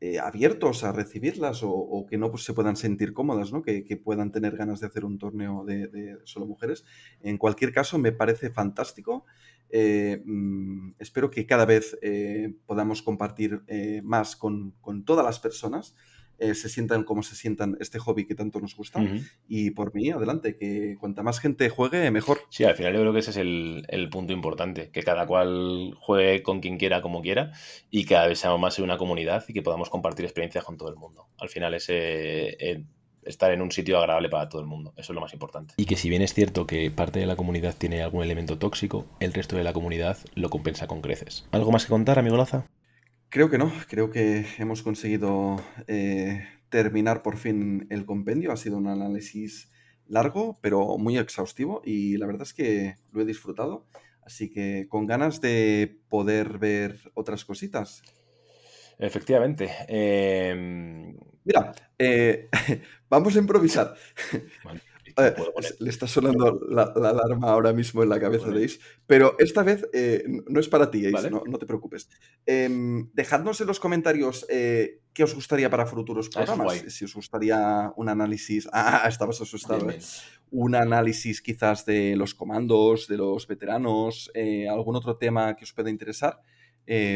eh, abiertos a recibirlas o, que no pues, se puedan sentir cómodas, ¿no? Que, que puedan tener ganas de hacer un torneo de, de solo mujeres. En cualquier caso, me parece fantástico. Eh, mm, espero que cada vez eh, podamos compartir más con, con todas las personas eh, se sientan como se sientan este hobby que tanto nos gusta. Y por mí, adelante, que cuanta más gente juegue, mejor. Sí, al final yo creo que ese es el, punto importante, que cada cual juegue con quien quiera, como quiera, y cada vez seamos más una comunidad y que podamos compartir experiencias con todo el mundo. Al final ese... Eh, estar en un sitio agradable para todo el mundo. Eso es lo más importante. Y que si bien es cierto que parte de la comunidad tiene algún elemento tóxico, el resto de la comunidad lo compensa con creces. ¿Algo más que contar, amigo Laza? Creo que no, creo que hemos conseguido eh, terminar por fin el compendio. Ha sido un análisis largo, pero muy exhaustivo y la verdad es que lo he disfrutado. Así que con ganas de poder ver otras cositas. Efectivamente. Em, Mira, eh, vamos a improvisar. Eh, le está sonando la, alarma ahora mismo en la cabeza de Ace, pero esta vez eh, no es para ti, Ace, no, te preocupes. Em, dejadnos en los comentarios qué os gustaría para futuros ah, programas. si os gustaría un análisis. Ah, estabas asustado. Un análisis quizás de los comandos, de los veteranos, algún otro tema que os pueda interesar.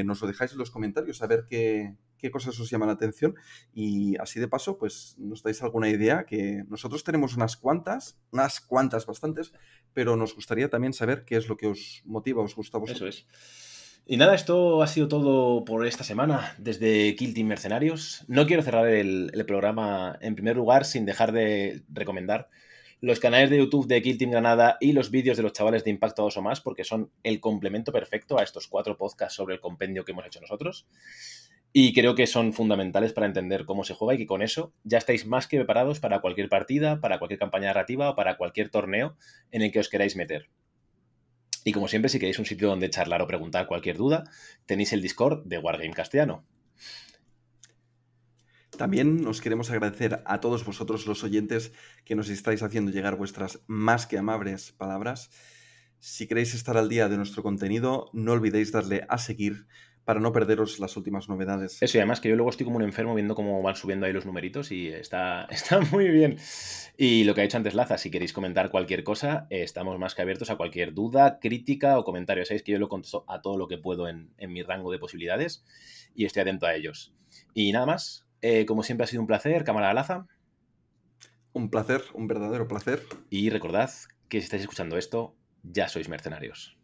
nos lo dejáis en los comentarios a ver qué, qué cosas os llaman la atención y así de paso, pues nos dais alguna idea que nosotros tenemos unas cuantas, unas cuantas bastantes, pero nos gustaría también saber qué es lo que os motiva, os gusta a vosotros. Eso es. Y nada, esto ha sido todo por esta semana desde Kill Team Mercenarios. No quiero cerrar el, programa en primer lugar sin dejar de recomendar los canales de YouTube de Kill Team Granada y los vídeos de los chavales de Impacto 2 o más, porque son el complemento perfecto a estos cuatro podcasts sobre el compendio que hemos hecho nosotros. Y creo que son fundamentales para entender cómo se juega y que con eso ya estáis más que preparados para cualquier partida, para cualquier campaña narrativa o para cualquier torneo en el que os queráis meter. Y como siempre, si queréis un sitio donde charlar o preguntar cualquier duda, tenéis el Discord de Wargame Castellano. También nos queremos agradecer a todos vosotros los oyentes que nos estáis haciendo llegar vuestras más que amables palabras. Si queréis estar al día de nuestro contenido, no olvidéis darle a seguir para no perderos las últimas novedades. Eso, y además que yo luego estoy como un enfermo viendo cómo van subiendo ahí los numeritos y está, está muy bien. Y lo que ha dicho antes Laza, si queréis comentar cualquier cosa, eh, estamos más que abiertos a cualquier duda, crítica o comentario. Sabéis que yo lo contesto a todo lo que puedo en, mi rango de posibilidades y estoy atento a ellos. Y nada más, eh, como siempre ha sido un placer, cámara Laza. Un placer, un verdadero placer. Y recordad que si estáis escuchando esto, ya sois mercenarios.